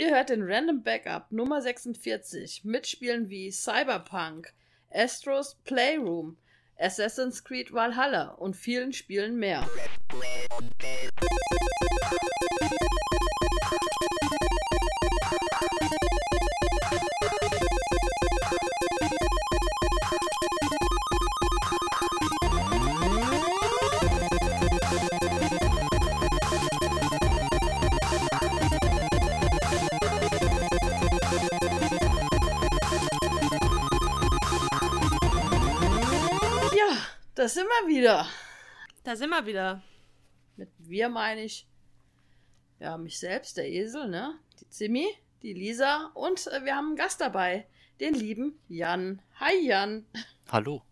Ihr hört den Random Backup Nummer 46. Mitspielen wie Cyberpunk, Astros Playroom, Assassin's Creed Valhalla und vielen Spielen mehr. Da sind wir wieder. Da sind wir wieder. Mit wir meine ich, ja, mich selbst, der Esel, ne? Die Zimmi, die Lisa und äh, wir haben einen Gast dabei, den lieben Jan. Hi Jan. Hallo.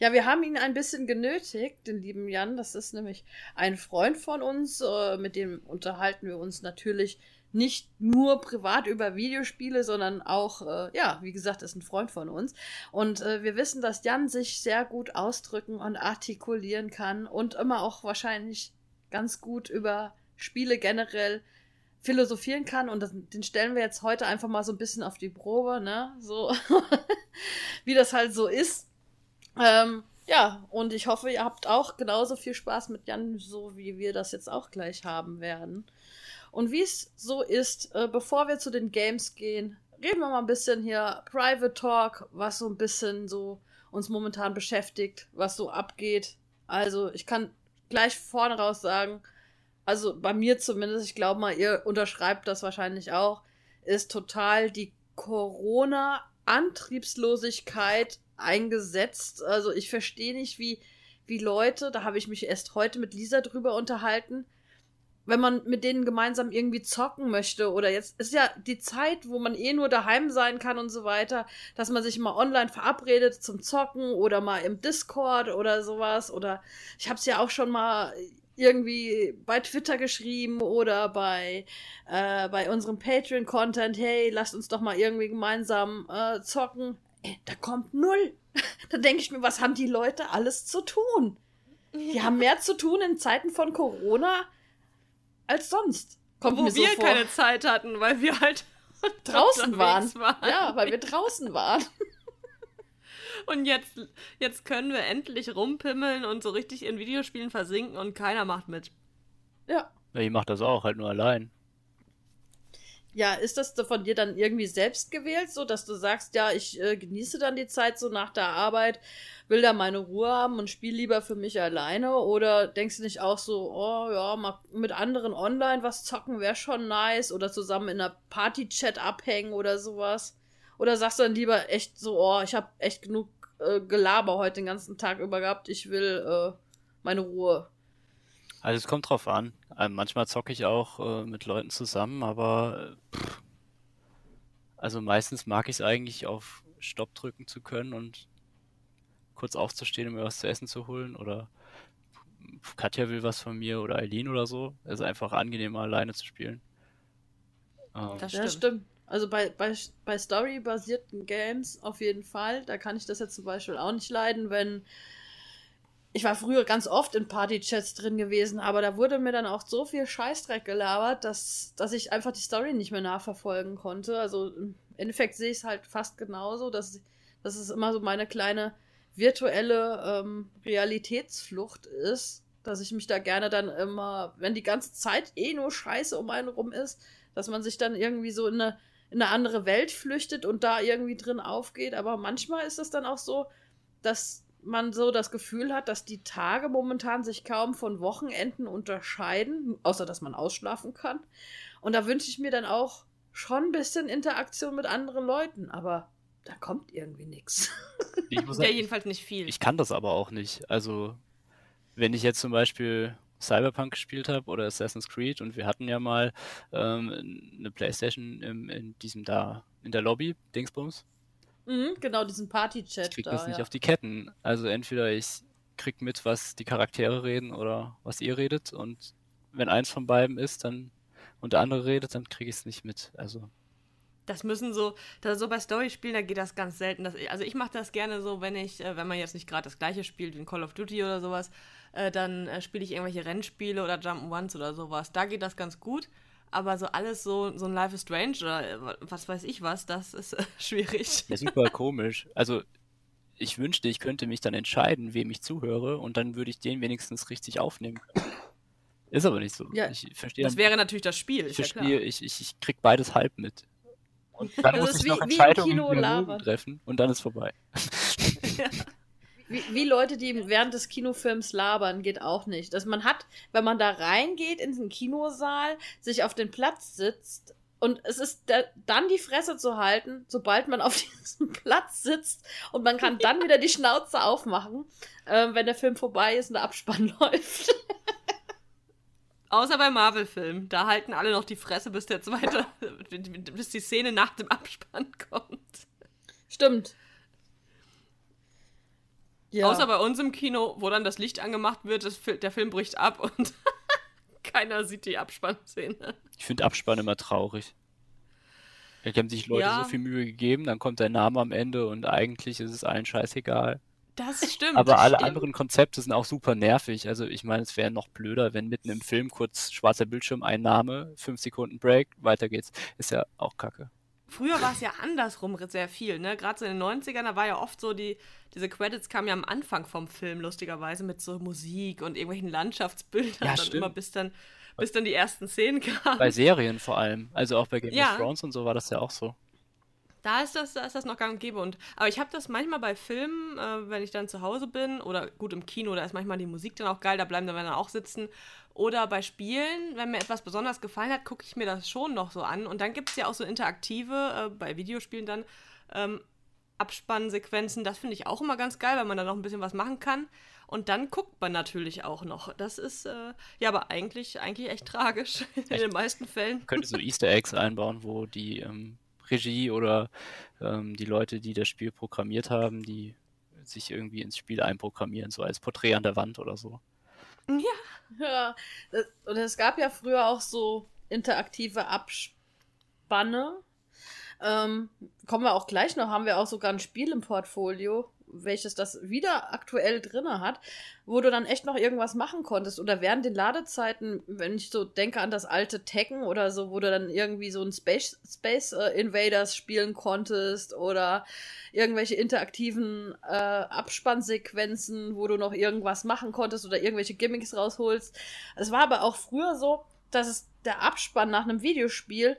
Ja, wir haben ihn ein bisschen genötigt, den lieben Jan. Das ist nämlich ein Freund von uns, äh, mit dem unterhalten wir uns natürlich nicht nur privat über Videospiele, sondern auch, äh, ja, wie gesagt, ist ein Freund von uns. Und äh, wir wissen, dass Jan sich sehr gut ausdrücken und artikulieren kann und immer auch wahrscheinlich ganz gut über Spiele generell philosophieren kann. Und das, den stellen wir jetzt heute einfach mal so ein bisschen auf die Probe, ne? So, wie das halt so ist. Ähm, ja, und ich hoffe, ihr habt auch genauso viel Spaß mit Jan, so wie wir das jetzt auch gleich haben werden. Und wie es so ist, äh, bevor wir zu den Games gehen, reden wir mal ein bisschen hier Private Talk, was so ein bisschen so uns momentan beschäftigt, was so abgeht. Also ich kann gleich vorne raus sagen, also bei mir zumindest, ich glaube mal, ihr unterschreibt das wahrscheinlich auch, ist total die Corona-Antriebslosigkeit eingesetzt. Also ich verstehe nicht, wie, wie Leute, da habe ich mich erst heute mit Lisa drüber unterhalten, wenn man mit denen gemeinsam irgendwie zocken möchte oder jetzt ist ja die Zeit, wo man eh nur daheim sein kann und so weiter, dass man sich mal online verabredet zum Zocken oder mal im Discord oder sowas oder ich habe es ja auch schon mal irgendwie bei Twitter geschrieben oder bei äh, bei unserem Patreon Content, hey, lasst uns doch mal irgendwie gemeinsam äh, zocken. Ey, da kommt null. da denke ich mir, was haben die Leute alles zu tun? Die haben mehr zu tun in Zeiten von Corona als sonst. Kommt Wo mir so wir vor. keine Zeit hatten, weil wir halt draußen waren. waren. Ja, weil wir draußen waren. Und jetzt, jetzt können wir endlich rumpimmeln und so richtig in Videospielen versinken und keiner macht mit. Ja. Ja, ich mach das auch, halt nur allein. Ja, ist das von dir dann irgendwie selbst gewählt, so dass du sagst, ja, ich äh, genieße dann die Zeit so nach der Arbeit, will da meine Ruhe haben und spiele lieber für mich alleine? Oder denkst du nicht auch so, oh ja, mal mit anderen online was zocken wäre schon nice oder zusammen in einer Party-Chat abhängen oder sowas? Oder sagst du dann lieber echt so, oh, ich habe echt genug äh, Gelaber heute den ganzen Tag über gehabt, ich will äh, meine Ruhe? Also es kommt drauf an. Ähm, manchmal zocke ich auch äh, mit Leuten zusammen, aber äh, pff, also meistens mag ich es eigentlich auf Stopp drücken zu können und kurz aufzustehen, um mir was zu essen zu holen oder Katja will was von mir oder Eileen oder so. Also einfach angenehmer alleine zu spielen. Ähm, das stimmt. Ja, stimmt. Also bei, bei, bei Story-basierten Games auf jeden Fall. Da kann ich das jetzt zum Beispiel auch nicht leiden, wenn ich war früher ganz oft in Party-Chats drin gewesen, aber da wurde mir dann auch so viel Scheißdreck gelabert, dass, dass ich einfach die Story nicht mehr nachverfolgen konnte. Also im Endeffekt sehe ich es halt fast genauso, dass, dass es immer so meine kleine virtuelle ähm, Realitätsflucht ist, dass ich mich da gerne dann immer, wenn die ganze Zeit eh nur Scheiße um einen rum ist, dass man sich dann irgendwie so in eine, in eine andere Welt flüchtet und da irgendwie drin aufgeht. Aber manchmal ist es dann auch so, dass man so das Gefühl hat, dass die Tage momentan sich kaum von Wochenenden unterscheiden, außer dass man ausschlafen kann. Und da wünsche ich mir dann auch schon ein bisschen Interaktion mit anderen Leuten, aber da kommt irgendwie nichts. Ja, jedenfalls nicht viel. Ich kann das aber auch nicht. Also, wenn ich jetzt zum Beispiel Cyberpunk gespielt habe oder Assassin's Creed und wir hatten ja mal ähm, eine Playstation im, in diesem da, in der Lobby, Dingsbums. Mhm, genau, diesen Party-Chat. Ich krieg da, das nicht ja. auf die Ketten. Also entweder ich krieg mit, was die Charaktere reden oder was ihr redet und wenn eins von beiden ist, dann und der andere redet, dann kriege ich es nicht mit. Also das müssen so, das so bei Story-Spielen, da geht das ganz selten. Das, also ich mache das gerne so, wenn ich, äh, wenn man jetzt nicht gerade das gleiche spielt wie in Call of Duty oder sowas, äh, dann äh, spiele ich irgendwelche Rennspiele oder Jump Ones oder sowas. Da geht das ganz gut. Aber so alles so, so ein Life is Strange oder was weiß ich was, das ist äh, schwierig. Ja, super komisch. Also ich wünschte, ich könnte mich dann entscheiden, wem ich zuhöre und dann würde ich den wenigstens richtig aufnehmen können. Ist aber nicht so. Ja, ich verstehe das dann, wäre natürlich das Spiel. ich ja verstehe, klar. ich, ich, ich krieg beides halb mit. Und dann Das muss ist ich wie- noch Entscheidungen treffen und dann ist vorbei. Wie, wie Leute, die während des Kinofilms labern, geht auch nicht. Dass man hat, wenn man da reingeht in den Kinosaal, sich auf den Platz sitzt und es ist da, dann die Fresse zu halten, sobald man auf diesem Platz sitzt und man kann dann wieder die Schnauze aufmachen, äh, wenn der Film vorbei ist und der Abspann läuft. Außer bei Marvel-Filmen. Da halten alle noch die Fresse, bis der zweite, bis die Szene nach dem Abspann kommt. Stimmt. Ja. Außer bei uns im Kino, wo dann das Licht angemacht wird, das, der Film bricht ab und keiner sieht die Abspannszene. Ich finde Abspann immer traurig. Da haben sich Leute Ja. so viel Mühe gegeben, dann kommt der Name am Ende und eigentlich ist es allen scheißegal. Das stimmt. Aber das alle stimmt. anderen Konzepte sind auch super nervig. Also ich meine, es wäre noch blöder, wenn mitten im Film kurz schwarzer Bildschirm, ein Name, fünf Sekunden Break, weiter geht's. Ist ja auch kacke. Früher war es ja andersrum sehr viel, ne? Gerade so in den 90ern, da war ja oft so, die, diese Credits kamen ja am Anfang vom Film, lustigerweise, mit so Musik und irgendwelchen Landschaftsbildern. Ja, dann immer bis dann, bis dann die ersten Szenen kamen. Bei Serien vor allem. Also auch bei Game Ja. of Thrones und so war das ja auch so. Da ist das, da ist das noch gang und gäbe. Und, aber ich habe das manchmal bei Filmen, äh, wenn ich dann zu Hause bin, oder gut im Kino, da ist manchmal die Musik dann auch geil, da bleiben dann auch sitzen. Oder bei Spielen, wenn mir etwas besonders gefallen hat, gucke ich mir das schon noch so an. Und dann gibt es ja auch so interaktive, äh, bei Videospielen dann, ähm, Abspannsequenzen. Das finde ich auch immer ganz geil, weil man da noch ein bisschen was machen kann. Und dann guckt man natürlich auch noch. Das ist, äh, ja, aber eigentlich, eigentlich echt tragisch in Echt? den meisten Fällen. könnte so Easter Eggs einbauen, wo die ähm, Regie oder ähm, die Leute, die das Spiel programmiert haben, die sich irgendwie ins Spiel einprogrammieren, so als Porträt an der Wand oder so. Ja, das, und es gab ja früher auch so interaktive Abspanne. Ähm, kommen wir auch gleich noch, haben wir auch sogar ein Spiel im Portfolio, welches das wieder aktuell drinne hat, wo du dann echt noch irgendwas machen konntest. Oder während den Ladezeiten, wenn ich so denke an das alte Tekken oder so, wo du dann irgendwie so ein Space, Space äh, Invaders spielen konntest oder irgendwelche interaktiven äh, Abspannsequenzen, wo du noch irgendwas machen konntest oder irgendwelche Gimmicks rausholst. Es war aber auch früher so, dass es der Abspann nach einem Videospiel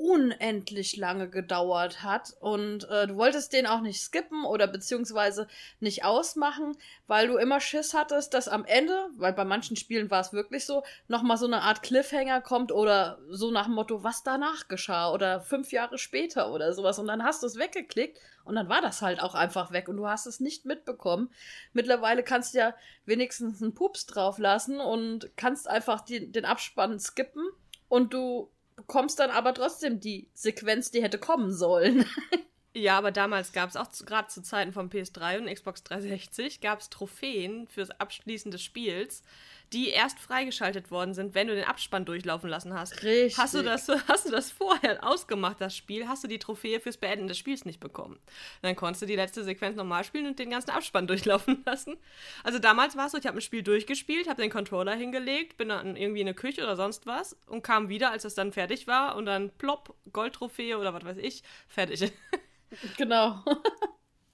unendlich lange gedauert hat und äh, du wolltest den auch nicht skippen oder beziehungsweise nicht ausmachen, weil du immer Schiss hattest, dass am Ende, weil bei manchen Spielen war es wirklich so, nochmal so eine Art Cliffhanger kommt oder so nach dem Motto, was danach geschah oder fünf Jahre später oder sowas und dann hast du es weggeklickt und dann war das halt auch einfach weg und du hast es nicht mitbekommen. Mittlerweile kannst du ja wenigstens einen Pups drauf lassen und kannst einfach die, den Abspann skippen und du bekommst dann aber trotzdem die Sequenz, die hätte kommen sollen. Ja, aber damals gab es auch gerade zu Zeiten vom PS3 und Xbox 360 gab es Trophäen fürs Abschließen des Spiels, die erst freigeschaltet worden sind, wenn du den Abspann durchlaufen lassen hast. Richtig. Hast du, das, hast du das vorher ausgemacht, das Spiel, hast du die Trophäe fürs Beenden des Spiels nicht bekommen. Dann konntest du die letzte Sequenz normal spielen und den ganzen Abspann durchlaufen lassen. Also damals war es so, ich habe ein Spiel durchgespielt, habe den Controller hingelegt, bin dann irgendwie in eine Küche oder sonst was und kam wieder, als es dann fertig war und dann plopp, Goldtrophäe oder was weiß ich, fertig. Genau.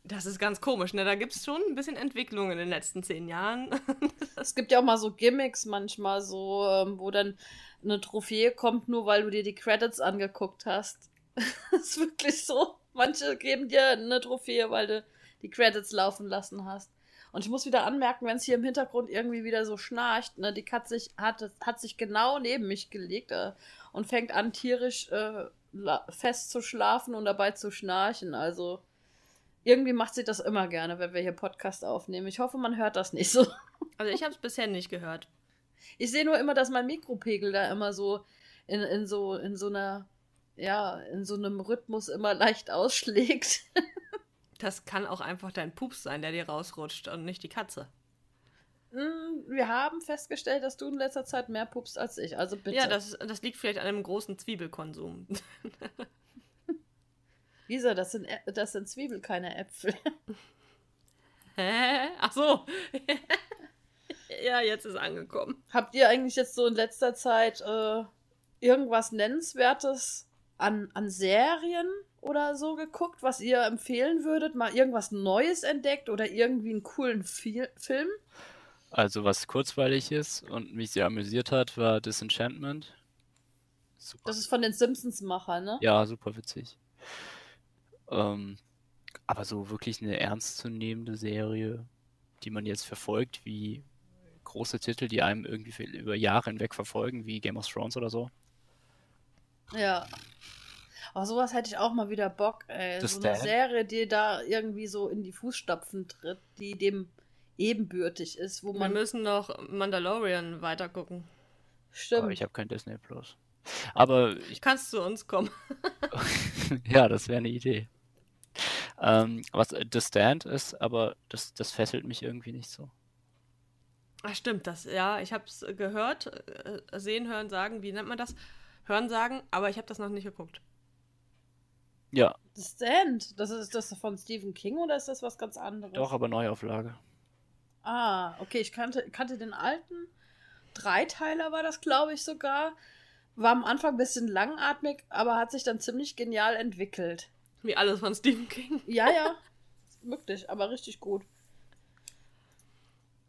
Das ist ganz komisch, ne? Da gibt es schon ein bisschen Entwicklung in den letzten zehn Jahren. Es gibt ja auch mal so Gimmicks manchmal so, ähm, wo dann eine Trophäe kommt, nur weil du dir die Credits angeguckt hast. das ist wirklich so. Manche geben dir eine Trophäe, weil du die Credits laufen lassen hast. Und ich muss wieder anmerken, wenn es hier im Hintergrund irgendwie wieder so schnarcht, ne, die Katze hat, hat sich genau neben mich gelegt äh, und fängt an, tierisch äh, fest zu schlafen und dabei zu schnarchen. Also irgendwie macht sie das immer gerne, wenn wir hier Podcast aufnehmen. Ich hoffe, man hört das nicht so. Also ich habe es bisher nicht gehört. Ich sehe nur immer, dass mein Mikropegel da immer so in, in so in so einer ja, in so einem Rhythmus immer leicht ausschlägt. Das kann auch einfach dein Pups sein, der dir rausrutscht und nicht die Katze. Hm, Wir haben festgestellt, dass du in letzter Zeit mehr pupst als ich. Also bitte. Ja, das, das liegt vielleicht an einem großen Zwiebelkonsum. Lisa, das sind, Ä- das sind Zwiebel, keine Äpfel. Hä? Ach so. ja, jetzt ist angekommen. Habt ihr eigentlich jetzt so in letzter Zeit äh, irgendwas Nennenswertes an, an Serien oder so geguckt, was ihr empfehlen würdet? Mal irgendwas Neues entdeckt oder irgendwie einen coolen Fi Film? Also was kurzweilig ist und mich sehr amüsiert hat, war Disenchantment. Super. Das ist von den Simpsons-Macher, ne? Ja, super witzig. Ähm, aber so wirklich eine ernstzunehmende Serie, die man jetzt verfolgt, wie große Titel, die einem irgendwie über Jahre hinweg verfolgen, wie Game of Thrones oder so. Ja. Aber sowas hätte ich auch mal wieder Bock, ey. so eine Serie, die da irgendwie so in die Fußstapfen tritt, die dem ebenbürtig ist, wo man. Wir müssen noch Mandalorian weitergucken. Stimmt. Aber ich habe kein Disney Plus. Aber ich kannst zu uns kommen. ja, das wäre eine Idee. Ähm, was äh, The Stand ist, aber das, das fesselt mich irgendwie nicht so. Ach, stimmt, das, ja, ich habe es gehört, äh, sehen, hören, sagen, wie nennt man das? Hören, sagen, aber ich habe das noch nicht geguckt. Ja. The Stand, das ist das von Stephen King oder ist das was ganz anderes? Doch, aber Neuauflage. Ah, okay, ich kannte, kannte den alten. Dreiteiler war das, glaube ich, sogar. War am Anfang ein bisschen langatmig, aber hat sich dann ziemlich genial entwickelt. Wie alles von Stephen King. Ja, ja. Wirklich, aber richtig gut.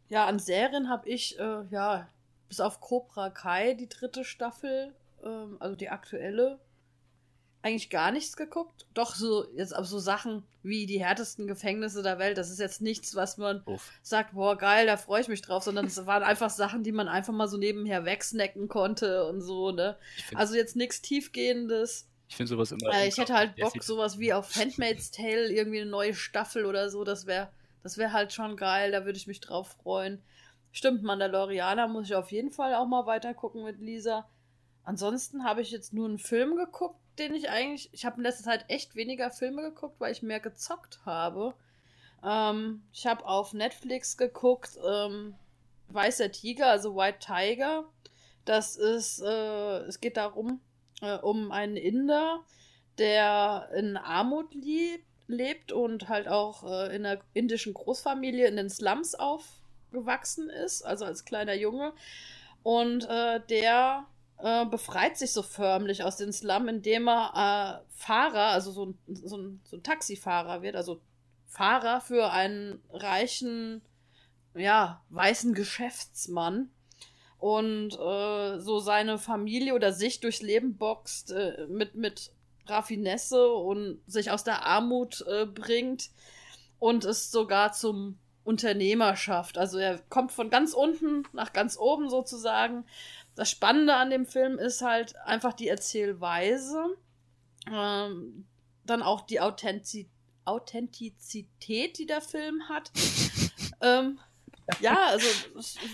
Ja, an Serien habe ich, äh, ja, bis auf Cobra Kai, die dritte Staffel, ähm, also die aktuelle, eigentlich gar nichts geguckt. Doch so jetzt aber so Sachen wie die härtesten Gefängnisse der Welt. Das ist jetzt nichts, was man Uff. sagt, boah geil, da freue ich mich drauf, sondern es waren einfach Sachen, die man einfach mal so nebenher wegsnacken konnte und so ne. Also jetzt nichts tiefgehendes. Ich finde sowas immer. Äh, ich hätte halt Bock sowas wie auf Handmaid's Tale irgendwie eine neue Staffel oder so. Das wäre das wäre halt schon geil. Da würde ich mich drauf freuen. Stimmt, Mandalorianer muss ich auf jeden Fall auch mal weiter gucken mit Lisa. Ansonsten habe ich jetzt nur einen Film geguckt, den ich eigentlich. Ich habe in letzter Zeit echt weniger Filme geguckt, weil ich mehr gezockt habe. Ähm, ich habe auf Netflix geguckt, ähm, Weißer Tiger, also White Tiger. Das ist, äh, es geht darum, äh, um einen Inder, der in Armut lebt, lebt und halt auch äh, in einer indischen Großfamilie in den Slums aufgewachsen ist, also als kleiner Junge. Und äh, der äh, befreit sich so förmlich aus den Slum, indem er äh, Fahrer, also so ein, so, so ein Taxifahrer wird, also Fahrer für einen reichen, ja, weißen Geschäftsmann und äh, so seine Familie oder sich durchs Leben boxt äh, mit, mit Raffinesse und sich aus der Armut äh, bringt und es sogar zum Unternehmer schafft. Also er kommt von ganz unten nach ganz oben sozusagen das Spannende an dem Film ist halt einfach die Erzählweise, ähm, dann auch die Authentiz Authentizität, die der Film hat. ähm, ja, also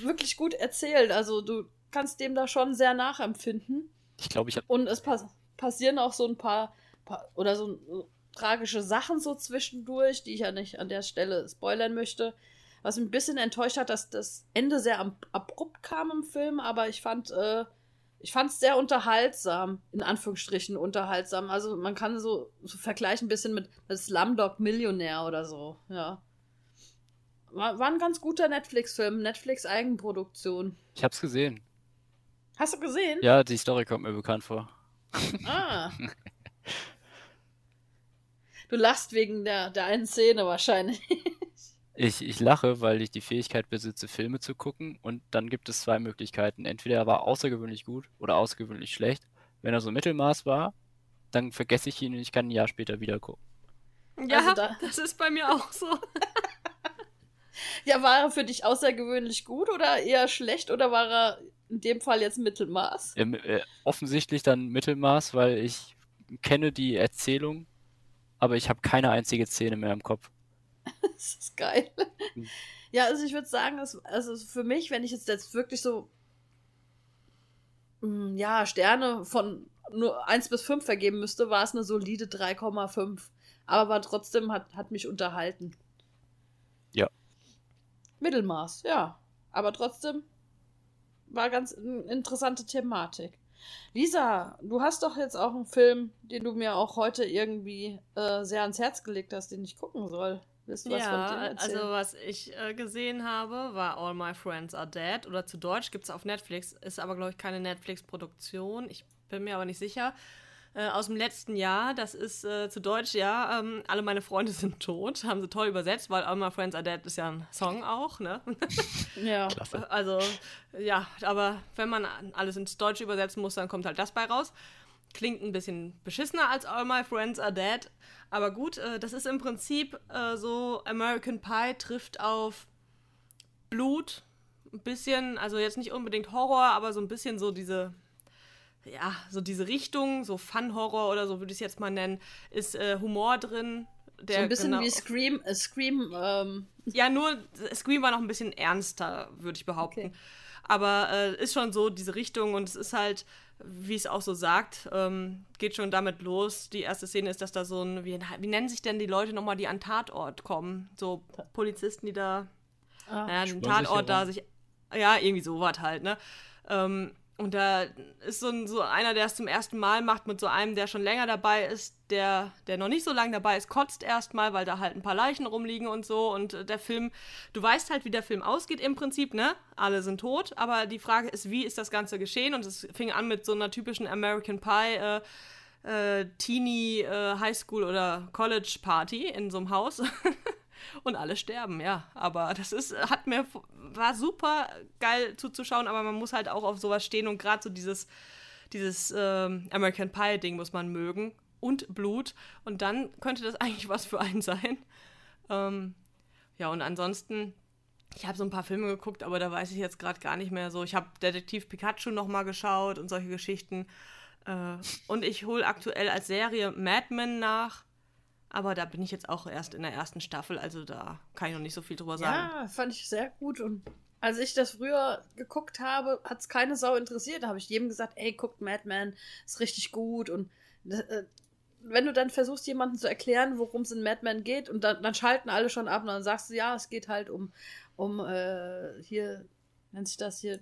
wirklich gut erzählt. Also du kannst dem da schon sehr nachempfinden. Ich glaube, ich habe. Und es pass passieren auch so ein paar, paar oder so, so tragische Sachen so zwischendurch, die ich ja nicht an der Stelle spoilern möchte was mich ein bisschen enttäuscht hat, dass das Ende sehr abrupt kam im Film, aber ich fand, äh, ich fand es sehr unterhaltsam, in Anführungsstrichen unterhaltsam. Also man kann so, so vergleichen ein bisschen mit, Slumdog Millionär oder so, ja. War, war ein ganz guter Netflix-Film, Netflix-Eigenproduktion. Ich hab's gesehen. Hast du gesehen? Ja, die Story kommt mir bekannt vor. Ah. Du lachst wegen der, der einen Szene wahrscheinlich. Ich, ich lache, weil ich die Fähigkeit besitze, Filme zu gucken. Und dann gibt es zwei Möglichkeiten. Entweder er war außergewöhnlich gut oder außergewöhnlich schlecht. Wenn er so Mittelmaß war, dann vergesse ich ihn und ich kann ein Jahr später wieder gucken. Ja, also da das ist bei mir auch so. ja, war er für dich außergewöhnlich gut oder eher schlecht oder war er in dem Fall jetzt Mittelmaß? Ja, äh, offensichtlich dann Mittelmaß, weil ich kenne die Erzählung, aber ich habe keine einzige Szene mehr im Kopf. das ist geil. Hm. Ja, also ich würde sagen, dass, also für mich, wenn ich jetzt, jetzt wirklich so hm, ja, Sterne von nur 1 bis 5 vergeben müsste, war es eine solide 3,5. Aber war trotzdem hat, hat mich unterhalten. Ja. Mittelmaß, ja. Aber trotzdem war ganz eine interessante Thematik. Lisa, du hast doch jetzt auch einen Film, den du mir auch heute irgendwie äh, sehr ans Herz gelegt hast, den ich gucken soll. Willst du was ja, von dem erzählen? also was ich äh, gesehen habe, war All My Friends Are Dead oder zu Deutsch gibt es auf Netflix, ist aber glaube ich keine Netflix-Produktion. Ich bin mir aber nicht sicher. Äh, aus dem letzten Jahr, das ist äh, zu Deutsch, ja, ähm, alle meine Freunde sind tot, haben sie toll übersetzt, weil All My Friends Are Dead ist ja ein Song auch, ne? Ja. Klasse. Also, ja, aber wenn man alles ins Deutsche übersetzen muss, dann kommt halt das bei raus. Klingt ein bisschen beschissener als All My Friends Are Dead. Aber gut, äh, das ist im Prinzip äh, so, American Pie trifft auf Blut. Ein bisschen, also jetzt nicht unbedingt Horror, aber so ein bisschen so diese, ja, so diese Richtung, so Fun-Horror oder so würde ich es jetzt mal nennen, ist äh, Humor drin. Der so ein bisschen genau- wie Scream, äh, Scream, ähm, ja, nur Scream war noch ein bisschen ernster, würde ich behaupten. Okay. Aber äh, ist schon so diese Richtung und es ist halt, wie es auch so sagt, ähm, geht schon damit los. Die erste Szene ist, dass da so ein, wie, wie nennen sich denn die Leute nochmal, die an Tatort kommen? So Polizisten, die da, ah, naja, den. Tatort da sich, ja, irgendwie sowas halt, ne? Ähm, und da ist so, ein, so einer, der es zum ersten Mal macht, mit so einem, der schon länger dabei ist, der, der noch nicht so lange dabei ist, kotzt erstmal, weil da halt ein paar Leichen rumliegen und so. Und äh, der Film, du weißt halt, wie der Film ausgeht im Prinzip, ne? Alle sind tot, aber die Frage ist, wie ist das Ganze geschehen? Und es fing an mit so einer typischen American Pie, äh, äh, Teenie äh, Highschool oder College Party in so einem Haus. und alle sterben, ja. Aber das ist, hat mir, war super geil zuzuschauen, aber man muss halt auch auf sowas stehen und gerade so dieses, dieses ähm, American Pie-Ding muss man mögen und Blut und dann könnte das eigentlich was für einen sein. Ähm, ja, und ansonsten, ich habe so ein paar Filme geguckt, aber da weiß ich jetzt gerade gar nicht mehr so. Ich habe Detektiv Pikachu noch mal geschaut und solche Geschichten. Äh, und ich hole aktuell als Serie Mad Men nach. Aber da bin ich jetzt auch erst in der ersten Staffel, also da kann ich noch nicht so viel drüber sagen. ja, fand ich sehr gut und als ich das früher geguckt habe, hat es keine Sau interessiert. Da habe ich jedem gesagt, ey, guckt Madman, ist richtig gut. Und äh, wenn du dann versuchst, jemandem zu erklären, worum es in Madman geht, und dann, dann schalten alle schon ab und dann sagst du, ja, es geht halt um, um äh, hier, nennt sich das hier,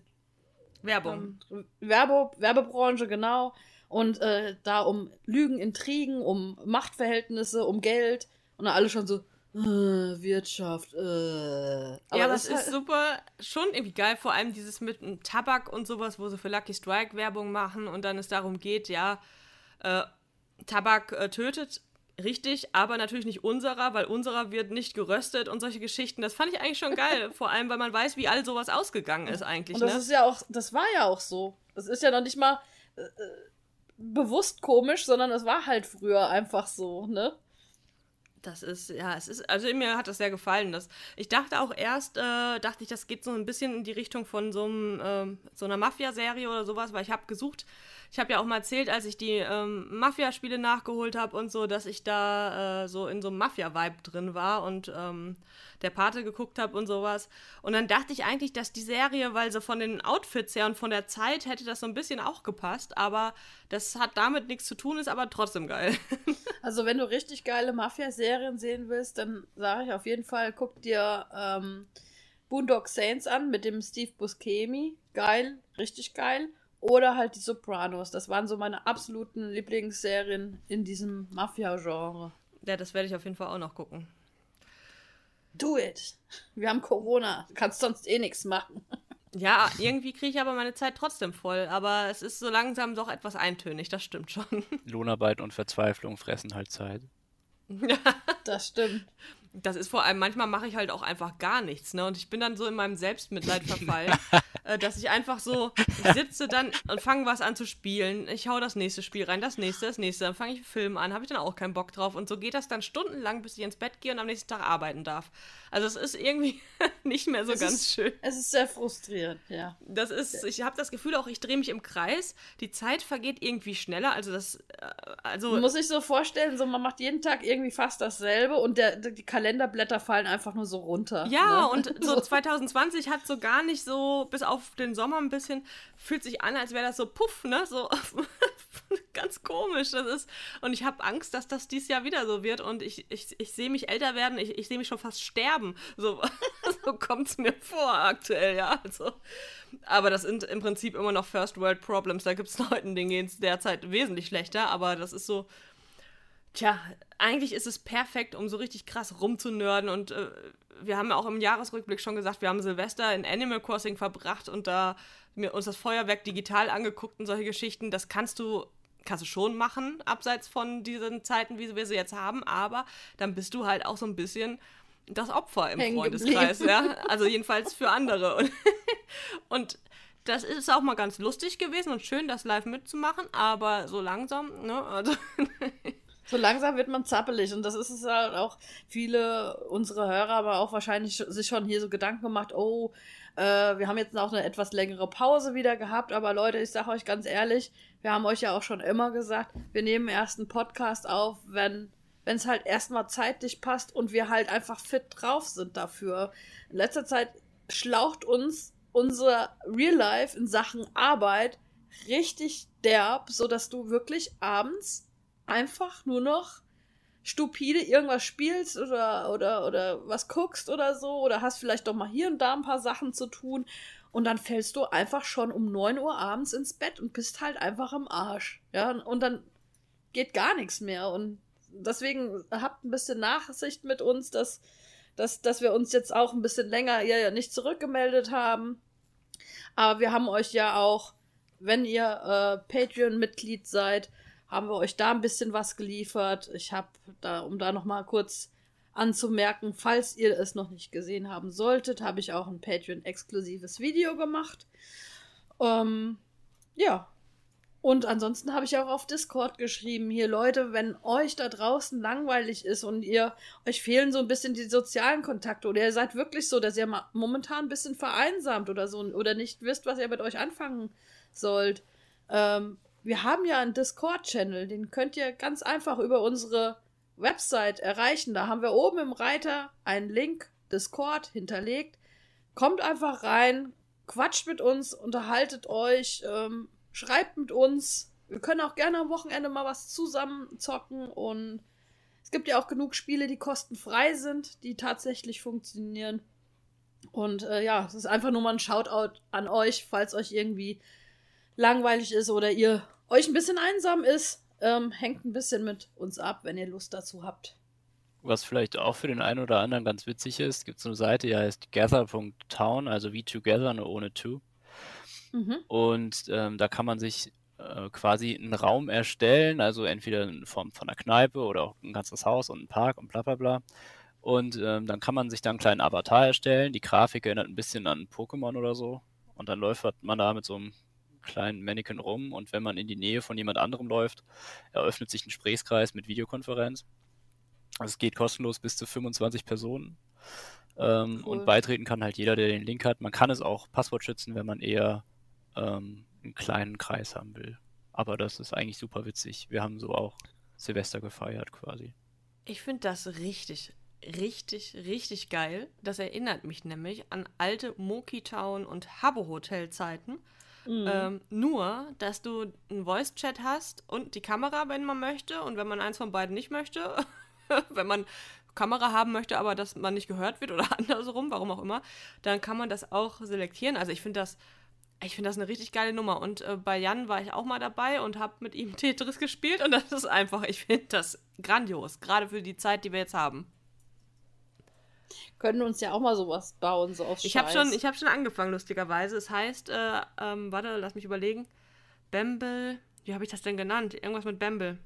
Werbung. ähm, Werbe, Werbebranche, genau. Und äh, da um Lügen, Intrigen, um Machtverhältnisse, um Geld. Und dann alle schon so, äh, Wirtschaft, äh. ja, aber das es ist super, schon irgendwie geil, vor allem dieses mit dem Tabak und sowas, wo sie für Lucky Strike Werbung machen und dann es darum geht, ja, äh, Tabak äh, tötet, richtig, aber natürlich nicht unserer, weil unserer wird nicht geröstet und solche Geschichten. Das fand ich eigentlich schon geil, vor allem, weil man weiß, wie all sowas ausgegangen ist eigentlich, Und das ne? ist ja auch, das war ja auch so. Das ist ja noch nicht mal äh, äh, bewusst komisch, sondern es war halt früher einfach so, ne? Das ist, ja, es ist, also mir hat das sehr gefallen. Das, ich dachte auch erst, äh, dachte ich, das geht so ein bisschen in die Richtung von so, einem, ähm, so einer Mafia-Serie oder sowas, weil ich habe gesucht, ich habe ja auch mal erzählt, als ich die ähm, Mafia-Spiele nachgeholt habe und so, dass ich da äh, so in so einem Mafia-Vibe drin war und ähm, der Pate geguckt habe und sowas. Und dann dachte ich eigentlich, dass die Serie, weil sie von den Outfits her und von der Zeit hätte das so ein bisschen auch gepasst, aber das hat damit nichts zu tun, ist aber trotzdem geil. Also, wenn du richtig geile Mafia-Serien sehen willst, dann sage ich auf jeden Fall, guck dir ähm, Boondock Saints an mit dem Steve Buscemi. Geil, richtig geil. Oder halt die Sopranos. Das waren so meine absoluten Lieblingsserien in diesem Mafia-Genre. ja, das werde ich auf jeden Fall auch noch gucken. Do it. Wir haben Corona. Du kannst sonst eh nichts machen. Ja, irgendwie kriege ich aber meine Zeit trotzdem voll. Aber es ist so langsam doch etwas eintönig, das stimmt schon. Lohnarbeit und Verzweiflung fressen halt Zeit. Das stimmt. Das ist vor allem, manchmal mache ich halt auch einfach gar nichts, ne? Und ich bin dann so in meinem Selbstmitleid verfallen, äh, dass ich einfach so, ich sitze dann und fange was an zu spielen. Ich hau das nächste Spiel rein, das nächste, das nächste, dann fange ich einen Film an, habe ich dann auch keinen Bock drauf. Und so geht das dann stundenlang, bis ich ins Bett gehe und am nächsten Tag arbeiten darf. Also es ist irgendwie nicht mehr so Es ganz ist, schön. Es ist sehr frustrierend, ja. Das ist, ich habe das Gefühl auch, ich drehe mich im Kreis. Die Zeit vergeht irgendwie schneller. Also das, äh, also Man muss sich so vorstellen, so man macht jeden Tag irgendwie fast dasselbe und der, die Kalenderblätter fallen einfach nur so runter. Ja, ne? und so 2020 hat so gar nicht so, bis auf den Sommer ein bisschen, fühlt sich an, als wäre das so puff, ne? So ganz komisch. Das ist. Und ich habe Angst, dass das dieses Jahr wieder so wird. Und ich, ich, ich sehe mich älter werden, ich, ich sehe mich schon fast sterben. So, so kommt es mir vor aktuell, ja. Also. Aber das sind im Prinzip immer noch First World Problems. Da gibt es Leuten, denen geht es derzeit wesentlich schlechter, aber das ist so. Tja, eigentlich ist es perfekt, um so richtig krass rumzunörden und äh, wir haben ja auch im Jahresrückblick schon gesagt, wir haben Silvester in Animal Crossing verbracht und da mir uns das Feuerwerk digital angeguckt und solche Geschichten. Das kannst du kannst du schon machen, abseits von diesen Zeiten, wie wir sie jetzt haben, aber dann bist du halt auch so ein bisschen das Opfer im Freundeskreis, ja. Also jedenfalls für andere. Und, und, das ist auch mal ganz lustig gewesen und schön, das live mitzumachen, aber so langsam, ne, also. So langsam wird man zappelig. Und das ist es halt auch. Viele unsere Hörer, aber auch wahrscheinlich sich schon hier so Gedanken gemacht, oh, äh, wir haben jetzt auch eine etwas längere Pause wieder gehabt, aber Leute, ich sage euch ganz ehrlich, wir haben euch ja auch schon immer gesagt, wir nehmen erst einen Podcast auf, wenn wenn es halt erstmal zeitlich passt und wir halt einfach fit drauf sind dafür. In letzter Zeit schlaucht uns unser Real Life in Sachen Arbeit richtig derb, so dass du wirklich abends einfach nur noch stupide irgendwas spielst oder, oder, oder was guckst oder so oder hast vielleicht doch mal hier und da ein paar Sachen zu tun und dann fällst du einfach schon um 9 Uhr abends ins Bett und bist halt einfach im Arsch. Ja, und dann geht gar nichts mehr und deswegen habt ein bisschen Nachsicht mit uns, dass, dass, dass wir uns jetzt auch ein bisschen länger ja, nicht zurückgemeldet haben. Aber wir haben euch ja auch, wenn ihr äh, Patreon-Mitglied seid, haben wir euch da ein bisschen was geliefert. Ich habe da, um da nochmal kurz anzumerken, falls ihr es noch nicht gesehen haben solltet, habe ich auch ein Patreon-exklusives Video gemacht. Ähm, ja. Und ansonsten habe ich auch auf Discord geschrieben, hier Leute, wenn euch da draußen langweilig ist und ihr euch fehlen so ein bisschen die sozialen Kontakte oder ihr seid wirklich so, dass ihr momentan ein bisschen vereinsamt oder so oder nicht wisst, was ihr mit euch anfangen sollt, ähm, wir haben ja einen Discord-Channel, den könnt ihr ganz einfach über unsere Website erreichen. Da haben wir oben im Reiter einen Link Discord hinterlegt. Kommt einfach rein, quatscht mit uns, unterhaltet euch, ähm, schreibt mit uns. Wir können auch gerne am Wochenende mal was zusammen zocken und es gibt ja auch genug Spiele, die kostenfrei sind, die tatsächlich funktionieren. Und äh, ja, es ist einfach nur mal ein Shoutout an euch, falls euch irgendwie langweilig ist oder ihr euch ein bisschen einsam ist, ähm, hängt ein bisschen mit uns ab, wenn ihr Lust dazu habt. Was vielleicht auch für den einen oder anderen ganz witzig ist, gibt es eine Seite, die heißt gather.town, also wie together, nur ohne to. Mhm. Und ähm, da kann man sich äh, quasi einen Raum erstellen, also entweder in Form von einer Kneipe oder auch ein ganzes Haus und ein Park und bla bla bla. Und ähm, dann kann man sich da einen kleinen Avatar erstellen. Die Grafik erinnert ein bisschen an Pokémon oder so. Und dann läuft man da mit so einem kleinen Mannequin rum und wenn man in die Nähe von jemand anderem läuft, eröffnet sich ein Gesprächskreis mit Videokonferenz. Also es geht kostenlos bis zu 25 Personen. Ähm, cool. Und beitreten kann halt jeder, der den Link hat. Man kann es auch Passwort schützen, wenn man eher ähm, einen kleinen Kreis haben will. Aber das ist eigentlich super witzig. Wir haben so auch Silvester gefeiert quasi. Ich finde das richtig, richtig, richtig geil. Das erinnert mich nämlich an alte Moki Town und Habbo Hotel Zeiten. Mhm. Ähm, nur, dass du einen Voice-Chat hast und die Kamera, wenn man möchte. Und wenn man eins von beiden nicht möchte, wenn man Kamera haben möchte, aber dass man nicht gehört wird oder andersrum, warum auch immer, dann kann man das auch selektieren. Also ich finde das, ich finde das eine richtig geile Nummer. Und äh, bei Jan war ich auch mal dabei und habe mit ihm Tetris gespielt und das ist einfach, ich finde das grandios, gerade für die Zeit, die wir jetzt haben können uns ja auch mal sowas bauen, so aus Ich habe schon, hab schon angefangen, lustigerweise. Es heißt, äh, ähm, warte, lass mich überlegen. Bamble, wie habe ich das denn genannt? Irgendwas mit Bamble.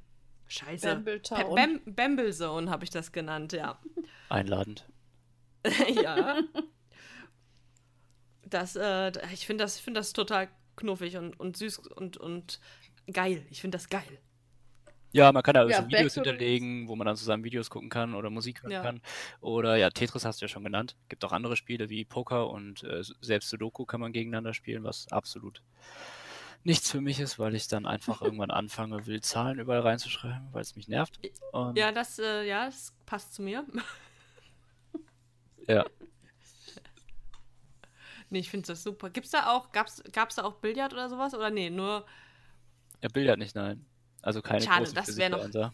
Scheiße. Bamble Town. Bam Bamble Zone habe ich das genannt, ja. Einladend. ja. Das, äh, ich finde das, find das total knuffig und, und süß und, und geil. Ich finde das geil. Ja, man kann da ja, so Videos hinterlegen, wo man dann zusammen Videos gucken kann oder Musik hören ja. kann. Oder ja, Tetris hast du ja schon genannt. Gibt auch andere Spiele wie Poker und äh, selbst Sudoku kann man gegeneinander spielen, was absolut nichts für mich ist, weil ich dann einfach irgendwann anfange, will Zahlen überall reinzuschreiben, weil es mich nervt. Und ja, das, äh, ja, das passt zu mir. ja. Nee, ich finde das super. Gibt's da auch, gab's, gab's da auch Billard oder sowas? Oder nee, nur. Ja, Billard nicht, nein. Also keine Schade, das wäre noch.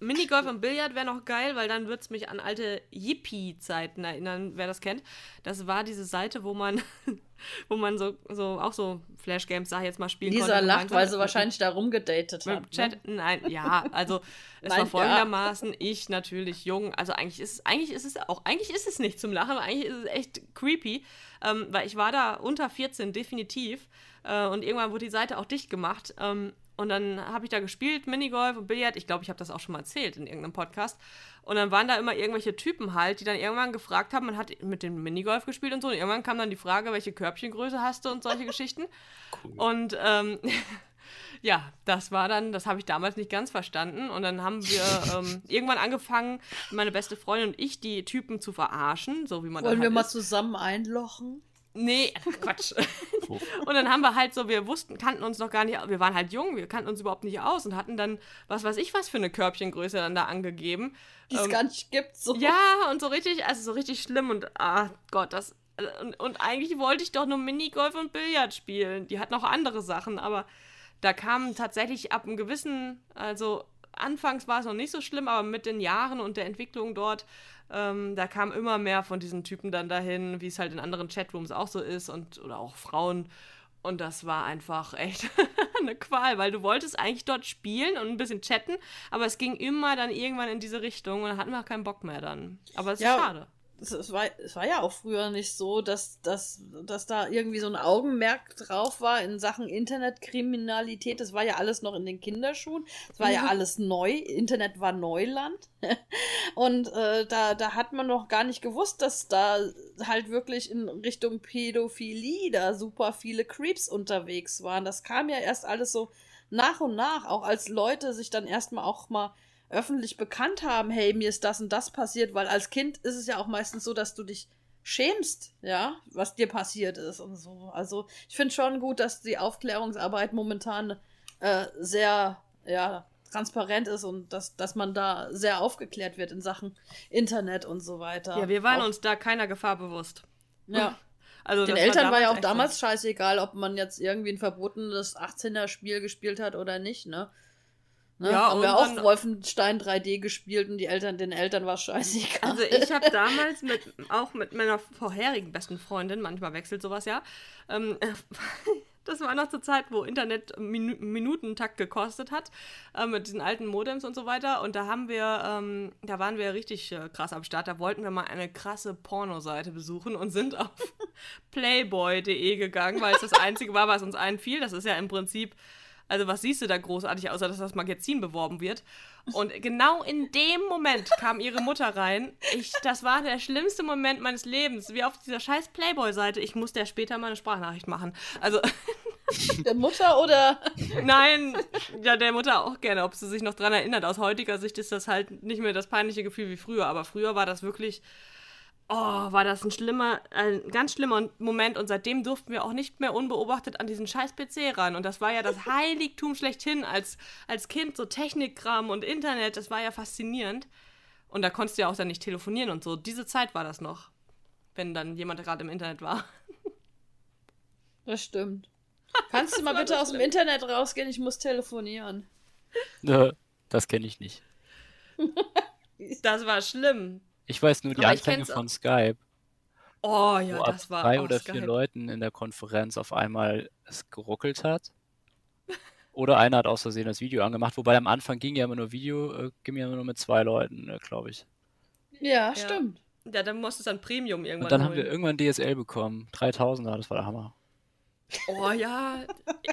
Minigolf und Billard wäre noch geil, weil dann würde es mich an alte Yippie-Zeiten erinnern, wer das kennt. Das war diese Seite, wo man, wo man so, so auch so Flash-Games, sag ich jetzt mal, spielen Lisa konnte. lacht, weil sie wahrscheinlich da rumgedatet hat. dem Chat, Ne? nein, ja, also es Nein, war ja. folgendermaßen, ich natürlich jung, also eigentlich ist es, eigentlich ist es auch, eigentlich ist es nicht zum Lachen, aber eigentlich ist es echt creepy, ähm, weil ich war da unter 14 definitiv äh, und irgendwann wurde die Seite auch dicht gemacht ähm, und dann habe ich da gespielt, Minigolf und Billard, ich glaube, ich habe das auch schon mal erzählt in irgendeinem Podcast und dann waren da immer irgendwelche Typen halt, die dann irgendwann gefragt haben, man hat mit dem Minigolf gespielt und so und irgendwann kam dann die Frage, welche Körbchengröße hast du und solche Geschichten Cool. und ähm, ja, das war dann, das habe ich damals nicht ganz verstanden. Und dann haben wir ähm, irgendwann angefangen, meine beste Freundin und ich, die Typen zu verarschen, so wie man Wollen dann wir halt mal ist. zusammen einlochen? Nee, Quatsch. Und dann haben wir halt so, wir wussten, kannten uns noch gar nicht, wir waren halt jung, wir kannten uns überhaupt nicht aus und hatten dann, was weiß ich, was für eine Körbchengröße dann da angegeben. Die es Ähm, gar nicht gibt. So. Ja, und so richtig, also so richtig schlimm und ah Gott, das. Und, und eigentlich wollte ich doch nur Minigolf und Billard spielen. Die hatten auch andere Sachen, aber da kamen tatsächlich ab einem gewissen, also anfangs war es noch nicht so schlimm, aber mit den Jahren und der Entwicklung dort, ähm, da kamen immer mehr von diesen Typen dann dahin, wie es halt in anderen Chatrooms auch so ist und oder auch Frauen. Und das war einfach echt eine Qual, weil du wolltest eigentlich dort spielen und ein bisschen chatten, aber es ging immer dann irgendwann in diese Richtung und dann hatten wir auch keinen Bock mehr dann. Aber es ist Ja. schade. Es, es, war, es war ja auch früher nicht so, dass, dass, dass da irgendwie so ein Augenmerk drauf war in Sachen Internetkriminalität. Das war ja alles noch in den Kinderschuhen. Es war ja alles neu. Internet war Neuland. Und äh, da, da hat man noch gar nicht gewusst, dass da halt wirklich in Richtung Pädophilie da super viele Creeps unterwegs waren. Das kam ja erst alles so nach und nach, auch als Leute sich dann erstmal auch mal öffentlich bekannt haben, hey, mir ist das und das passiert, weil als Kind ist es ja auch meistens so, dass du dich schämst, ja, was dir passiert ist und so. Also ich finde schon gut, dass die Aufklärungsarbeit momentan äh, sehr, ja, transparent ist und dass, dass man da sehr aufgeklärt wird in Sachen Internet und so weiter. Ja, wir waren auch, uns da keiner Gefahr bewusst. Ja, Also den Eltern war ja auch damals scheißegal, ob man jetzt irgendwie ein verbotenes 18er-Spiel gespielt hat oder nicht, ne? Ne? Ja, haben wir auch Wolfenstein 3D gespielt und die Eltern, den Eltern war scheißegal. Also ich habe damals mit, auch mit meiner vorherigen besten Freundin, manchmal wechselt sowas ja, ähm, das war noch zur Zeit, wo Internet Minu Minutentakt gekostet hat, äh, mit diesen alten Modems und so weiter. Und da haben wir, ähm, da waren wir richtig äh, krass am Start. Da wollten wir mal eine krasse Pornoseite besuchen und sind auf playboy.de gegangen, weil es das einzige war, was uns einfiel. Das ist ja im Prinzip also was siehst du da großartig, außer dass das Magazin beworben wird? Und genau in dem Moment kam ihre Mutter rein. Ich, das war der schlimmste Moment meines Lebens. Wie auf dieser scheiß Playboy-Seite. Ich musste ja später mal eine Sprachnachricht machen. Also, Der Mutter oder? nein, ja, der Mutter auch gerne, ob sie sich noch dran erinnert. Aus heutiger Sicht ist das halt nicht mehr das peinliche Gefühl wie früher. Aber früher war das wirklich, oh, war das ein schlimmer, ein ganz schlimmer Moment. Und seitdem durften wir auch nicht mehr unbeobachtet an diesen scheiß PC ran. Und das war ja das Heiligtum schlechthin als, als Kind, so Technikkram und Internet. Das war ja faszinierend. Und da konntest du ja auch dann nicht telefonieren und so. Diese Zeit war das noch, wenn dann jemand gerade im Internet war. Das stimmt. Kannst du mal bitte so aus dem. Internet rausgehen? Ich muss telefonieren. Das kenne ich nicht. Das war schlimm. Ich weiß nur die Aber Anfänge von Skype, Oh ja, wo ab das war drei oder Skype. vier Leuten in der Konferenz auf einmal es geruckelt hat. Oder einer hat aus Versehen das Video angemacht, wobei am Anfang ging ja immer nur Video, äh, ging ja immer nur mit zwei Leuten, äh, glaube ich. Ja, stimmt. Ja, dann musstest du dann Premium irgendwann Und dann haben wir holen. irgendwann DSL bekommen. 3000er, das war der Hammer. Oh ja.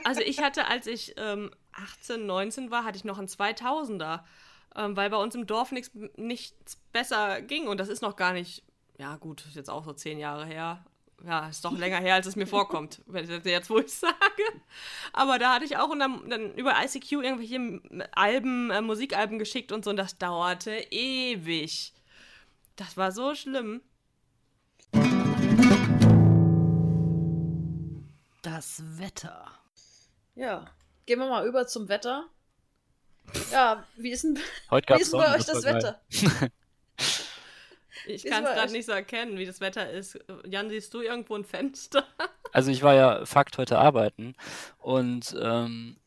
Also ich hatte, als ich ähm, 18, 19 war, hatte ich noch einen 2000er. Ähm, weil bei uns im Dorf nichts nichts besser ging. Und das ist noch gar nicht, ja gut, ist jetzt auch so zehn Jahre her. Ja, ist doch länger her, als es mir vorkommt, wenn ich das jetzt, wo ich sage. Aber da hatte ich auch und dann, dann über ICQ irgendwelche Alben, äh, Musikalben geschickt und so. Und das dauerte ewig. Das war so schlimm. Das Wetter. Ja. Gehen wir mal über zum Wetter. Ja, wie ist denn, Heute wie gab ist es denn bei euch das Wetter? Ich kann es gerade nicht so erkennen, wie das Wetter ist. Jan, siehst du irgendwo ein Fenster? Also ich war ja Fakt heute arbeiten und ähm,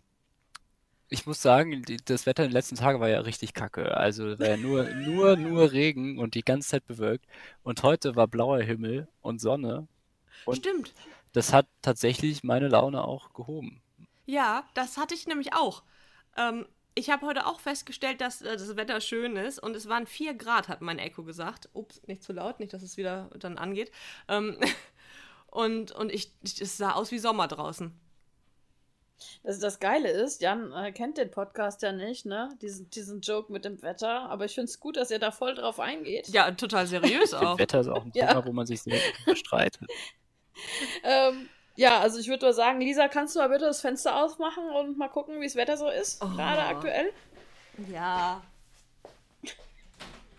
ich muss sagen, die, das Wetter in den letzten Tagen war ja richtig kacke. Also war ja nur, nur, nur Regen und die ganze Zeit bewölkt. Und heute war blauer Himmel und Sonne. Und Stimmt. das hat tatsächlich meine Laune auch gehoben. Ja, das hatte ich nämlich auch. Ähm, ich habe heute auch festgestellt, dass äh, das Wetter schön ist und es waren 4 Grad, hat mein Echo gesagt. Ups, nicht zu laut, nicht, dass es wieder dann angeht. Ähm, und und ich, ich, es sah aus wie Sommer draußen. Das, das Geile ist, Jan äh, kennt den Podcast ja nicht, ne? Diesen, diesen Joke mit dem Wetter. Aber ich finde es gut, dass ihr da voll drauf eingeht. Ja, total seriös auch. Wetter ist auch ein Ja. Thema, wo man sich sehr streitet. Ähm, ja, also ich würde mal sagen, Lisa, kannst du mal bitte das Fenster aufmachen und mal gucken, wie das Wetter so ist, Oh. gerade aktuell? Ja.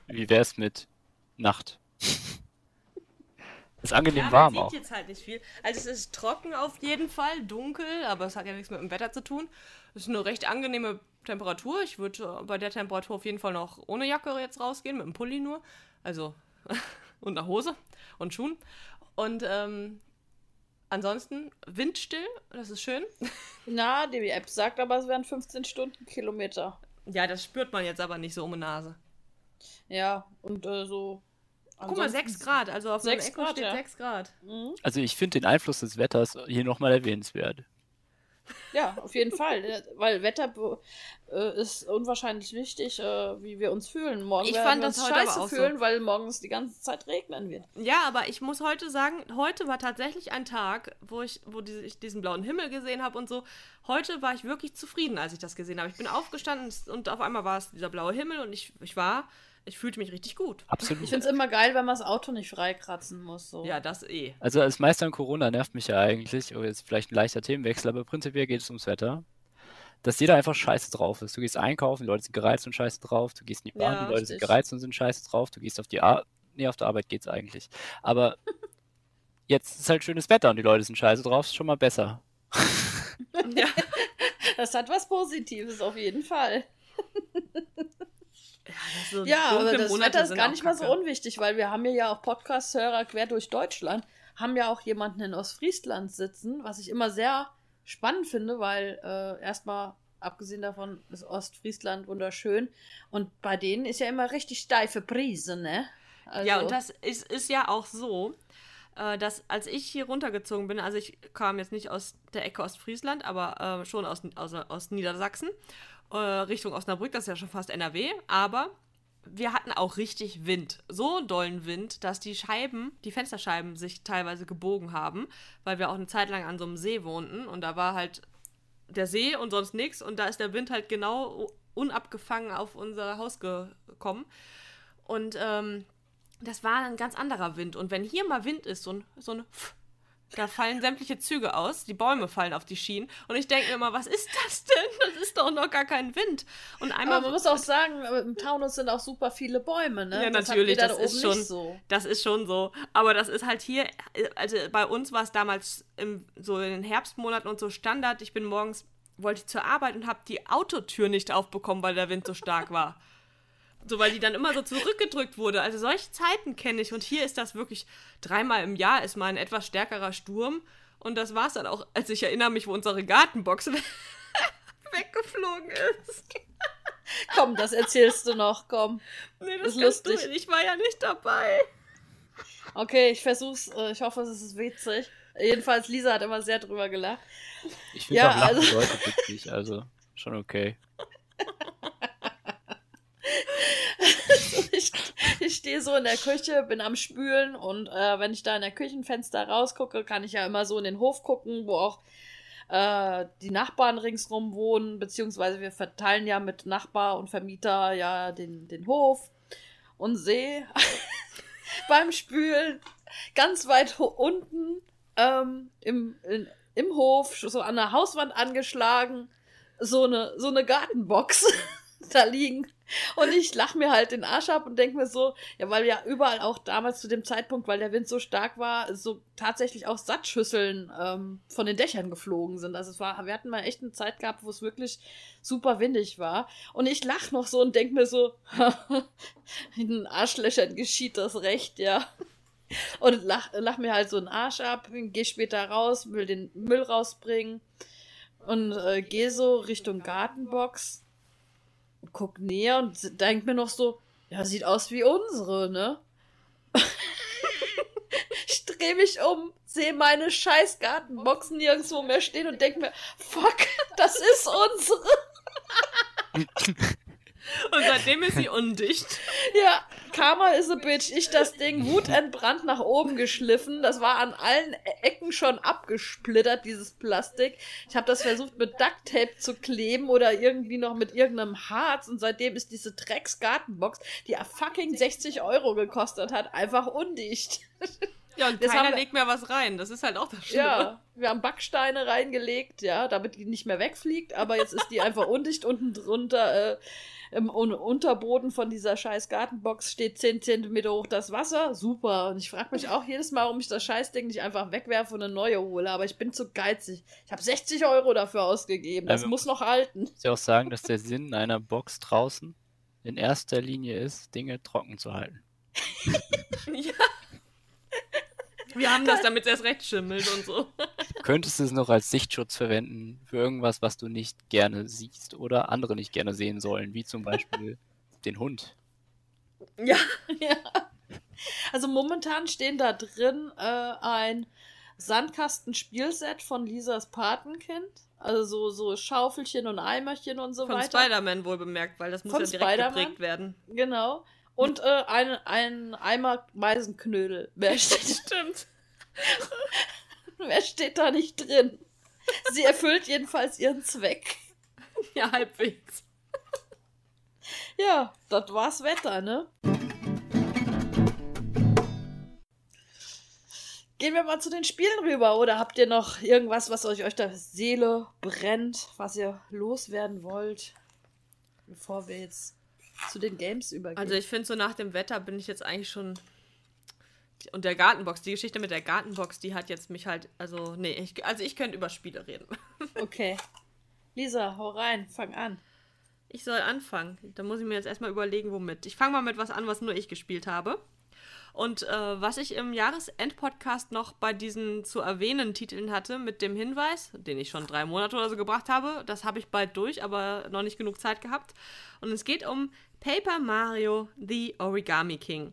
Wie wär's mit Nacht? Ist angenehm Ja, warm man auch. sieht jetzt halt nicht viel. Also es ist trocken auf jeden Fall, dunkel, aber es hat ja nichts mit dem Wetter zu tun. Es ist eine recht angenehme Temperatur. Ich würde äh, bei der Temperatur auf jeden Fall noch ohne Jacke jetzt rausgehen, mit dem Pulli nur. Also und einer Hose und Schuhen. Und ähm, ansonsten windstill, das ist schön. Na, die App sagt aber, es wären 15 Stundenkilometer. Ja, das spürt man jetzt aber nicht so um die Nase. Ja, und äh, so. Guck mal, 6 Grad, also auf dem Echo Grad, steht ja. 6 Grad. Mhm. Also ich finde den Einfluss des Wetters hier nochmal erwähnenswert. Ja, auf jeden Fall. Weil Wetter äh, ist unwahrscheinlich wichtig, äh, wie wir uns fühlen. Morgen Ich fand wir das uns heute scheiße auch so. fühlen, weil morgens die ganze Zeit regnen wird. Ja, aber ich muss heute sagen, heute war tatsächlich ein Tag, wo ich, wo diese, ich diesen blauen Himmel gesehen habe und so. Heute war ich wirklich zufrieden, als ich das gesehen habe. Ich bin aufgestanden und auf einmal war es dieser blaue Himmel und ich, ich war, ich fühlte mich richtig gut. Absolut. Ich finde es immer geil, wenn man das Auto nicht freikratzen muss. So. Ja, das eh. Also als Meister an Corona nervt mich ja eigentlich, oh, jetzt vielleicht ein leichter Themenwechsel, aber prinzipiell geht es ums Wetter. Dass jeder einfach scheiße drauf ist. Du gehst einkaufen, die Leute sind gereizt und scheiße drauf. Du gehst in die Bahn, Ja, die Leute sind gereizt und sind scheiße drauf. Du gehst auf die Arbeit. Nee, auf der Arbeit geht's eigentlich. Aber jetzt ist halt schönes Wetter und die Leute sind scheiße drauf, ist schon mal besser. ja. Das hat was Positives auf jeden Fall. so Ja, aber das Monate Wetter ist gar nicht mal so unwichtig, weil wir haben hier ja auch Podcast-Hörer quer durch Deutschland, haben ja auch jemanden in Ostfriesland sitzen, was ich immer sehr spannend finde, weil äh, erstmal, abgesehen davon, ist Ostfriesland wunderschön und bei denen ist ja immer richtig steife Prise, ne? Also, Ja, und das ist, ist ja auch so, äh, dass als ich hier runtergezogen bin, also ich kam jetzt nicht aus der Ecke Ostfriesland, aber äh, schon aus, aus, aus Niedersachsen, äh, Richtung Osnabrück, das ist ja schon fast NRW, aber wir hatten auch richtig Wind. So dollen Wind, dass die Scheiben, die Fensterscheiben sich teilweise gebogen haben, weil wir auch eine Zeit lang an so einem See wohnten und da war halt der See und sonst nichts und da ist der Wind halt genau unabgefangen auf unser Haus gekommen. Und ähm, das war ein ganz anderer Wind. Und wenn hier mal Wind ist, so ein, so ein Pff, da fallen sämtliche Züge aus, die Bäume fallen auf die Schienen. Und ich denke mir immer, was ist das denn? Das ist doch noch gar kein Wind. Und einmal. aber man muss auch sagen, im Taunus sind auch super viele Bäume, ne? Ja, Das natürlich, da das ist schon- so. Das ist schon so. Aber das ist halt hier, also bei uns war es damals im, so in den Herbstmonaten und so Standard. Ich bin morgens, wollte ich zur Arbeit und habe die Autotür nicht aufbekommen, weil der Wind so stark war. So, weil die dann immer so zurückgedrückt wurde. Also solche Zeiten kenne ich. Und hier ist das wirklich dreimal im Jahr ist mal ein etwas stärkerer Sturm. Und das war es dann auch, als ich erinnere mich, wo unsere Gartenbox weggeflogen ist. Komm, das erzählst du noch, komm. Nee, das Ist kannst du- lustig. Ich war ja nicht dabei. Okay, ich versuch's, äh, ich hoffe, es ist witzig. Jedenfalls, Lisa hat immer sehr drüber gelacht. Ich finde Ja, auch Lachen also- Leute witzig, also schon okay. ich ich stehe so in der Küche, bin am Spülen und äh, wenn ich da in der Küchenfenster rausgucke, kann ich ja immer so in den Hof gucken, wo auch äh, die Nachbarn ringsrum wohnen, beziehungsweise wir verteilen ja mit Nachbar und Vermieter ja den, den Hof und sehe beim Spülen ganz weit unten ähm, im, in, im Hof, so an der Hauswand angeschlagen, so eine, so eine Gartenbox da liegen. Und ich lach mir halt den Arsch ab und denk mir so, ja, weil ja überall auch damals zu dem Zeitpunkt, weil der Wind so stark war, so tatsächlich auch Sattschüsseln ähm, von den Dächern geflogen sind. Also es war, wir hatten mal echt eine Zeit gehabt, wo es wirklich super windig war. Und ich lach noch so und denk mir so, in den Arschlöchern geschieht das recht, ja. Und lach, lach mir halt so einen Arsch ab, geh später raus, will den Müll rausbringen. und äh, gehe so Richtung Gartenbox, guck näher und denk mir noch so, ja, sieht aus wie unsere, ne? ich drehe mich um, sehe meine scheiß Gartenboxen nirgendwo mehr stehen und denke mir, fuck, das ist unsere. Und seitdem ist sie undicht. Ja, Karma is a bitch. Ich das Ding wutentbrannt nach oben geschliffen. Das war an allen Ecken schon abgesplittert, dieses Plastik. Ich habe das versucht mit Ducktape zu kleben oder irgendwie noch mit irgendeinem Harz. Und seitdem ist diese Drecks-Gartenbox, die fucking 60 Euro gekostet hat, einfach undicht. Ja, und Jetzt keiner haben legt mehr was rein. Das ist halt auch das Schlimme. Ja, wir haben Backsteine reingelegt, ja, damit die nicht mehr wegfliegt, aber jetzt ist die einfach undicht unten drunter. Äh, Im Un Unterboden von dieser scheiß Gartenbox steht 10 Zentimeter hoch das Wasser. Super. Und ich frage mich auch jedes Mal, warum ich das Scheißding nicht einfach wegwerfe und eine neue hole. Aber ich bin zu geizig. Ich habe 60 Euro dafür ausgegeben. Das Ähm, muss noch halten. Ich muss ja auch sagen, dass der Sinn einer Box draußen in erster Linie ist, Dinge trocken zu halten. Ja. Wir haben das, damit es erst recht schimmelt und so. Du könntest es noch als Sichtschutz verwenden für irgendwas, was du nicht gerne siehst oder andere nicht gerne sehen sollen, wie zum Beispiel den Hund. Ja. Ja. Also momentan stehen da drin äh, ein Sandkastenspielset von Lisas Patenkind. Also so, so Schaufelchen und Eimerchen und so Von weiter. Spider-Man wohl bemerkt, weil das muss Von ja direkt geprägt werden. Genau. Und äh, ein, ein Eimer Meisenknödel. Wer steht, Stimmt. wer steht da nicht drin? Sie erfüllt jedenfalls ihren Zweck. Ja, halbwegs. Ja, das war's Wetter, ne? Gehen wir mal zu den Spielen rüber, oder habt ihr noch irgendwas, was euch, euch der Seele brennt, was ihr loswerden wollt, bevor wir jetzt zu den Games übergehen? Also ich finde so nach dem Wetter bin ich jetzt eigentlich schon und der Gartenbox, die Geschichte mit der Gartenbox, die hat jetzt mich halt, also nee, ich, also ich könnte über Spiele reden. okay. Lisa, hau rein, fang an. Ich soll anfangen. Da muss ich mir jetzt erstmal überlegen, womit. Ich fange mal mit was an, was nur ich gespielt habe. Und äh, was ich im Jahresendpodcast noch bei diesen zu erwähnenden Titeln hatte, mit dem Hinweis, den ich schon drei Monate oder so gebracht habe, das habe ich bald durch, aber noch nicht genug Zeit gehabt. Und es geht um Paper Mario The Origami King.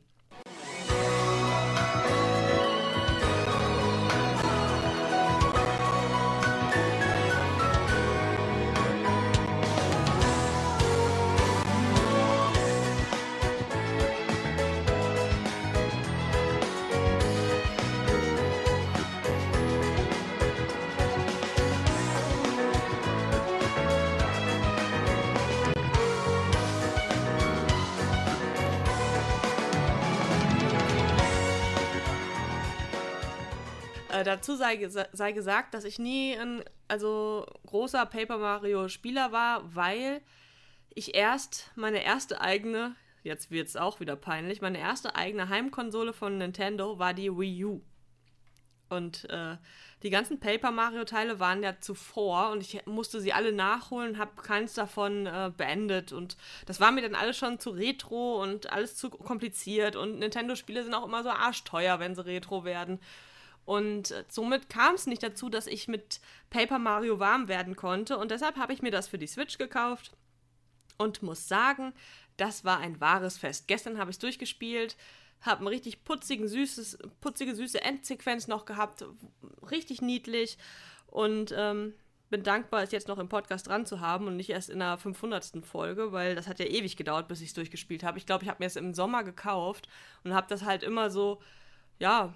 Äh, dazu sei, sei gesagt, dass ich nie ein also großer Paper Mario Spieler war, weil ich erst meine erste eigene, jetzt wird es auch wieder peinlich, meine erste eigene Heimkonsole von Nintendo war die Wii U. Und äh, die ganzen Paper Mario Teile waren ja zuvor und ich musste sie alle nachholen, habe keins davon äh, beendet und das war mir dann alles schon zu retro und alles zu kompliziert und Nintendo Spiele sind auch immer so arschteuer, wenn sie retro werden. Und äh, somit kam es nicht dazu, dass ich mit Paper Mario warm werden konnte. Und deshalb habe ich mir das für die Switch gekauft und muss sagen, das war ein wahres Fest. Gestern habe ich es durchgespielt, habe eine richtig putzigen, süßes, putzige, süße Endsequenz noch gehabt, richtig niedlich und ähm, bin dankbar, es jetzt noch im Podcast dran zu haben und nicht erst in der 500. Folge, weil das hat ja ewig gedauert, bis ich es durchgespielt habe. Ich glaube, ich habe mir es im Sommer gekauft und habe das halt immer so, ja,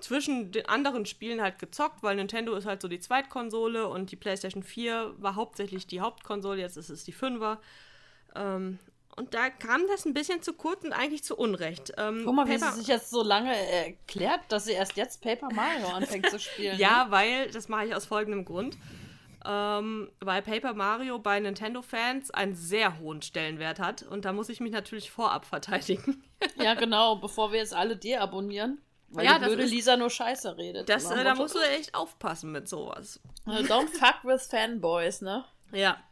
zwischen den anderen Spielen halt gezockt, weil Nintendo ist halt so die Zweitkonsole und die PlayStation 4 war hauptsächlich die Hauptkonsole, jetzt ist es die 5er. Ähm, und da kam das ein bisschen zu kurz und eigentlich zu Unrecht. Ähm, Guck mal, wie Paper- sie sich jetzt so lange erklärt, dass sie erst jetzt Paper Mario anfängt zu spielen. Ja, ne? weil, das mache ich aus folgendem Grund. Ähm, weil Paper Mario bei Nintendo-Fans einen sehr hohen Stellenwert hat und da muss ich mich natürlich vorab verteidigen. Ja, genau, bevor wir jetzt alle deabonnieren. Weil Ja, die das blöde ist- Lisa nur Scheiße redet. Das, äh, da musst du echt aufpassen mit sowas. äh, Don't fuck with Fanboys, ne? Ja.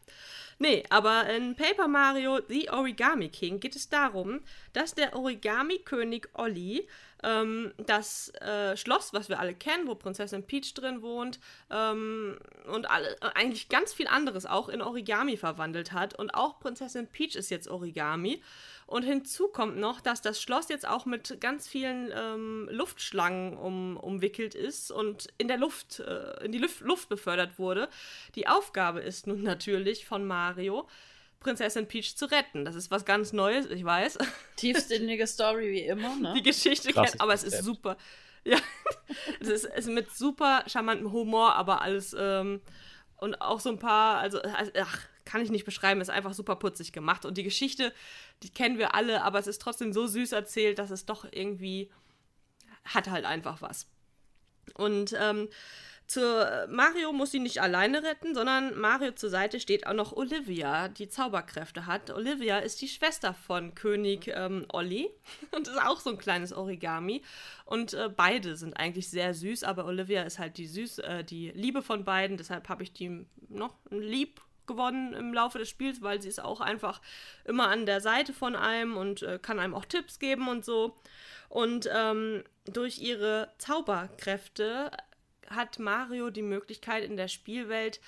Nee, aber in Paper Mario The Origami King geht es darum, dass der Origami-König Olli ähm, das äh, Schloss, was wir alle kennen, wo Prinzessin Peach drin wohnt ähm, und alle, äh, eigentlich ganz viel anderes auch in Origami verwandelt hat. Und auch Prinzessin Peach ist jetzt Origami. Und hinzu kommt noch, dass das Schloss jetzt auch mit ganz vielen ähm, Luftschlangen um, umwickelt ist und in der Luft, äh, in die Luft, Luft befördert wurde. Die Aufgabe ist nun natürlich von Mario, Prinzessin Peach zu retten. Das ist was ganz Neues, ich weiß. Tiefsinnige Story wie immer, ne? Die Geschichte kennt, aber es ist super. Ja, es ist, ist mit super charmantem Humor, aber alles ähm, und auch so ein paar, also, also ach, kann ich nicht beschreiben, ist einfach super putzig gemacht. Und die Geschichte, die kennen wir alle, aber es ist trotzdem so süß erzählt, dass es doch irgendwie hat halt einfach was. Und ähm, zur Mario muss sie nicht alleine retten, sondern Mario zur Seite steht auch noch Olivia, die Zauberkräfte hat. Olivia ist die Schwester von König ähm, Olli und ist auch so ein kleines Origami. Und äh, beide sind eigentlich sehr süß, aber Olivia ist halt die süß, äh, die Liebe von beiden. Deshalb habe ich die noch lieb gewonnen im Laufe des Spiels, weil sie ist auch einfach immer an der Seite von einem und äh, kann einem auch Tipps geben und so. Und ähm, durch ihre Zauberkräfte hat Mario die Möglichkeit in der Spielwelt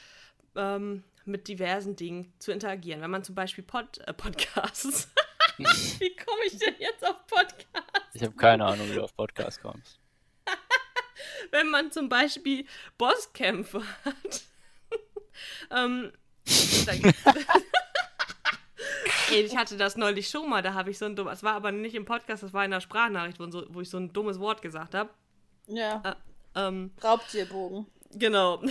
ähm, mit diversen Dingen zu interagieren. Wenn man zum Beispiel Pod, äh, Podcasts. wie komme ich denn jetzt auf Podcasts? Ich habe keine Ahnung, wie du auf Podcasts kommst. Wenn man zum Beispiel Bosskämpfe hat. ähm, ich hatte das neulich schon mal, da habe ich so ein dummes, es war aber nicht im Podcast, das war in der Sprachnachricht, wo, so, wo ich so ein dummes Wort gesagt habe. Ja. Äh, ähm, Raubtierbogen. Genau.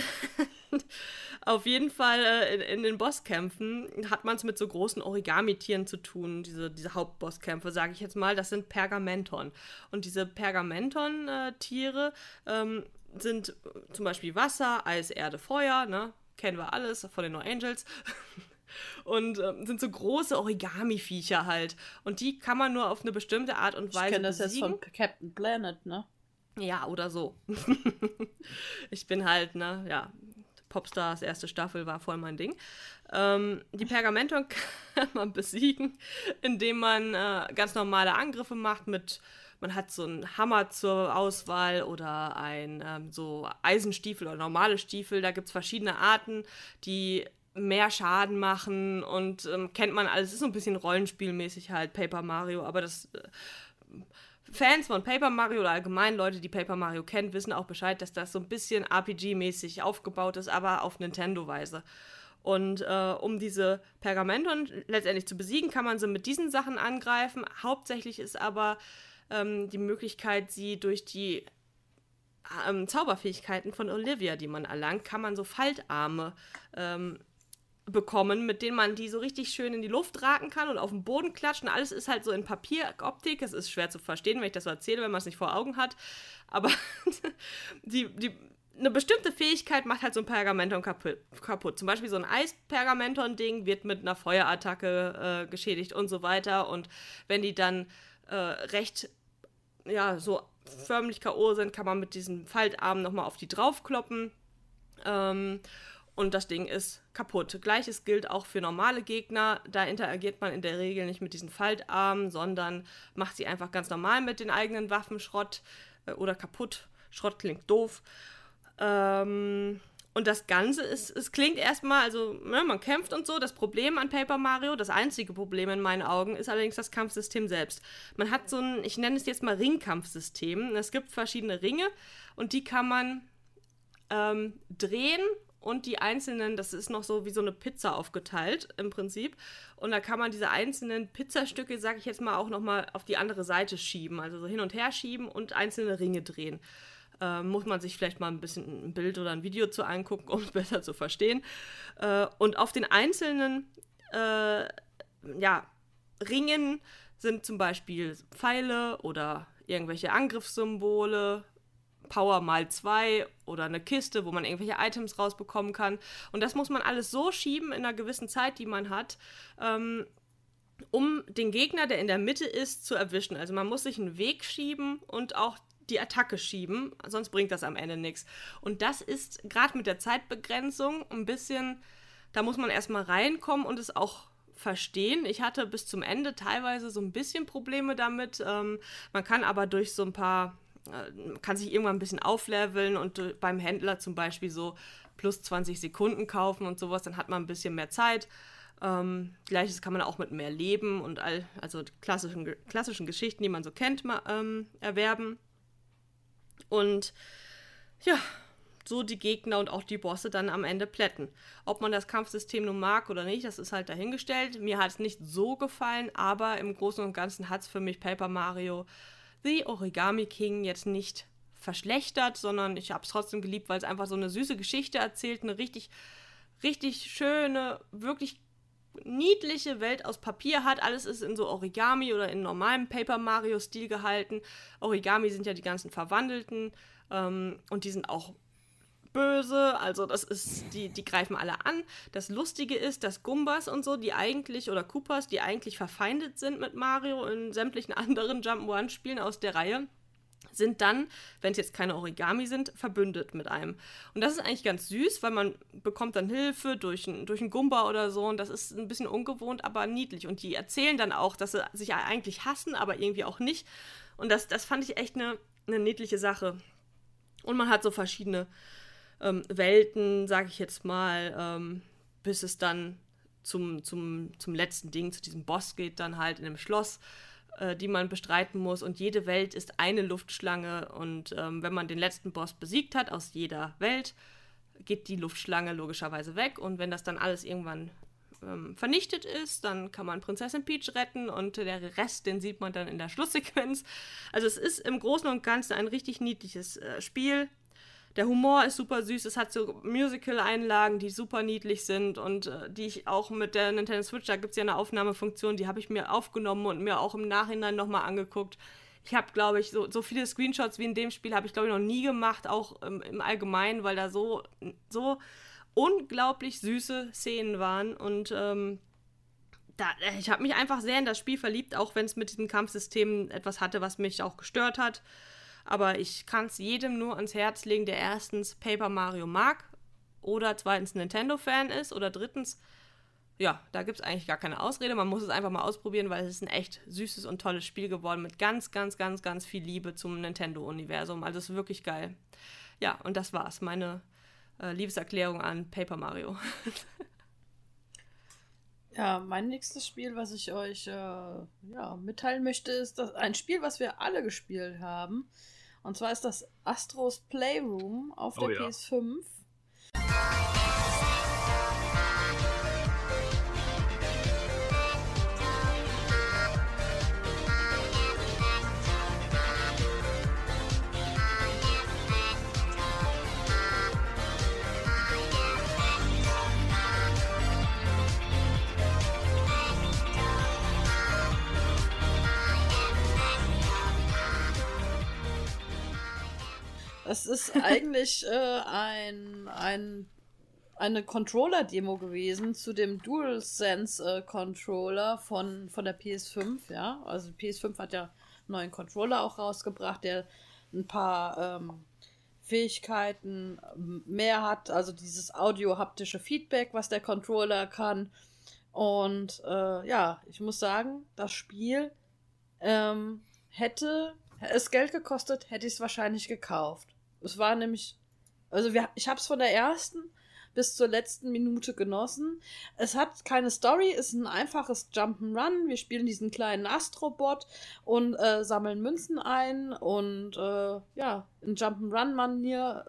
Auf jeden Fall äh, in, in, den Bosskämpfen hat man es mit so großen Origami-Tieren zu tun, diese, diese Hauptbosskämpfe, sage ich jetzt mal. Das sind Pergamenton. Und diese Pergamenton-Tiere ähm, sind zum Beispiel Wasser, Eis, Erde, Feuer, ne? Kennen wir alles von den No Angels. und ähm, sind so große Origami-Viecher halt. Und die kann man nur auf eine bestimmte Art und Weise. Ich kenne das jetzt von Captain Planet, ne? Ja, oder so. ich bin halt, ne, ja, Popstars erste Staffel war voll mein Ding. Ähm, die Pergamenton kann man besiegen, indem man äh, ganz normale Angriffe macht mit man hat so einen Hammer zur Auswahl oder ein ähm, so Eisenstiefel oder normale Stiefel. Da gibt es verschiedene Arten, die mehr Schaden machen und ähm, kennt man alles. Ist so ein bisschen rollenspielmäßig halt Paper Mario, aber das. Äh, Fans von Paper Mario oder allgemein Leute, die Paper Mario kennen, wissen auch Bescheid, dass das so ein bisschen RPG-mäßig aufgebaut ist, aber auf Nintendo-Weise. Und äh, um diese Pergamenton letztendlich zu besiegen, kann man sie mit diesen Sachen angreifen. Hauptsächlich ist aber ähm, die Möglichkeit, sie durch die ähm, Zauberfähigkeiten von Olivia, die man erlangt, kann man so Faltarme ähm, bekommen, mit denen man die so richtig schön in die Luft raken kann und auf den Boden klatschen. Alles ist halt so in Papieroptik. Es ist schwer zu verstehen, wenn ich das so erzähle, wenn man es nicht vor Augen hat. Aber die, die, eine bestimmte Fähigkeit macht halt so ein Pergamenton kaputt. Zum Beispiel so ein Eispergamenton-Ding wird mit einer Feuerattacke äh, geschädigt und so weiter. Und wenn die dann äh, recht ja, so förmlich K.O. sind, kann man mit diesen Faltarmen nochmal auf die draufkloppen. Ähm, und das Ding ist kaputt. Gleiches gilt auch für normale Gegner. Da interagiert man in der Regel nicht mit diesen Faltarmen, sondern macht sie einfach ganz normal mit den eigenen Waffen Schrott äh, oder kaputt. Schrott klingt doof. Ähm, und das Ganze ist, es klingt erstmal, also ne, man kämpft und so. Das Problem an Paper Mario, das einzige Problem in meinen Augen, ist allerdings das Kampfsystem selbst. Man hat so ein, ich nenne es jetzt mal Ringkampfsystem. Es gibt verschiedene Ringe und die kann man ähm, drehen und die einzelnen, das ist noch so wie so eine Pizza aufgeteilt im Prinzip. Und da kann man diese einzelnen Pizzastücke, sag ich jetzt mal, auch nochmal auf die andere Seite schieben. Also so hin und her schieben und einzelne Ringe drehen. Äh, muss man sich vielleicht mal ein bisschen ein Bild oder ein Video zu angucken, um es besser zu verstehen. Äh, und auf den einzelnen äh, ja, Ringen sind zum Beispiel Pfeile oder irgendwelche Angriffssymbole, Power mal zwei oder eine Kiste, wo man irgendwelche Items rausbekommen kann. Und das muss man alles so schieben in einer gewissen Zeit, die man hat, ähm, um den Gegner, der in der Mitte ist, zu erwischen. Also man muss sich einen Weg schieben und auch die Attacke schieben, sonst bringt das am Ende nichts. Und das ist gerade mit der Zeitbegrenzung ein bisschen da muss man erstmal reinkommen und es auch verstehen. Ich hatte bis zum Ende teilweise so ein bisschen Probleme damit. Ähm, man kann aber durch so ein paar, äh, kann sich irgendwann ein bisschen aufleveln und äh, beim Händler zum Beispiel so plus 20 Sekunden kaufen und sowas, dann hat man ein bisschen mehr Zeit. Ähm, Gleiches kann man auch mit mehr Leben und all, also klassischen, klassischen Geschichten, die man so kennt, mal, ähm, erwerben. Und ja, so die Gegner und auch die Bosse dann am Ende plätten. Ob man das Kampfsystem nun mag oder nicht, das ist halt dahingestellt. Mir hat es nicht so gefallen, aber im Großen und Ganzen hat es für mich Paper Mario The Origami King jetzt nicht verschlechtert, sondern ich habe es trotzdem geliebt, weil es einfach so eine süße Geschichte erzählt, eine richtig, richtig schöne, wirklich niedliche Welt aus Papier hat. Alles ist in so Origami oder in normalem Paper Mario-Stil gehalten. Origami sind ja die ganzen Verwandelten ähm, und die sind auch böse. Also das ist, die, die greifen alle an. Das Lustige ist, dass Gumbas und so, die eigentlich, oder Koopas, die eigentlich verfeindet sind mit Mario in sämtlichen anderen Jump'n'Run-Spielen aus der Reihe, sind dann, wenn es jetzt keine Origami sind, verbündet mit einem. Und das ist eigentlich ganz süß, weil man bekommt dann Hilfe durch, ein, durch einen Gumba oder so und das ist ein bisschen ungewohnt, aber niedlich. Und die erzählen dann auch, dass sie sich eigentlich hassen, aber irgendwie auch nicht. Und das, das fand ich echt eine, eine niedliche Sache. Und man hat so verschiedene ähm, Welten, sag ich jetzt mal, ähm, bis es dann zum, zum, zum letzten Ding, zu diesem Boss geht, dann halt in einem Schloss äh, die man bestreiten muss. Und jede Welt ist eine Luftschlange. Und ähm, wenn man den letzten Boss besiegt hat aus jeder Welt, geht die Luftschlange logischerweise weg. Und wenn das dann alles irgendwann ähm, vernichtet ist, dann kann man Prinzessin Peach retten und der Rest, den sieht man dann in der Schlusssequenz. Also es ist im Großen und Ganzen ein richtig niedliches äh, Spiel. Der Humor ist super süß, es hat so Musical-Einlagen, die super niedlich sind und äh, die ich auch mit der Nintendo Switch, da gibt es ja eine Aufnahmefunktion, die habe ich mir aufgenommen und mir auch im Nachhinein nochmal angeguckt. Ich habe, glaube ich, so, so viele Screenshots wie in dem Spiel habe ich, glaube ich, noch nie gemacht, auch ähm, im Allgemeinen, weil da so, so unglaublich süße Szenen waren und ähm, da, äh, ich habe mich einfach sehr in das Spiel verliebt, auch wenn es mit diesem Kampfsystem etwas hatte, was mich auch gestört hat. Aber ich kann es jedem nur ans Herz legen, der erstens Paper Mario mag oder zweitens Nintendo-Fan ist oder drittens, ja, da gibt es eigentlich gar keine Ausrede. Man muss es einfach mal ausprobieren, weil es ist ein echt süßes und tolles Spiel geworden mit ganz, ganz, ganz, ganz viel Liebe zum Nintendo-Universum. Also es ist wirklich geil. Ja, und das war's. Meine äh, Liebeserklärung an Paper Mario. Ja, mein nächstes Spiel, was ich euch äh, ja, mitteilen möchte, ist das, ein Spiel, was wir alle gespielt haben. Und zwar ist das Astros Playroom auf oh, der ja. PS5. Es ist eigentlich äh, ein, ein, eine Controller-Demo gewesen zu dem DualSense-Controller von, von der PS5, ja. Also die PS5 hat ja einen neuen Controller auch rausgebracht, der ein paar ähm, Fähigkeiten mehr hat, also dieses audio-haptische Feedback, was der Controller kann. Und äh, ja, ich muss sagen, das Spiel ähm, hätte es Geld gekostet, hätte ich es wahrscheinlich gekauft. Es war nämlich, also wir, ich habe es von der ersten bis zur letzten Minute genossen. Es hat keine Story, ist ein einfaches Jump'n'Run. Wir spielen diesen kleinen Astrobot und äh, sammeln Münzen ein und äh, ja, in Jump'n'Run-Manier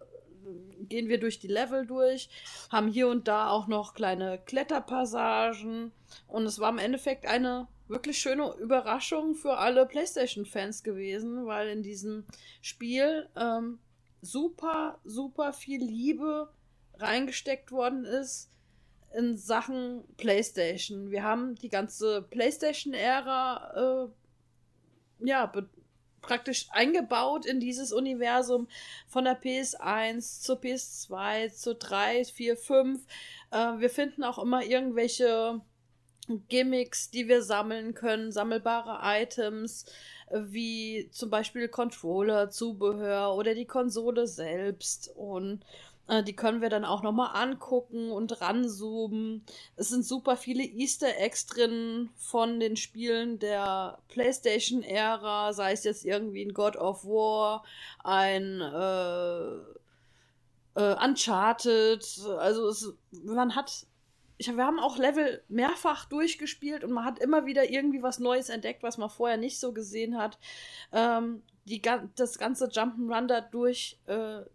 gehen wir durch die Level durch, haben hier und da auch noch kleine Kletterpassagen und es war im Endeffekt eine wirklich schöne Überraschung für alle PlayStation-Fans gewesen, weil in diesem Spiel ähm, super, super viel Liebe reingesteckt worden ist in Sachen PlayStation. Wir haben die ganze PlayStation-Ära äh, ja, praktisch eingebaut in dieses Universum von der PS1 zur PS2 zur 3, 4, 5. Äh, wir finden auch immer irgendwelche Gimmicks, die wir sammeln können, sammelbare Items wie zum Beispiel Controller, Zubehör oder die Konsole selbst. Und Äh, die können wir dann auch nochmal angucken und ranzoomen. Es sind super viele Easter Eggs drin von den Spielen der PlayStation-Ära, sei es jetzt irgendwie ein God of War, ein äh, äh, Uncharted. Also es, man hat ich, wir haben auch Level mehrfach durchgespielt und man hat immer wieder irgendwie was Neues entdeckt, was man vorher nicht so gesehen hat. Ähm, die, das ganze Jump'n'Run da durchspielen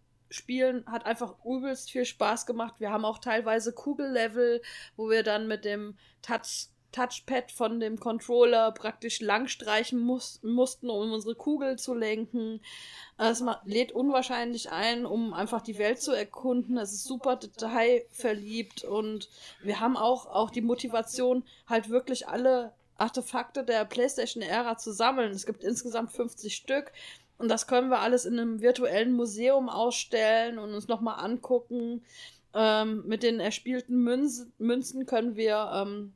äh, hat einfach übelst viel Spaß gemacht. Wir haben auch teilweise Kugellevel, wo wir dann mit dem Touch Touchpad von dem Controller praktisch langstreichen muss, mussten, um unsere Kugel zu lenken. Es lädt unwahrscheinlich ein, um einfach die Welt zu erkunden. Es ist super detailverliebt und wir haben auch, auch die Motivation, halt wirklich alle Artefakte der PlayStation-Ära zu sammeln. Es gibt insgesamt 50 Stück. Und das können wir alles in einem virtuellen Museum ausstellen und uns nochmal angucken. Ähm, mit den erspielten Münzen, Münzen können wir ähm,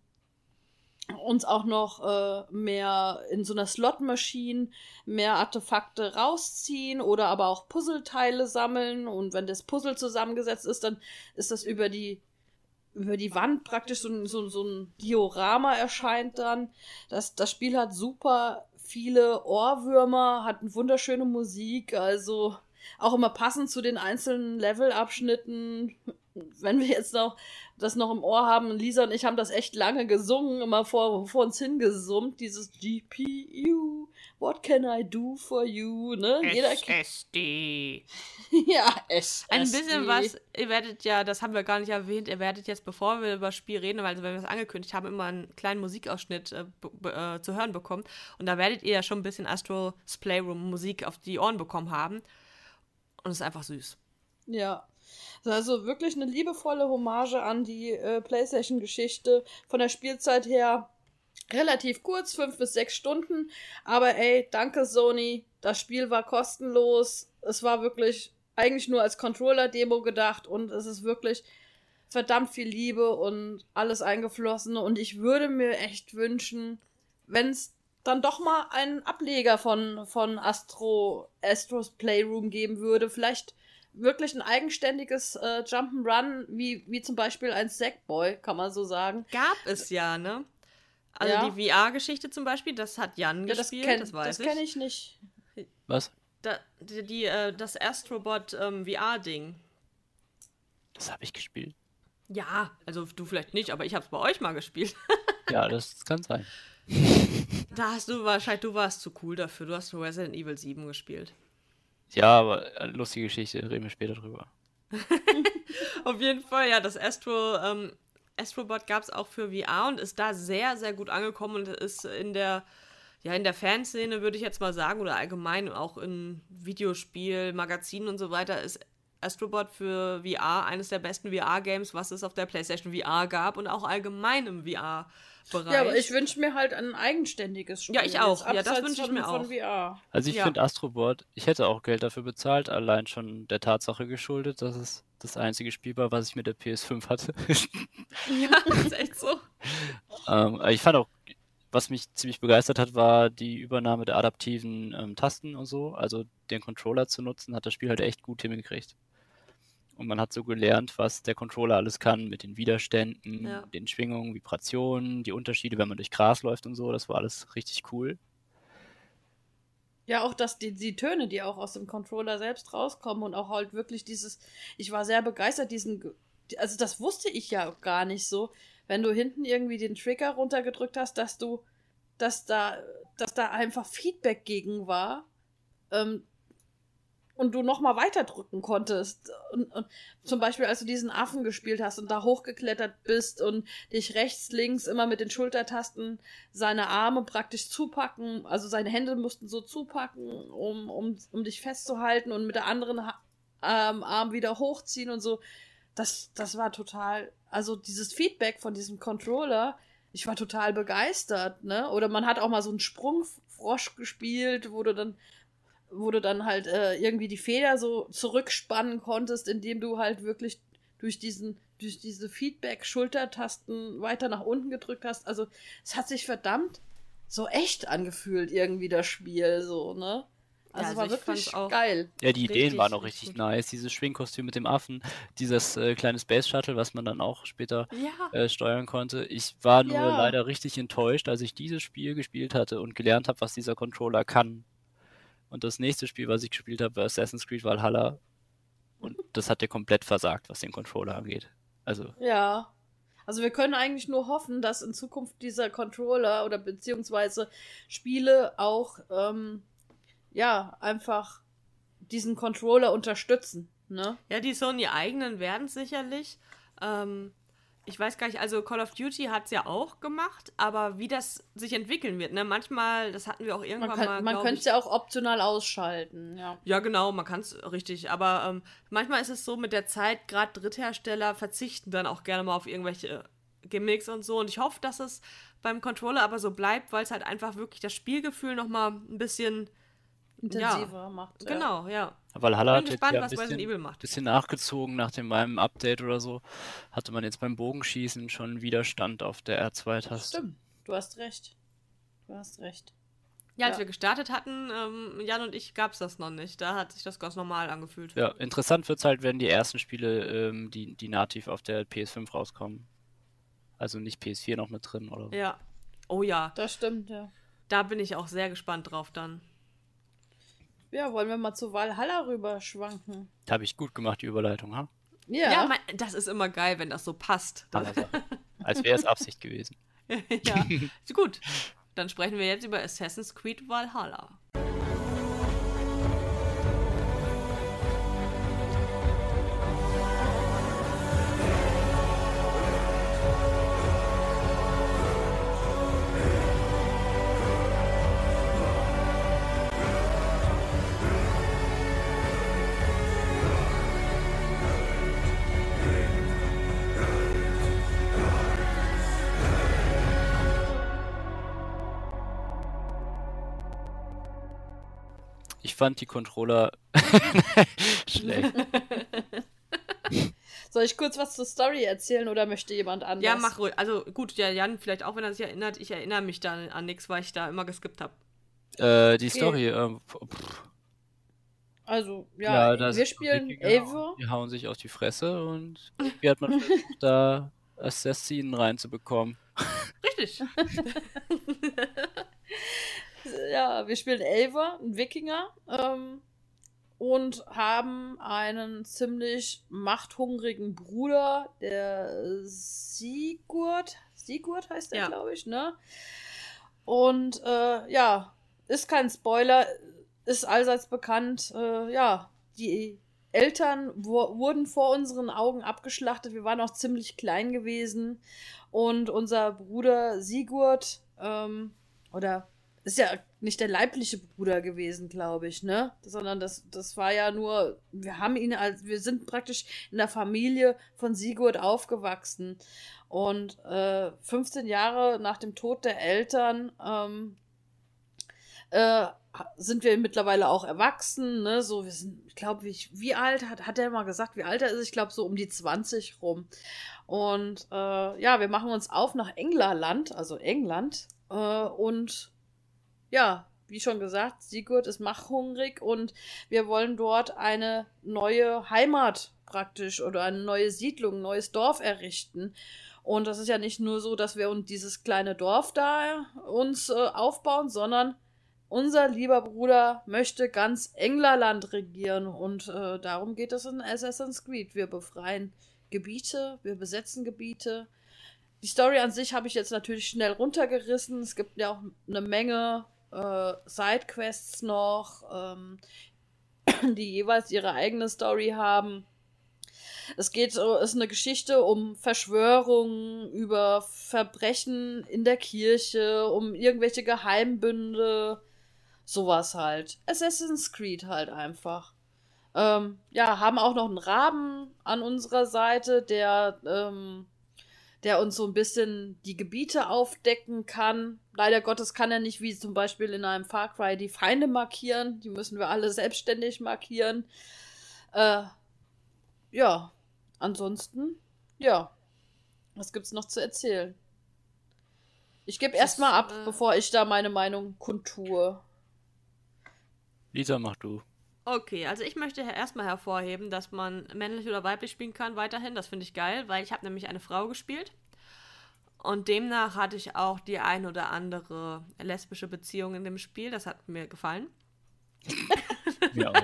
uns auch noch äh, mehr in so einer Slot-Maschine mehr Artefakte rausziehen oder aber auch Puzzleteile sammeln und wenn das Puzzle zusammengesetzt ist, dann ist das über die über die Wand praktisch so, so, so ein Diorama erscheint dann. Das, das Spiel hat super viele Ohrwürmer, hat eine wunderschöne Musik, also auch immer passend zu den einzelnen Levelabschnitten. Wenn wir jetzt noch das noch im Ohr haben, Lisa und ich haben das echt lange gesungen, immer vor, vor uns hingesummt, dieses GPU, what can I do for you, ne? SSD. ja, SSD. Ein bisschen was, ihr werdet ja, das haben wir gar nicht erwähnt, ihr werdet jetzt, bevor wir über das Spiel reden, weil wenn wir es angekündigt haben, immer einen kleinen Musikausschnitt äh, äh, zu hören bekommen und da werdet ihr ja schon ein bisschen Astro Playroom Musik auf die Ohren bekommen haben und ist einfach süß. Ja. Also wirklich eine liebevolle Hommage an die äh, PlayStation-Geschichte. Von der Spielzeit her relativ kurz, fünf bis sechs Stunden. Aber ey, danke Sony. Das Spiel war kostenlos. Es war wirklich eigentlich nur als Controller-Demo gedacht und es ist wirklich verdammt viel Liebe und alles eingeflossen. Und ich würde mir echt wünschen, wenn es dann doch mal einen Ableger von, von Astro, Astros Playroom geben würde. Vielleicht wirklich ein eigenständiges äh, Jump'n'Run, wie, wie zum Beispiel ein Sackboy, kann man so sagen. Gab es ja, ne? Also ja. die VR-Geschichte zum Beispiel, das hat Jan ja, gespielt, das, kenn, das weiß das ich. Das kenne ich nicht. Was? Da, die, die äh, das Astrobot ähm, VR-Ding. Das habe ich gespielt. Ja, also du vielleicht nicht, aber ich habe es bei euch mal gespielt. ja, das kann sein. Da hast du wahrscheinlich, du warst zu cool dafür. Du hast Resident Evil 7 gespielt. Ja, aber äh, lustige Geschichte, reden wir später drüber. Auf jeden Fall, ja, das Astro, ähm, Astrobot gab es auch für VR und ist da sehr, sehr gut angekommen und ist in der, ja, in der Fanszene, würde ich jetzt mal sagen, oder allgemein auch in Videospiel, Magazinen und so weiter, ist Astrobot für VR eines der besten VR-Games, was es auf der PlayStation VR gab und auch allgemein im VR. Bereich. Ja, aber ich wünsche mir halt ein eigenständiges Spiel. Ja, ich auch. Ja, das wünsche ich mir auch. VR. Also ich ja. finde Astrobot, ich hätte auch Geld dafür bezahlt, allein schon der Tatsache geschuldet, dass es das einzige Spiel war, was ich mit der PS5 hatte. ja, das ist echt so. ähm, ich fand auch, was mich ziemlich begeistert hat, war die Übernahme der adaptiven ähm, Tasten und so. Also den Controller zu nutzen, hat das Spiel halt echt gut hingekriegt. Und man hat so gelernt, was der Controller alles kann mit den Widerständen, ja. den Schwingungen, Vibrationen, die Unterschiede, wenn man durch Gras läuft und so. Das war alles richtig cool. Ja, auch dass die, die Töne, die auch aus dem Controller selbst rauskommen und auch halt wirklich dieses, ich war sehr begeistert, diesen, also das wusste ich ja gar nicht so, wenn du hinten irgendwie den Trigger runtergedrückt hast, dass du, dass da, dass da einfach Feedback gegen war. Ähm, und du nochmal weiter drücken konntest. Und, und, zum Beispiel, als du diesen Affen gespielt hast und da hochgeklettert bist und dich rechts, links immer mit den Schultertasten seine Arme praktisch zupacken, also seine Hände mussten so zupacken, um, um, um dich festzuhalten und mit der anderen ähm, Arm wieder hochziehen und so. Das, das war total, also dieses Feedback von diesem Controller, ich war total begeistert, ne? Oder man hat auch mal so einen Sprungfrosch gespielt, wo du dann wo du dann halt äh, irgendwie die Feder so zurückspannen konntest, indem du halt wirklich durch diesen durch diese Feedback-Schultertasten weiter nach unten gedrückt hast. Also es hat sich verdammt so echt angefühlt irgendwie das Spiel so, ne? Also, also war ich wirklich auch geil. Ja, die Ideen Richtig, waren auch richtig richtig nice. Dieses Schwingkostüm mit dem Affen, dieses äh, kleine Space Shuttle, was man dann auch später Ja. äh, steuern konnte. Ich war nur Ja. leider richtig enttäuscht, als ich dieses Spiel gespielt hatte und gelernt habe, was dieser Controller kann. Und das nächste Spiel, was ich gespielt habe, war Assassin's Creed Valhalla. Und das hat ja komplett versagt, was den Controller angeht. Also, Ja. Also wir können eigentlich nur hoffen, dass in Zukunft dieser Controller oder beziehungsweise Spiele auch ähm, ja einfach diesen Controller unterstützen. Ne? Ja, die Sony eigenen werden sicherlich. Ähm, ich weiß gar nicht, also Call of Duty hat es ja auch gemacht, aber wie das sich entwickeln wird, ne? Manchmal, das hatten wir auch irgendwann Man, kann, mal. man könnte es ja auch optional ausschalten. Ja. Ja, genau, man kann es richtig. Aber ähm, manchmal ist es so, mit der Zeit, gerade Dritthersteller verzichten dann auch gerne mal auf irgendwelche Gimmicks und so. Und ich hoffe, dass es beim Controller aber so bleibt, weil es halt einfach wirklich das Spielgefühl nochmal ein bisschen. Intensiver macht. Ja. Genau, ja. Valhalla Bin hat gespannt, ja ein was Resident bisschen, Evil macht. bisschen nachgezogen nach dem meinem Update oder so. Hatte man jetzt beim Bogenschießen schon Widerstand auf der R2-Taste. Stimmt, du hast recht. Du hast recht. Ja, als Ja. wir gestartet hatten, ähm, Jan und ich, gab es das noch nicht. Da hat sich das ganz normal angefühlt. Ja, interessant wird es halt, wenn die ersten Spiele, ähm, die, die nativ auf der PS5 rauskommen. Also nicht PS4 noch mit drin oder so. Ja. Oh ja, Das stimmt, ja. da bin ich auch sehr gespannt drauf dann. Ja, wollen wir mal zu Valhalla rüberschwanken? Habe ich gut gemacht, die Überleitung, ha? Ja. Ja, mein, das ist immer geil, wenn das so passt. Hammer-Sache. Als wäre es Absicht gewesen. ja, gut. Dann sprechen wir jetzt über Assassin's Creed Valhalla. Fand die Controller schlecht. Soll ich kurz was zur Story erzählen oder möchte jemand anders? Ja, mach ruhig. Also gut, ja, Jan, vielleicht auch, wenn er sich erinnert. Ich erinnere mich da an nichts, weil ich da immer geskippt habe. Äh, die Story, ähm, Also, ja, da wir spielen Wikinger, Eivor. Die hauen sich auf die Fresse und wie hat man versucht, da Assassinen reinzubekommen? Richtig. Ja, wir spielen Eivor, ein Wikinger, ähm, und haben einen ziemlich machthungrigen Bruder, der Sigurd. Sigurd heißt er, Ja. glaube ich, ne? Und äh, ja, ist kein Spoiler, ist allseits bekannt, äh, ja, die Eltern wurden vor unseren Augen abgeschlachtet. Wir waren auch ziemlich klein gewesen. Und unser Bruder Sigurd, ähm, oder ist ja nicht der leibliche Bruder gewesen, glaube ich, ne? Sondern das, das war ja nur, wir haben ihn als, wir sind praktisch in der Familie von Sigurd aufgewachsen. Und äh, 15 Jahre nach dem Tod der Eltern ähm, äh, sind wir mittlerweile auch erwachsen, ne? So, wir sind, ich glaube, wie, wie alt hat, hat er mal gesagt, wie alt er ist? Ich glaube, so um die 20 rum. Und äh, ja, wir machen uns auf nach Englerland, also England. Äh, und ja, wie schon gesagt, Sigurd ist machhungrig und wir wollen dort eine neue Heimat praktisch oder eine neue Siedlung, ein neues Dorf errichten. Und das ist ja nicht nur so, dass wir uns dieses kleine Dorf da uns äh, aufbauen, sondern unser lieber Bruder möchte ganz Englerland regieren und äh, darum geht es in Assassin's Creed. Wir befreien Gebiete, wir besetzen Gebiete. Die Story an sich habe ich jetzt natürlich schnell runtergerissen. Es gibt ja auch eine Menge äh, Sidequests noch, ähm, die jeweils ihre eigene Story haben. Es geht, so- ist eine Geschichte um Verschwörungen, über Verbrechen in der Kirche, um irgendwelche Geheimbünde, sowas halt. Assassin's Creed halt einfach. Ähm, ja, haben auch noch einen Raben an unserer Seite, der, ähm, der uns so ein bisschen die Gebiete aufdecken kann. Leider Gottes kann er nicht wie zum Beispiel in einem Far Cry die Feinde markieren. Die müssen wir alle selbstständig markieren. Äh, ja, ansonsten, ja. Was gibt's noch zu erzählen? Ich gebe erstmal ab, äh, bevor ich da meine Meinung kundtue. Lisa, mach du. Okay, also ich möchte erstmal hervorheben, dass man männlich oder weiblich spielen kann weiterhin. Das finde ich geil, weil ich habe nämlich eine Frau gespielt. Und demnach hatte ich auch die ein oder andere lesbische Beziehung in dem Spiel. Das hat mir gefallen. Mir auch.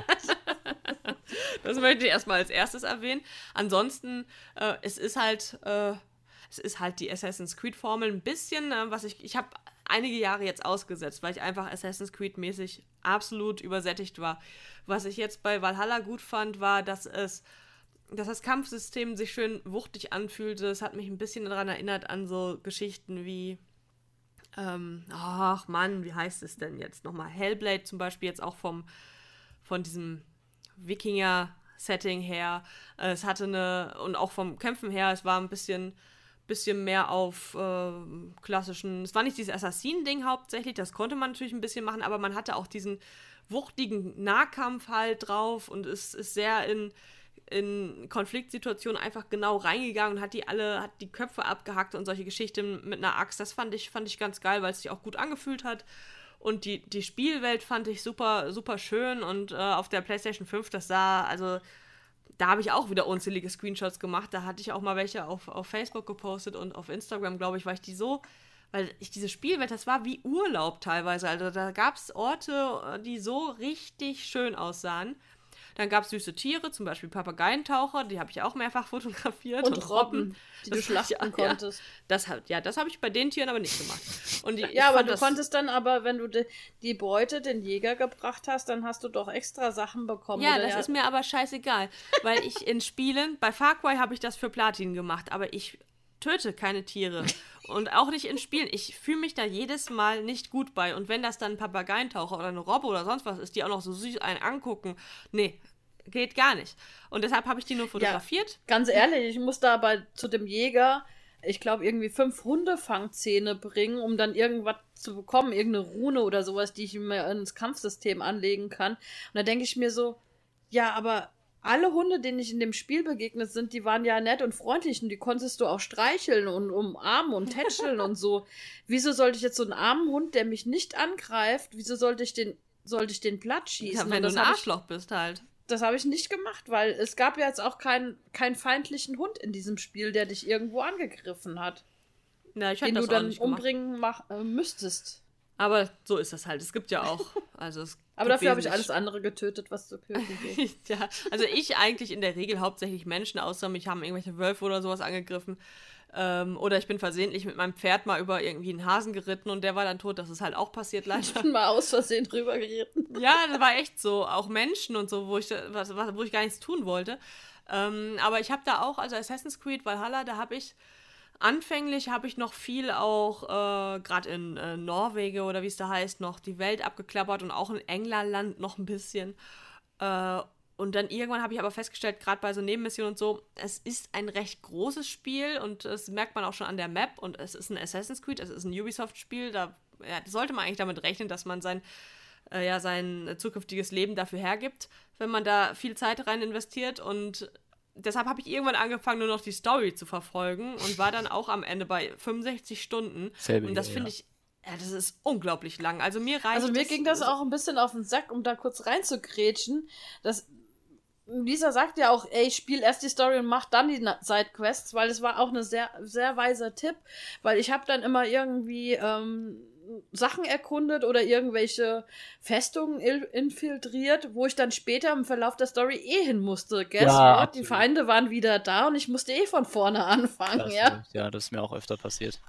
Das möchte ich erstmal als erstes erwähnen. Ansonsten, äh, es ist halt, äh, es ist halt die Assassin's Creed-Formel ein bisschen, äh, was ich, ich habe einige Jahre jetzt ausgesetzt, weil ich einfach Assassin's Creed-mäßig absolut übersättigt war. Was ich jetzt bei Valhalla gut fand, war, dass es dass das Kampfsystem sich schön wuchtig anfühlte. Es hat mich ein bisschen daran erinnert an so Geschichten wie, ähm, ach Mann, wie heißt es denn jetzt nochmal? Hellblade zum Beispiel jetzt auch vom, von diesem Wikinger-Setting her. Äh, es hatte eine, und auch vom Kämpfen her, es war ein bisschen, bisschen mehr auf äh, klassischen, es war nicht dieses Assassinen-Ding hauptsächlich, das konnte man natürlich ein bisschen machen, aber man hatte auch diesen wuchtigen Nahkampf halt drauf und es ist sehr in in Konfliktsituationen einfach genau reingegangen und hat die alle, hat die Köpfe abgehackt und solche Geschichten mit einer Axt. Das fand ich, fand ich ganz geil, weil es sich auch gut angefühlt hat. Und die, die Spielwelt fand ich super, super schön. Und äh, auf der PlayStation 5, das sah, also da habe ich auch wieder unzählige Screenshots gemacht. Da hatte ich auch mal welche auf, auf Facebook gepostet und auf Instagram, glaube ich, weil ich die so, weil ich diese Spielwelt, das war wie Urlaub teilweise. Also da gab es Orte, die so richtig schön aussahen. Dann gab es süße Tiere, zum Beispiel Papageientaucher, die habe ich auch mehrfach fotografiert. Und, und Robben, die du schlachten ja, konntest. Ja, das, ja, das habe ich bei den Tieren aber nicht gemacht. Und die, ja, aber du konntest dann aber, wenn du die, die, Beute den Jäger gebracht hast, dann hast du doch extra Sachen bekommen. Ja, das ja? ist mir aber scheißegal, weil ich in Spielen, bei Far Cry habe ich das für Platin gemacht, aber ich töte keine Tiere. Und auch nicht in Spielen. Ich fühle mich da jedes Mal nicht gut bei. Und wenn das dann ein Papageientaucher oder eine Robbe oder sonst was ist, die auch noch so süß einen angucken, nee, geht gar nicht. Und deshalb habe ich die nur fotografiert. Ja, ganz ehrlich, ich muss da aber zu dem Jäger, ich glaube, irgendwie fünf Hundefangzähne bringen, um dann irgendwas zu bekommen, irgendeine Rune oder sowas, die ich mir ins Kampfsystem anlegen kann. Und da denke ich mir so, ja, aber alle Hunde, denen ich in dem Spiel begegnet sind, die waren ja nett und freundlich und die konntest du auch streicheln und umarmen und tätscheln und so. Wieso sollte ich jetzt so einen armen Hund, der mich nicht angreift, wieso sollte ich den, sollte ich den platt schießen? Ja, wenn du ein Arschloch ich, bist halt das habe ich nicht gemacht, weil es gab ja jetzt auch keinen keinen feindlichen Hund in diesem Spiel, der dich irgendwo angegriffen hat. Ja, ich den du dann umbringen mach, äh, müsstest. Aber so ist das halt. Es gibt ja auch. Also es Aber dafür habe ich alles andere getötet, was zu töten geht. ja, also ich eigentlich in der Regel hauptsächlich Menschen, außer mich haben irgendwelche Wölfe oder sowas angegriffen. Ähm, oder ich bin versehentlich mit meinem Pferd mal über irgendwie einen Hasen geritten und der war dann tot. Das ist halt auch passiert leider. Ich bin mal aus Versehen drüber geritten. Ja, das war echt so. Auch Menschen und so, wo ich, was, wo ich gar nichts tun wollte. Ähm, aber ich habe da auch, also Assassin's Creed Valhalla, da habe ich anfänglich habe ich noch viel auch, äh, gerade in äh, Norwegen oder wie es da heißt, noch die Welt abgeklappert und auch in England noch ein bisschen. Äh, und dann irgendwann habe ich aber festgestellt, gerade bei so Nebenmissionen und so, es ist ein recht großes Spiel und das merkt man auch schon an der Map und es ist ein Assassin's Creed, es ist ein Ubisoft-Spiel, da ja, sollte man eigentlich damit rechnen, dass man sein, äh, ja, sein zukünftiges Leben dafür hergibt, wenn man da viel Zeit rein investiert und deshalb habe ich irgendwann angefangen, nur noch die Story zu verfolgen und war dann auch am Ende bei 65 Stunden. Selbe und das finde ja. ich ja, das ist unglaublich lang. Also mir reicht Also mir ging das auch ein bisschen auf den Sack, um da kurz reinzugrätschen. Das, Lisa sagt ja auch, ey, spiel erst die Story und mach dann die Sidequests, weil es war auch eine sehr, sehr weiser Tipp, weil ich habe dann immer irgendwie ähm, Sachen erkundet oder irgendwelche Festungen infiltriert, wo ich dann später im Verlauf der Story eh hin musste. Guess ja, what? Die Feinde waren wieder da und ich musste eh von vorne anfangen, das ja. Ja, das ist mir auch öfter passiert.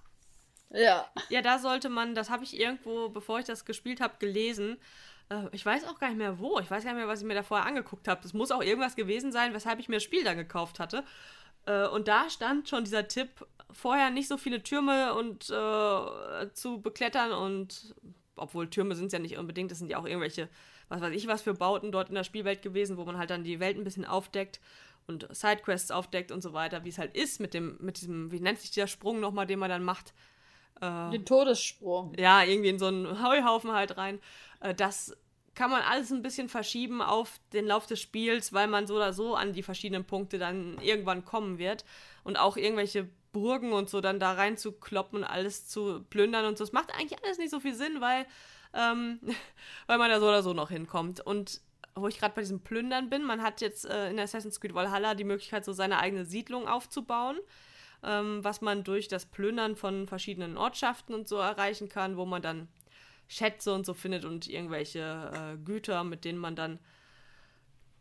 Ja. Ja, da sollte man, das habe ich irgendwo, bevor ich das gespielt habe, gelesen äh, ich weiß auch gar nicht mehr wo. Ich weiß gar nicht mehr, was ich mir da vorher angeguckt habe. Das muss auch irgendwas gewesen sein, weshalb ich mir das Spiel dann gekauft hatte. Äh, und da stand schon dieser Tipp, vorher nicht so viele Türme und äh, zu beklettern und obwohl Türme sind es ja nicht unbedingt, das sind ja auch irgendwelche, was weiß ich, was für Bauten dort in der Spielwelt gewesen, wo man halt dann die Welt ein bisschen aufdeckt und Sidequests aufdeckt und so weiter, wie es halt ist mit dem, mit diesem, wie nennt sich dieser Sprung nochmal, den man dann macht? Äh, Den Todessprung. Ja, irgendwie in so einen Heuhaufen halt rein. Äh, das kann man alles ein bisschen verschieben auf den Lauf des Spiels, weil man so oder so an die verschiedenen Punkte dann irgendwann kommen wird. Und auch irgendwelche Burgen und so dann da rein zu kloppen und alles zu plündern und so. Das macht eigentlich alles nicht so viel Sinn, weil ähm, weil man da so oder so noch hinkommt. Und wo ich gerade bei diesem Plündern bin, man hat jetzt äh, in Assassin's Creed Valhalla die Möglichkeit, so seine eigene Siedlung aufzubauen, ähm, was man durch das Plündern von verschiedenen Ortschaften und so erreichen kann, wo man dann Schätze und so findet und irgendwelche äh, Güter, mit denen man dann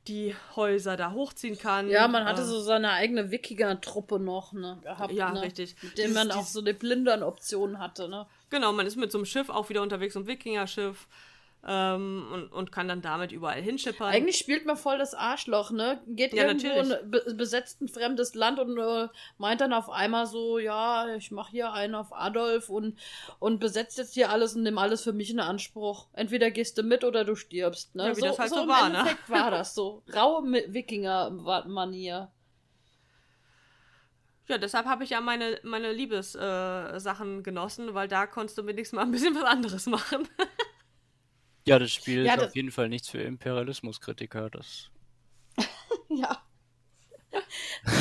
die Häuser da hochziehen kann. Ja, man hatte äh, so seine eigene Wikinger-Truppe noch, ne, gehabt, Ja, ne? richtig. Mit dem Dieses- man auch so eine Plündern-Option hatte, ne? Genau, man ist mit so einem Schiff auch wieder unterwegs, so ein Wikinger-Schiff. Ähm, und, und kann dann damit überall hinschippern. Eigentlich spielt man voll das Arschloch, ne? Geht Ja, irgendwo in natürlich. be besetzt ein fremdes Land und äh, meint dann auf einmal so, ja, ich mache hier einen auf Adolf und, und besetzt jetzt hier alles und nimm alles für mich in Anspruch. Entweder gehst du mit oder du stirbst, ne? Ja, wie das halt so im war, ne? Endeffekt war das so. Raue Wikinger-Manier. Ja, deshalb habe ich ja meine, meine Liebessachen äh, genossen, weil da konntest du wenigstens mal ein bisschen was anderes machen. Ja, das Spiel Ja, ist das- auf jeden Fall nichts für Imperialismuskritiker. Das Ja.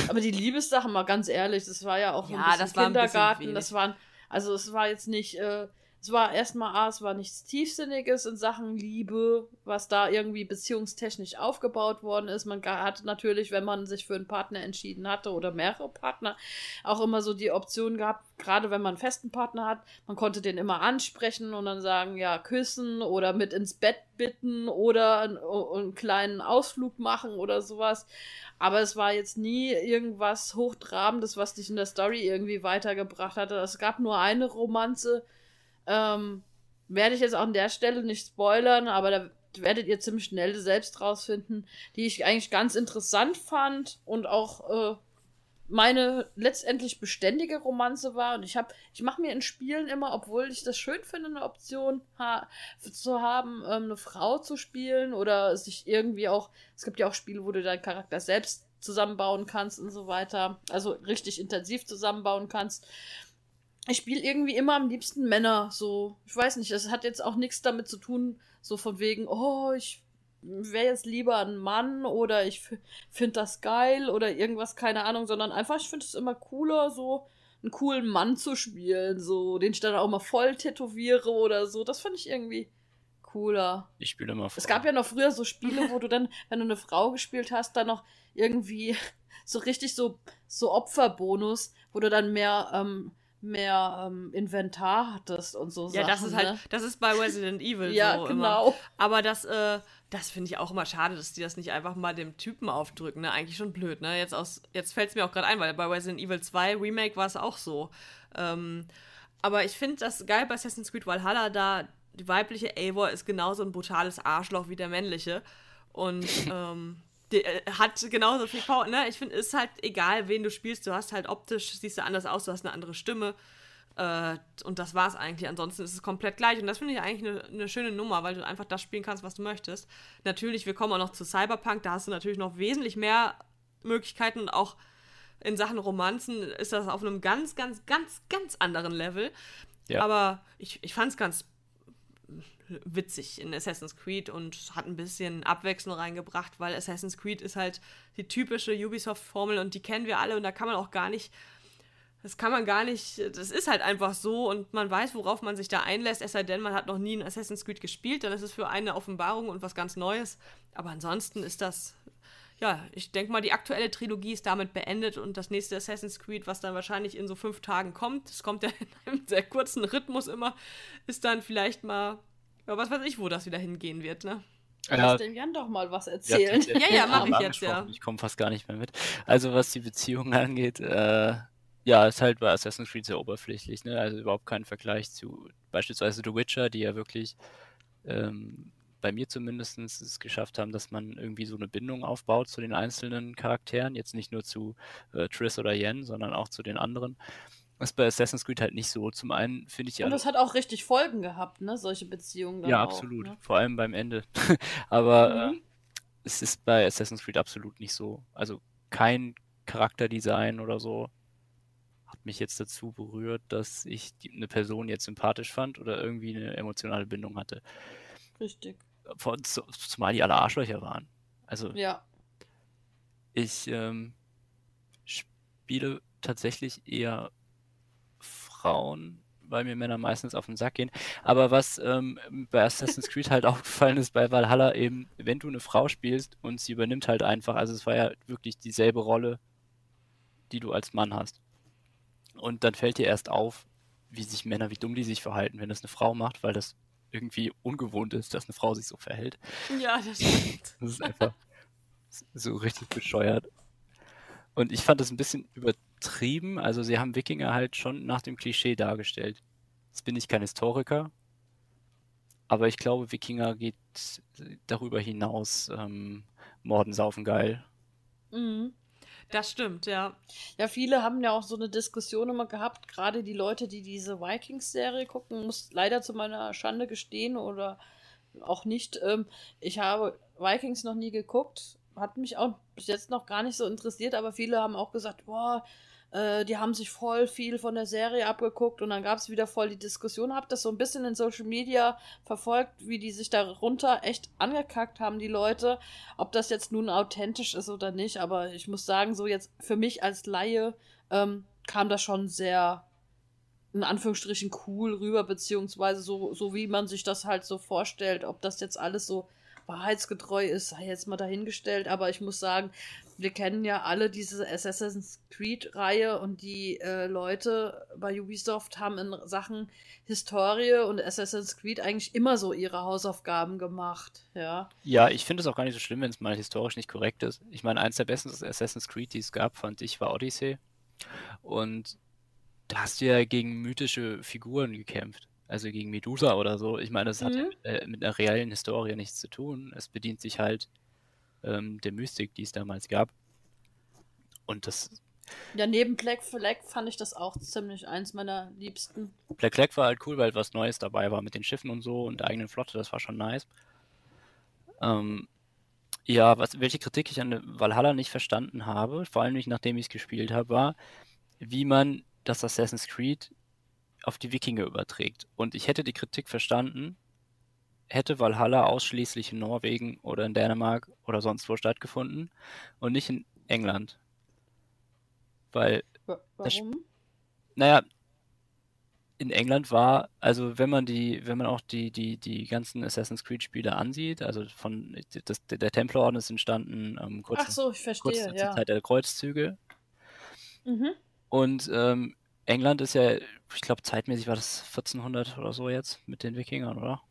Aber die Liebessachen, mal ganz ehrlich, das war ja auch Ja, ein bisschen das war ein bisschen Kindergarten. das waren, also es war jetzt nicht, äh, es war erstmal, ah, es war nichts Tiefsinniges in Sachen Liebe, was da irgendwie beziehungstechnisch aufgebaut worden ist. Man hatte natürlich, wenn man sich für einen Partner entschieden hatte oder mehrere Partner, auch immer so die Option gehabt, gerade wenn man einen festen Partner hat, man konnte den immer ansprechen und dann sagen, ja, küssen oder mit ins Bett bitten oder einen, einen kleinen Ausflug machen oder sowas. Aber es war jetzt nie irgendwas Hochtrabendes, was dich in der Story irgendwie weitergebracht hatte. Es gab nur eine Romanze, ähm, werde ich jetzt auch an der Stelle nicht spoilern, aber da werdet ihr ziemlich schnell selbst rausfinden, die ich eigentlich ganz interessant fand und auch äh, meine letztendlich beständige Romanze war. Und ich habe, ich mache mir in Spielen immer, obwohl ich das schön finde, eine Option ha zu haben, ähm, eine Frau zu spielen oder sich irgendwie auch, es gibt ja auch Spiele, wo du deinen Charakter selbst zusammenbauen kannst und so weiter. Also richtig intensiv zusammenbauen kannst. Ich spiele irgendwie immer am liebsten Männer, so, ich weiß nicht, das hat jetzt auch nichts damit zu tun, so von wegen, oh, ich wäre jetzt lieber ein Mann oder ich finde das geil oder irgendwas, keine Ahnung, sondern einfach, ich finde es immer cooler, so einen coolen Mann zu spielen, so, den ich dann auch mal voll tätowiere oder so. Das fand ich irgendwie cooler. ich spiele immer Es gab ja noch früher so Spiele, wo du dann, wenn du eine Frau gespielt hast, dann noch irgendwie so richtig so, so Opferbonus, wo du dann mehr, ähm, mehr ähm, Inventar hattest und so ja, das Sachen, ist halt, ne? das ist bei Resident Evil Ja, so immer. genau. Aber das, äh, das finde ich auch immer schade, dass die das nicht einfach mal dem Typen aufdrücken, ne? Eigentlich schon blöd, ne? Jetzt, aus, jetzt fällt es mir auch gerade ein, weil bei Resident Evil 2 Remake war es auch so. Ähm, aber ich finde das geil bei Assassin's Creed Valhalla, da die weibliche Eivor ist genauso ein brutales Arschloch wie der männliche. Und ähm, die, äh, hat genauso viel Power, ne? Ich finde, ist halt egal, wen du spielst, du hast halt optisch, siehst du anders aus, du hast eine andere Stimme. Äh, und das war's eigentlich. Ansonsten ist es komplett gleich. Und das finde ich eigentlich eine eine schöne Nummer, weil du einfach das spielen kannst, was du möchtest. Natürlich, wir kommen auch noch zu Cyberpunk, da hast du natürlich noch wesentlich mehr Möglichkeiten und auch in Sachen Romanzen ist das auf einem ganz, ganz, ganz, ganz anderen Level. Ja. Aber ich, ich fand es ganz witzig in Assassin's Creed und hat ein bisschen Abwechslung reingebracht, weil Assassin's Creed ist halt die typische Ubisoft-Formel und die kennen wir alle und da kann man auch gar nicht, das kann man gar nicht, das ist halt einfach so und man weiß, worauf man sich da einlässt, es sei denn, man hat noch nie in Assassin's Creed gespielt, dann ist es für eine Offenbarung und was ganz Neues. Aber ansonsten ist das, ja, ich denke mal, die aktuelle Trilogie ist damit beendet und das nächste Assassin's Creed, was dann wahrscheinlich in so fünf Tagen kommt, das kommt ja in einem sehr kurzen Rhythmus immer, ist dann vielleicht mal, ja, was weiß ich, wo das wieder hingehen wird, ne? Ja, Lass dem Jan doch mal was ja, erzählen. Ja, ja, die mach haben ich jetzt, ja. Ich komme fast gar nicht mehr mit. Also was die Beziehungen angeht, äh, ja, ist halt bei Assassin's Creed sehr oberflächlich, ne? Also überhaupt kein Vergleich zu beispielsweise The Witcher, die ja wirklich ähm, bei mir zumindest es geschafft haben, dass man irgendwie so eine Bindung aufbaut zu den einzelnen Charakteren, jetzt nicht nur zu äh, Triss oder Yen, sondern auch zu den anderen. Das ist bei Assassin's Creed halt nicht so. Zum einen finde ich die Und das hat auch richtig Folgen gehabt, ne? Solche Beziehungen. ja, auch, absolut. Ne? Vor allem beim Ende. Aber Mhm. äh, es ist bei Assassin's Creed absolut nicht so. Also kein Charakterdesign oder so hat mich jetzt dazu berührt, dass ich die, eine Person jetzt sympathisch fand oder irgendwie eine emotionale Bindung hatte. Richtig. Vor, zu, zumal die alle Arschlöcher waren. Also Ja. ich ähm, spiele tatsächlich eher Frauen, weil mir Männer meistens auf den Sack gehen. Aber was ähm, bei Assassin's Creed halt aufgefallen ist bei Valhalla eben, wenn du eine Frau spielst und sie übernimmt halt einfach, also es war ja wirklich dieselbe Rolle, die du als Mann hast. Und dann fällt dir erst auf, wie sich Männer, wie dumm die sich verhalten, wenn das eine Frau macht, weil das irgendwie ungewohnt ist, dass eine Frau sich so verhält. Ja, das stimmt. Das ist einfach so richtig bescheuert. Und ich fand das ein bisschen übertrieben. Also sie haben Wikinger halt schon nach dem Klischee dargestellt. Jetzt bin ich kein Historiker, aber ich glaube, Wikinger geht darüber hinaus. Ähm, Morden, Saufen, geil. Mhm. Das stimmt, ja. Ja, viele haben ja auch so eine Diskussion immer gehabt, gerade die Leute, die diese Vikings-Serie gucken, muss leider zu meiner Schande gestehen oder auch nicht. Ähm, ich habe Vikings noch nie geguckt, hat mich auch bis jetzt noch gar nicht so interessiert, aber viele haben auch gesagt, boah, äh, die haben sich voll viel von der Serie abgeguckt und dann gab es wieder voll die Diskussion. Hab das so ein bisschen in Social Media verfolgt, wie die sich darunter echt angekackt haben, die Leute. Ob das jetzt nun authentisch ist oder nicht, aber ich muss sagen, so jetzt für mich als Laie ähm, kam das schon sehr in Anführungsstrichen cool rüber, beziehungsweise so, so wie man sich das halt so vorstellt. Ob das jetzt alles so wahrheitsgetreu ist, sei jetzt mal dahingestellt, aber ich muss sagen, wir kennen ja alle diese Assassin's Creed-Reihe und die äh, Leute bei Ubisoft haben in Sachen Historie und Assassin's Creed eigentlich immer so ihre Hausaufgaben gemacht, ja. Ja, ich finde es auch gar nicht so schlimm, wenn es mal historisch nicht korrekt ist. Ich meine, eins der besten Assassin's Creed, die es gab, fand ich, war Odyssey. Und da hast du ja gegen mythische Figuren gekämpft. Also gegen Medusa oder so. Ich meine, das hat mhm. ja mit, äh, mit einer reellen Historie nichts zu tun. Es bedient sich halt ähm, der Mystik, die es damals gab. Und das. Ja, neben Black Flag fand ich das auch ziemlich eins meiner liebsten. Black Flag war halt cool, weil was Neues dabei war mit den Schiffen und so und der eigenen Flotte, das war schon nice. Ähm, ja, was, welche Kritik ich an Valhalla nicht verstanden habe, vor allem nicht nachdem ich es gespielt habe, war, wie man das Assassin's Creed auf die Wikinger überträgt. Und ich hätte die Kritik verstanden, hätte Valhalla ausschließlich in Norwegen oder in Dänemark oder sonst wo stattgefunden und nicht in England. Weil. Warum? Das, naja, in England war, also wenn man die, wenn man auch die, die, die ganzen Assassin's Creed-Spiele ansieht, also von das, der Templerorden ist entstanden ähm, kurz, Ach so, ich verstehe, kurz ja. zur Zeit der Kreuzzüge. Mhm. Und ähm, England ist ja, ich glaube, zeitmäßig war das 1400 oder so jetzt mit den Wikingern, oder?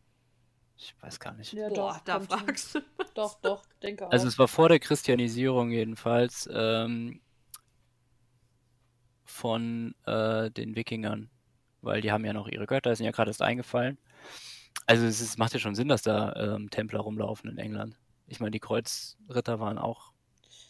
Ich weiß gar nicht. Ja, Boah, doch, da fragst du. Doch, doch, denke auch. Also es war vor der Christianisierung jedenfalls ähm, von äh, den Wikingern, weil die haben ja noch ihre Götter, sind ja gerade erst eingefallen. Also es ist, macht ja schon Sinn, dass da ähm, Templer rumlaufen in England. Ich meine, die Kreuzritter waren auch.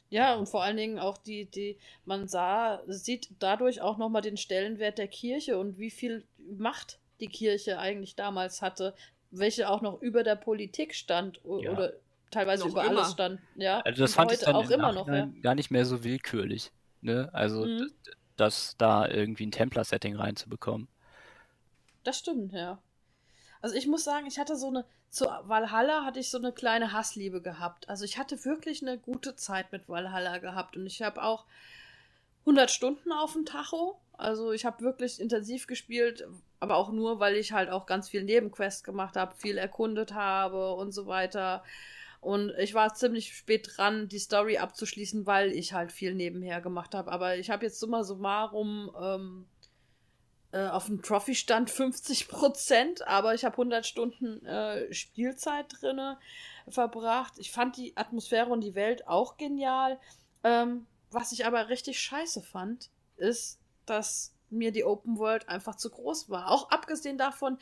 Ja, und vor allen Dingen auch die, die, man sah, sieht dadurch auch nochmal den Stellenwert der Kirche und wie viel Macht die Kirche eigentlich damals hatte, welche auch noch über der Politik stand ja. oder teilweise noch über immer. alles stand. Ja, also das fand ich dann auch immer noch ja. gar nicht mehr so willkürlich. Ne? Also mhm. das da irgendwie ein Templar-Setting reinzubekommen. Das stimmt, ja. Also ich muss sagen, ich hatte so eine, zu Valhalla hatte ich so eine kleine Hassliebe gehabt. Also ich hatte wirklich eine gute Zeit mit Valhalla gehabt und ich habe auch 100 Stunden auf dem Tacho. Also ich habe wirklich intensiv gespielt, aber auch nur, weil ich halt auch ganz viel Nebenquests gemacht habe, viel erkundet habe und so weiter. Und ich war ziemlich spät dran, die Story abzuschließen, weil ich halt viel nebenher gemacht habe. Aber ich habe jetzt summa summarum ähm, äh, auf dem Trophy-Stand 50 Prozent, aber ich habe 100 Stunden äh, Spielzeit drinne verbracht. Ich fand die Atmosphäre und die Welt auch genial. Ähm, was ich aber richtig scheiße fand, ist, dass mir die Open World einfach zu groß war. Auch abgesehen davon,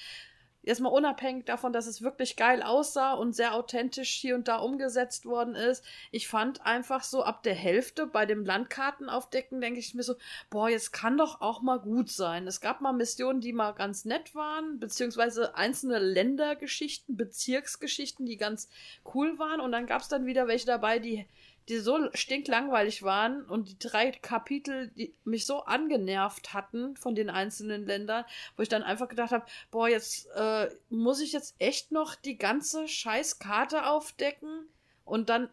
jetzt mal unabhängig davon, dass es wirklich geil aussah und sehr authentisch hier und da umgesetzt worden ist. Ich fand einfach so ab der Hälfte bei dem Landkartenaufdecken, denke ich mir so, boah, jetzt kann doch auch mal gut sein. Es gab mal Missionen, die mal ganz nett waren, beziehungsweise einzelne Ländergeschichten, Bezirksgeschichten, die ganz cool waren. Und dann gab es dann wieder welche dabei, die die so stinklangweilig waren und die drei Kapitel, die mich so angenervt hatten von den einzelnen Ländern, wo ich dann einfach gedacht habe, boah, jetzt äh, muss ich jetzt echt noch die ganze Scheißkarte aufdecken? Und dann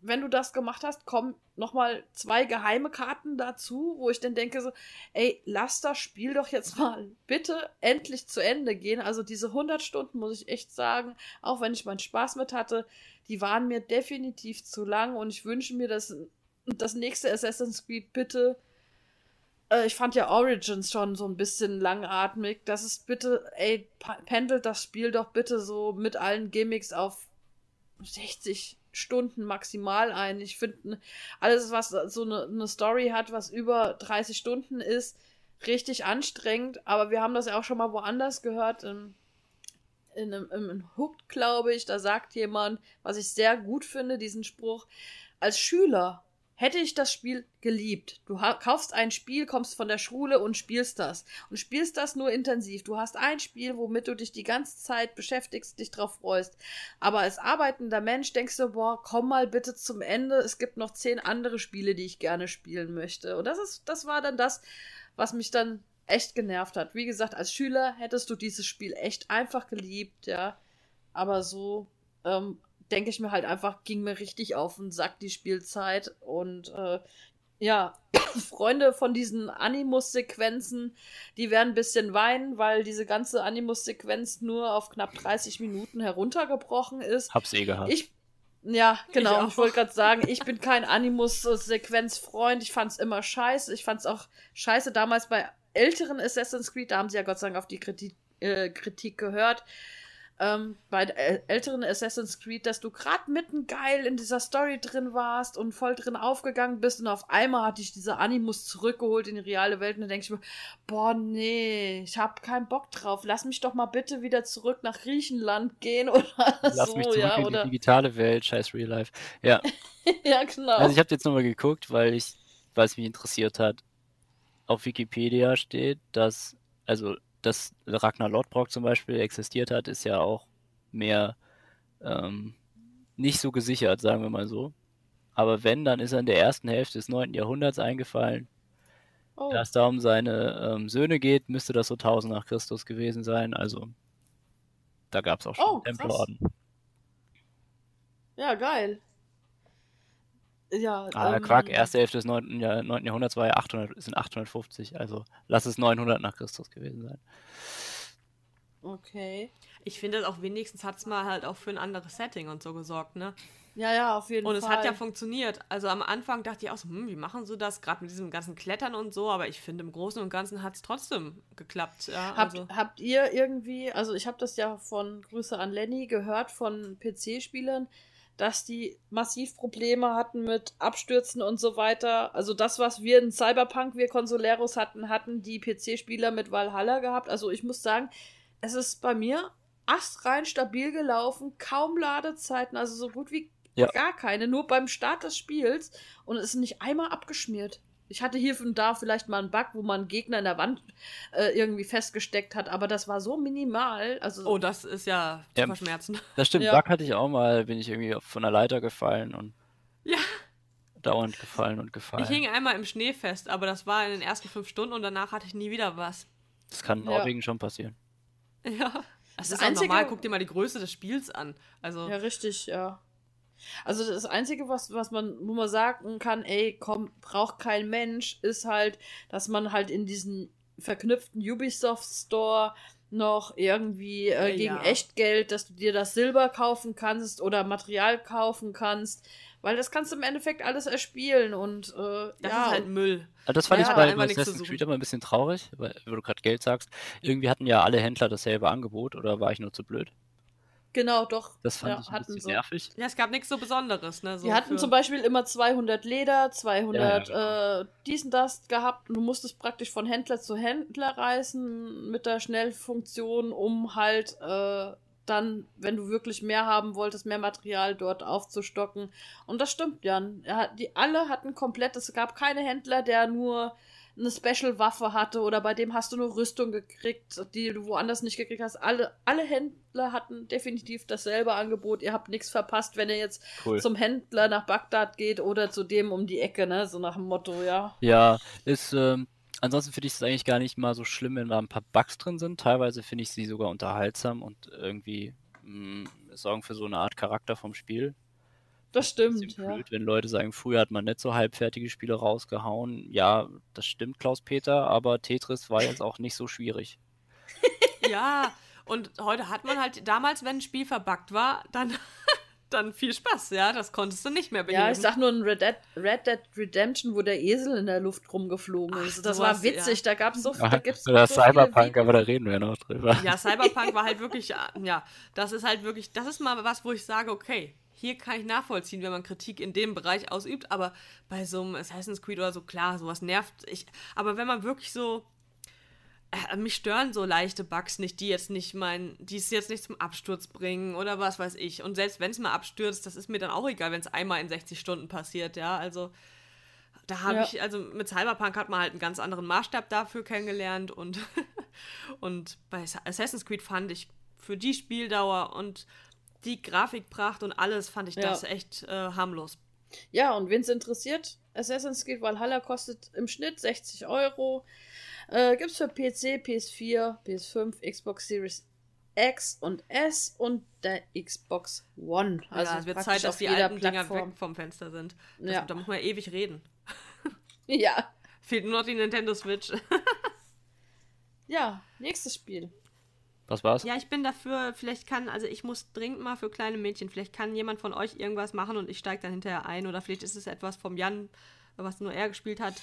wenn du das gemacht hast, kommen nochmal zwei geheime Karten dazu, wo ich dann denke so, ey, lass das Spiel doch jetzt mal bitte endlich zu Ende gehen. Also diese 100 Stunden, muss ich echt sagen, auch wenn ich meinen Spaß mit hatte, die waren mir definitiv zu lang und ich wünsche mir, dass das nächste Assassin's Creed bitte äh, ich fand ja Origins schon so ein bisschen langatmig. Das ist bitte, ey, pendelt das Spiel doch bitte so mit allen Gimmicks auf 60 Stunden maximal ein. Ich finde, alles, was so eine, eine Story hat, was über 30 Stunden ist, richtig anstrengend. Aber wir haben das ja auch schon mal woanders gehört. In, in einem, in Hooked, glaube ich, da sagt jemand, was ich sehr gut finde, diesen Spruch, als Schüler hätte ich das Spiel geliebt. Du kaufst ein Spiel, kommst von der Schule und spielst das. Und spielst das nur intensiv. Du hast ein Spiel, womit du dich die ganze Zeit beschäftigst, dich drauf freust. Aber als arbeitender Mensch denkst du, boah, komm mal bitte zum Ende. Es gibt noch zehn andere Spiele, die ich gerne spielen möchte. Und das ist, das war dann das, was mich dann echt genervt hat. Wie gesagt, als Schüler hättest du dieses Spiel echt einfach geliebt, ja. Aber so ähm, denke ich mir halt einfach, ging mir richtig auf den Sack die Spielzeit. Und äh, ja, Freunde von diesen Animus-Sequenzen, die werden ein bisschen weinen, weil diese ganze Animus-Sequenz nur auf knapp 30 Minuten heruntergebrochen ist. Hab's eh gehabt. Ich, ja, genau. Ich, ich wollte gerade sagen, ich bin kein Animus-Sequenz-Freund. Ich fand's immer scheiße. Ich fand's auch scheiße damals bei älteren Assassin's Creed. Da haben sie ja Gott sei Dank auf die Kritik, äh, Kritik gehört ähm, bei älteren Assassin's Creed, dass du gerade mitten geil in dieser Story drin warst und voll drin aufgegangen bist und auf einmal hat dich dieser Animus zurückgeholt in die reale Welt und dann denke ich mir, boah, nee, ich hab keinen Bock drauf. Lass mich doch mal bitte wieder zurück nach Griechenland gehen oder Lass so, mich zurück ja, in oder die digitale Welt, scheiß Real Life. Ja. ja, genau. Also ich habe jetzt nochmal geguckt, weil ich, weil es mich interessiert hat. Auf Wikipedia steht, dass, also dass Ragnar Lodbrok zum Beispiel existiert hat, ist ja auch mehr ähm, nicht so gesichert, sagen wir mal so. Aber wenn, dann ist er in der ersten Hälfte des 9. Jahrhunderts eingefallen. Oh. Da es da um seine ähm, Söhne geht, müsste das so 1000 nach Christus gewesen sein. Also da gab es auch schon oh, Tempelorden. Ja, geil. Ja, ah, ähm, Quark, erste Hälfte des 9. Jahr, 9. Jahrhunderts war ja 800, sind 850, also lass es 900 nach Christus gewesen sein. Okay. Ich finde, auch wenigstens hat es mal halt auch für ein anderes Setting und so gesorgt, ne? Ja, ja, auf jeden Fall. Und es hat ja funktioniert. Also am Anfang dachte ich auch so, hm, wie machen sie das? Gerade mit diesem ganzen Klettern und so. Aber ich finde, im Großen und Ganzen hat es trotzdem geklappt. Ja, habt, also. habt ihr irgendwie, also ich habe das ja von Grüße an Lenny gehört, von PC-Spielern, dass die massiv Probleme hatten mit Abstürzen und so weiter. Also das, was wir in Cyberpunk, wir Consoleros hatten, hatten die PC-Spieler mit Valhalla gehabt. Also ich muss sagen, es ist bei mir astrein stabil gelaufen, kaum Ladezeiten, also so gut wie ja. gar keine, nur beim Start des Spiels und es ist nicht einmal abgeschmiert. Ich hatte hier und da vielleicht mal einen Bug, wo man einen Gegner in der Wand äh, irgendwie festgesteckt hat, aber das war so minimal. Also oh, das ist ja zu ja, verschmerzen. Das stimmt, ja. Bug hatte ich auch mal, bin ich irgendwie von der Leiter gefallen und ja. dauernd gefallen und gefallen. Ich hing einmal im Schnee fest, aber das war in den ersten fünf Stunden und danach hatte ich nie wieder was. Das kann in Norwegen schon passieren. Ja. Das, das ist einzige... normal, guck dir mal die Größe des Spiels an. Also ja, richtig, ja. Also das Einzige, was, was man, wo man sagen kann, ey, komm, braucht kein Mensch, ist halt, dass man halt in diesen verknüpften Ubisoft Store noch irgendwie äh, gegen ja. Echtgeld, dass du dir das Silber kaufen kannst oder Material kaufen kannst. Weil das kannst du im Endeffekt alles erspielen und äh, das ja. ist halt Müll. Also das fand ja, ich bei, bei Assassin's Creed immer ein bisschen traurig, weil, weil du gerade Geld sagst. Irgendwie hatten ja alle Händler dasselbe Angebot oder war ich nur zu blöd? Genau, doch. Das fand ja, ich ein bisschen so. nervig. Ja, es gab nichts so Besonderes. Ne, so Die hatten zum Beispiel immer 200 Leder, 200 ja, ja, genau. äh, dies und das gehabt. Und du musstest praktisch von Händler zu Händler reisen mit der Schnellfunktion, um halt äh, dann, wenn du wirklich mehr haben wolltest, mehr Material dort aufzustocken. Und das stimmt, Jan. Die alle hatten komplett, es gab keine Händler, der nur eine Special-Waffe hatte oder bei dem hast du nur Rüstung gekriegt, die du woanders nicht gekriegt hast. Alle, alle Händler hatten definitiv dasselbe Angebot. Ihr habt nichts verpasst, wenn ihr jetzt cool. zum Händler nach Bagdad geht oder zu dem um die Ecke, ne? So nach dem Motto, ja. Ja, ist, ähm, ansonsten finde ich es eigentlich gar nicht mal so schlimm, wenn da ein paar Bugs drin sind. Teilweise finde ich sie sogar unterhaltsam und irgendwie mh, mm, sorgen für so eine Art Charakter vom Spiel. Das stimmt, ja. Blöd, wenn Leute sagen, früher hat man nicht so halbfertige Spiele rausgehauen. Ja, das stimmt, Klaus-Peter, aber Tetris war jetzt auch nicht so schwierig. ja, und heute hat man halt, damals, wenn ein Spiel verbuggt war, dann dann viel Spaß, ja, das konntest du nicht mehr beheben. Ja, ich sag nur ein Red Dead, Red Dead Redemption, wo der Esel in der Luft rumgeflogen ist. Ach, das war witzig, ja. da gab es so, ja, da gibt's Oder so Cyberpunk, aber da reden wir noch drüber. Ja, Cyberpunk war halt wirklich, ja, das ist halt wirklich, das ist mal was, wo ich sage, okay, hier kann ich nachvollziehen, wenn man Kritik in dem Bereich ausübt, aber bei so einem Assassin's Creed oder so, klar, sowas nervt. Ich, aber wenn man wirklich so äh, mich stören so leichte Bugs nicht, die jetzt nicht mein, die es jetzt nicht zum Absturz bringen oder was weiß ich. Und selbst wenn es mal abstürzt, das ist mir dann auch egal, wenn es einmal in 60 Stunden passiert, ja. Also da habe ja. ich, also mit Cyberpunk hat man halt einen ganz anderen Maßstab dafür kennengelernt und, und bei Assassin's Creed fand ich für die Spieldauer und die Grafikpracht und alles fand ich ja. das echt äh, harmlos. Ja, und wen es interessiert, Assassin's Creed Valhalla kostet im Schnitt 60 Euro. Äh, es für PC, PS4, PS5, Xbox Series X und S und der Xbox One. Also ja, es wird Zeit, dass die alten Dinger weg vom Fenster sind. Das, ja. Da muss man ewig reden. ja. Fehlt nur noch die Nintendo Switch. ja, nächstes Spiel. Was war's? Ja, ich bin dafür, vielleicht kann, also ich muss dringend mal für kleine Mädchen, vielleicht kann jemand von euch irgendwas machen und ich steige dann hinterher ein oder vielleicht ist es etwas vom Jan, was nur er gespielt hat.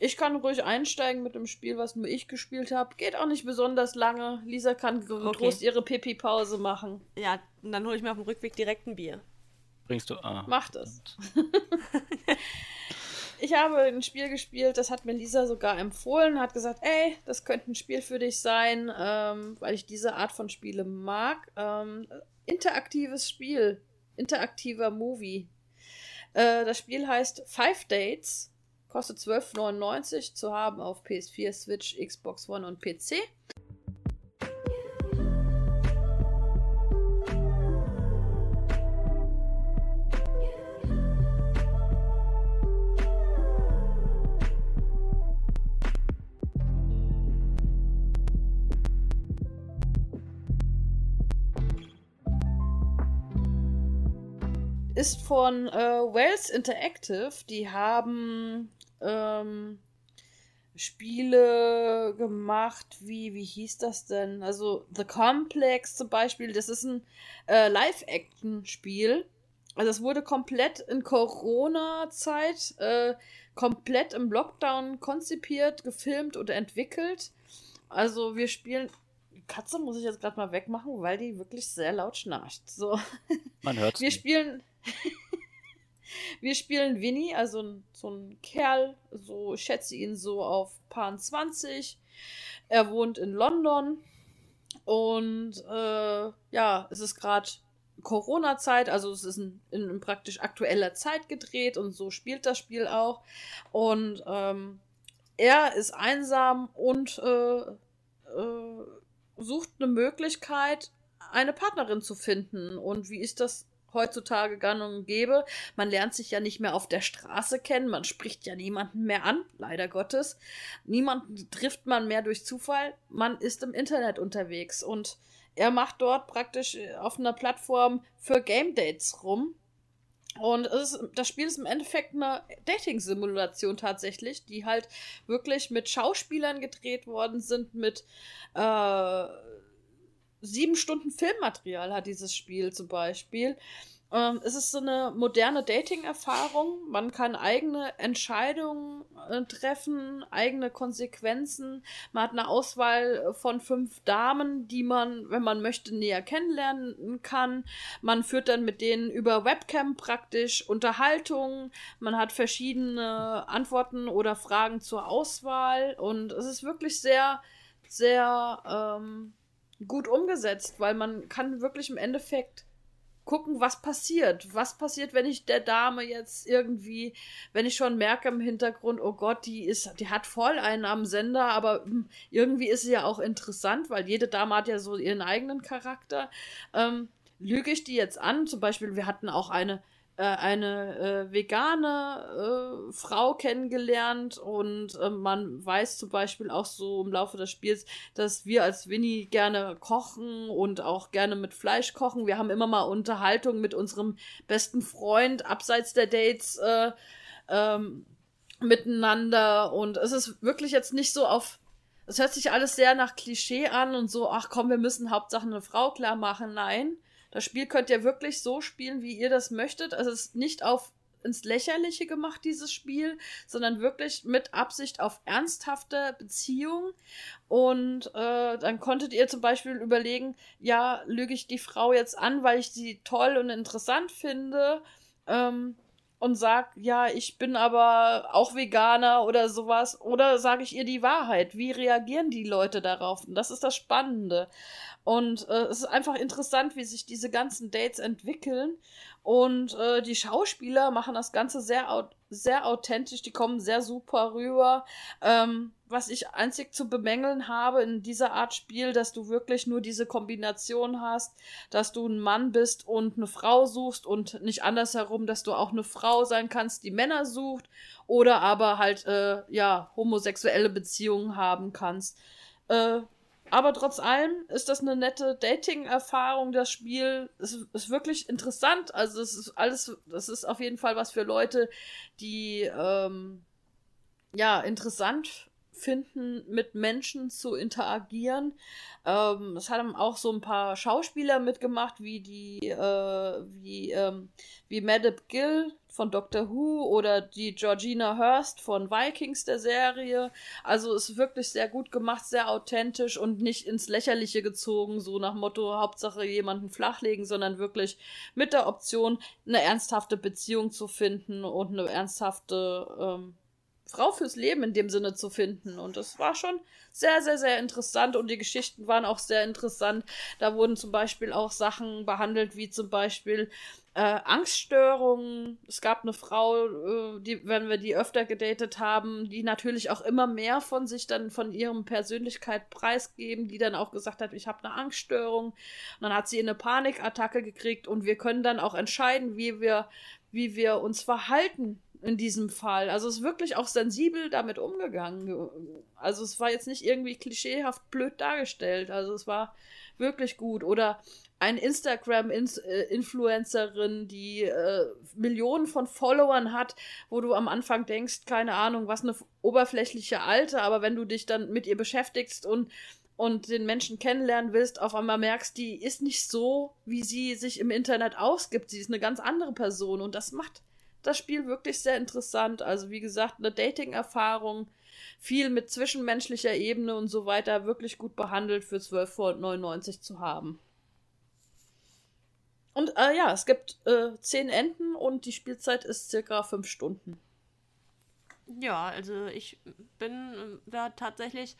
Ich kann ruhig einsteigen mit dem Spiel, was nur ich gespielt habe. Geht auch nicht besonders lange. Lisa kann getrost okay. ihre Pipi-Pause machen. Ja, und dann hole ich mir auf dem Rückweg direkt ein Bier. Bringst du? Ah. Macht es. ich habe ein Spiel gespielt, das hat mir Lisa sogar empfohlen, hat gesagt, ey, das könnte ein Spiel für dich sein, ähm, weil ich diese Art von Spiele mag. Ähm, interaktives Spiel, interaktiver Movie. Äh, das Spiel heißt Five Dates Kostet 12,99 zu haben auf PS4, Switch, Xbox One und PC. Ist von äh, Wales Interactive. Die haben ähm, Spiele gemacht, wie, wie hieß das denn? Also The Complex zum Beispiel, das ist ein äh, Live-Action-Spiel. Also es wurde komplett in Corona-Zeit, äh, komplett im Lockdown konzipiert, gefilmt oder entwickelt. Also wir spielen. Katze muss ich jetzt gerade mal wegmachen, weil die wirklich sehr laut schnarcht. So. Man hört Wir spielen. Wir spielen Winnie, also so ein Kerl, so schätze ihn so auf Paar 20. Er wohnt in London und äh, ja, es ist gerade Corona-Zeit, also es ist in, in, praktisch aktueller Zeit gedreht und so spielt das Spiel auch. Und ähm, er ist einsam und äh, äh, sucht eine Möglichkeit, eine Partnerin zu finden. Und wie ist das heutzutage gang und gäbe. Man lernt sich ja nicht mehr auf der Straße kennen, man spricht ja niemanden mehr an, leider Gottes. Niemanden trifft man mehr durch Zufall, man ist im Internet unterwegs und er macht dort praktisch äh, auf einer Plattform für Game Dates rum. Und ist, das Spiel ist im Endeffekt eine Dating-Simulation tatsächlich, die halt wirklich mit Schauspielern gedreht worden sind, mit äh, sieben Stunden Filmmaterial hat dieses Spiel zum Beispiel. Ähm, es ist so eine moderne Dating-Erfahrung. Man kann eigene Entscheidungen äh, treffen, eigene Konsequenzen. Man hat eine Auswahl von fünf Damen, die man, wenn man möchte, näher kennenlernen kann. Man führt dann mit denen über Webcam praktisch Unterhaltungen. Man hat verschiedene Antworten oder Fragen zur Auswahl. Und es ist wirklich sehr, sehr ähm, gut umgesetzt, weil man kann wirklich im Endeffekt gucken, was passiert. Was passiert, wenn ich der Dame jetzt irgendwie, wenn ich schon merke im Hintergrund, oh Gott, die ist, die hat voll einen am Sender, aber hm, irgendwie ist sie ja auch interessant, weil jede Dame hat ja so ihren eigenen Charakter. Ähm, lüge ich die jetzt an? Zum Beispiel, wir hatten auch eine äh, eine äh, vegane äh, Frau kennengelernt und äh, man weiß zum Beispiel auch so im Laufe des Spiels, dass wir als Winnie gerne kochen und auch gerne mit Fleisch kochen. Wir haben immer mal Unterhaltung mit unserem besten Freund abseits der Dates äh, ähm, miteinander und es ist wirklich jetzt nicht so auf es hört sich alles sehr nach Klischee an und so, ach komm, wir müssen Hauptsache eine Frau klar machen. Nein, das Spiel könnt ihr wirklich so spielen, wie ihr das möchtet. Also es ist nicht auf ins Lächerliche gemacht, dieses Spiel, sondern wirklich mit Absicht auf ernsthafte Beziehung. Und äh, dann konntet ihr zum Beispiel überlegen, ja, lüge ich die Frau jetzt an, weil ich sie toll und interessant finde. Ähm, und sag, ja, ich bin aber auch Veganer oder sowas, oder sage ich ihr die Wahrheit? Wie reagieren die Leute darauf? Und das ist das Spannende. Und äh, es ist einfach interessant, wie sich diese ganzen Dates entwickeln. Und äh, die Schauspieler machen das Ganze sehr, sehr authentisch, die kommen sehr super rüber. Ähm, was ich einzig zu bemängeln habe in dieser Art Spiel, dass du wirklich nur diese Kombination hast, dass du ein Mann bist und eine Frau suchst und nicht andersherum, dass du auch eine Frau sein kannst, die Männer sucht oder aber halt, äh, ja, homosexuelle Beziehungen haben kannst. Äh, aber trotz allem ist das eine nette Dating-Erfahrung, das Spiel. Es ist wirklich interessant. Also es ist alles, das ist auf jeden Fall was für Leute, die ähm, ja interessant finden, mit Menschen zu interagieren. Ähm, es haben auch so ein paar Schauspieler mitgemacht, wie die, äh, wie, ähm, wie Madame Gill von Doctor Who oder die Georgina Hurst von Vikings der Serie. Also ist wirklich sehr gut gemacht, sehr authentisch und nicht ins Lächerliche gezogen, so nach Motto Hauptsache jemanden flachlegen, sondern wirklich mit der Option, eine ernsthafte Beziehung zu finden und eine ernsthafte ähm, Frau fürs Leben in dem Sinne zu finden. Und das war schon sehr, sehr, sehr interessant und die Geschichten waren auch sehr interessant. Da wurden zum Beispiel auch Sachen behandelt, wie zum Beispiel äh, Angststörungen. Es gab eine Frau, äh, die, wenn wir die öfter gedatet haben, die natürlich auch immer mehr von sich dann von ihrem Persönlichkeit preisgeben, die dann auch gesagt hat, ich habe eine Angststörung. Und dann hat sie eine Panikattacke gekriegt und wir können dann auch entscheiden, wie wir, wie wir uns verhalten in diesem Fall. Also es ist wirklich auch sensibel damit umgegangen. Also es war jetzt nicht irgendwie klischeehaft blöd dargestellt. Also es war wirklich gut. Oder eine Instagram-Influencerin, die äh, Millionen von Followern hat, wo du am Anfang denkst, keine Ahnung, was eine oberflächliche Alte, aber wenn du dich dann mit ihr beschäftigst und und den Menschen kennenlernen willst, auf einmal merkst, die ist nicht so, wie sie sich im Internet ausgibt. Sie ist eine ganz andere Person und das macht das Spiel wirklich sehr interessant. Also wie gesagt, eine Dating-Erfahrung, viel mit zwischenmenschlicher Ebene und so weiter, wirklich gut behandelt für 12,99 zu haben. Und äh, ja, es gibt äh, zehn Enden und die Spielzeit ist circa fünf Stunden. Ja, also ich bin da tatsächlich.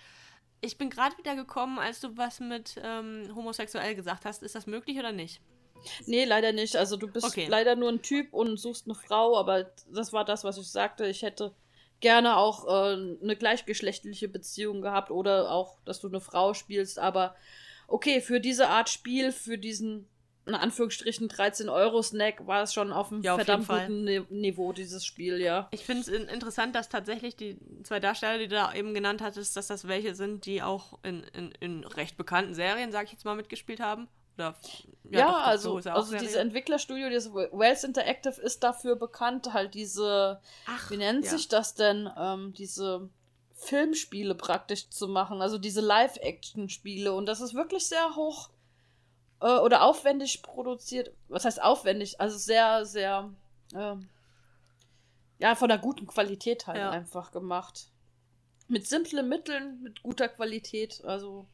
Ich bin gerade wieder gekommen, als du was mit ähm, homosexuell gesagt hast. Ist das möglich oder nicht? Nee, leider nicht. Also du bist okay. leider nur ein Typ und suchst eine Frau, aber das war das, was ich sagte. Ich hätte gerne auch äh, eine gleichgeschlechtliche Beziehung gehabt oder auch, dass du eine Frau spielst, aber okay, für diese Art Spiel, für diesen in Anführungsstrichen 13 Euro Snack war es schon auf einem ja, auf verdammt guten Niveau, dieses Spiel, ja. Ich finde es interessant, dass tatsächlich die zwei Darsteller, die du da eben genannt hattest, dass das welche sind, die auch in, in, in recht bekannten Serien, sag ich jetzt mal, mitgespielt haben. Oder, ja, ja doch, also, so also dieses Entwicklerstudio, dieses Wells Interactive ist dafür bekannt, halt diese, Ach, wie nennt ja. sich das denn, ähm, diese Filmspiele praktisch zu machen, also diese Live-Action-Spiele und das ist wirklich sehr hoch äh, oder aufwendig produziert. Was heißt aufwendig? Also sehr, sehr, äh, ja, von einer guten Qualität halt ja. einfach gemacht. Mit simplen Mitteln, mit guter Qualität, also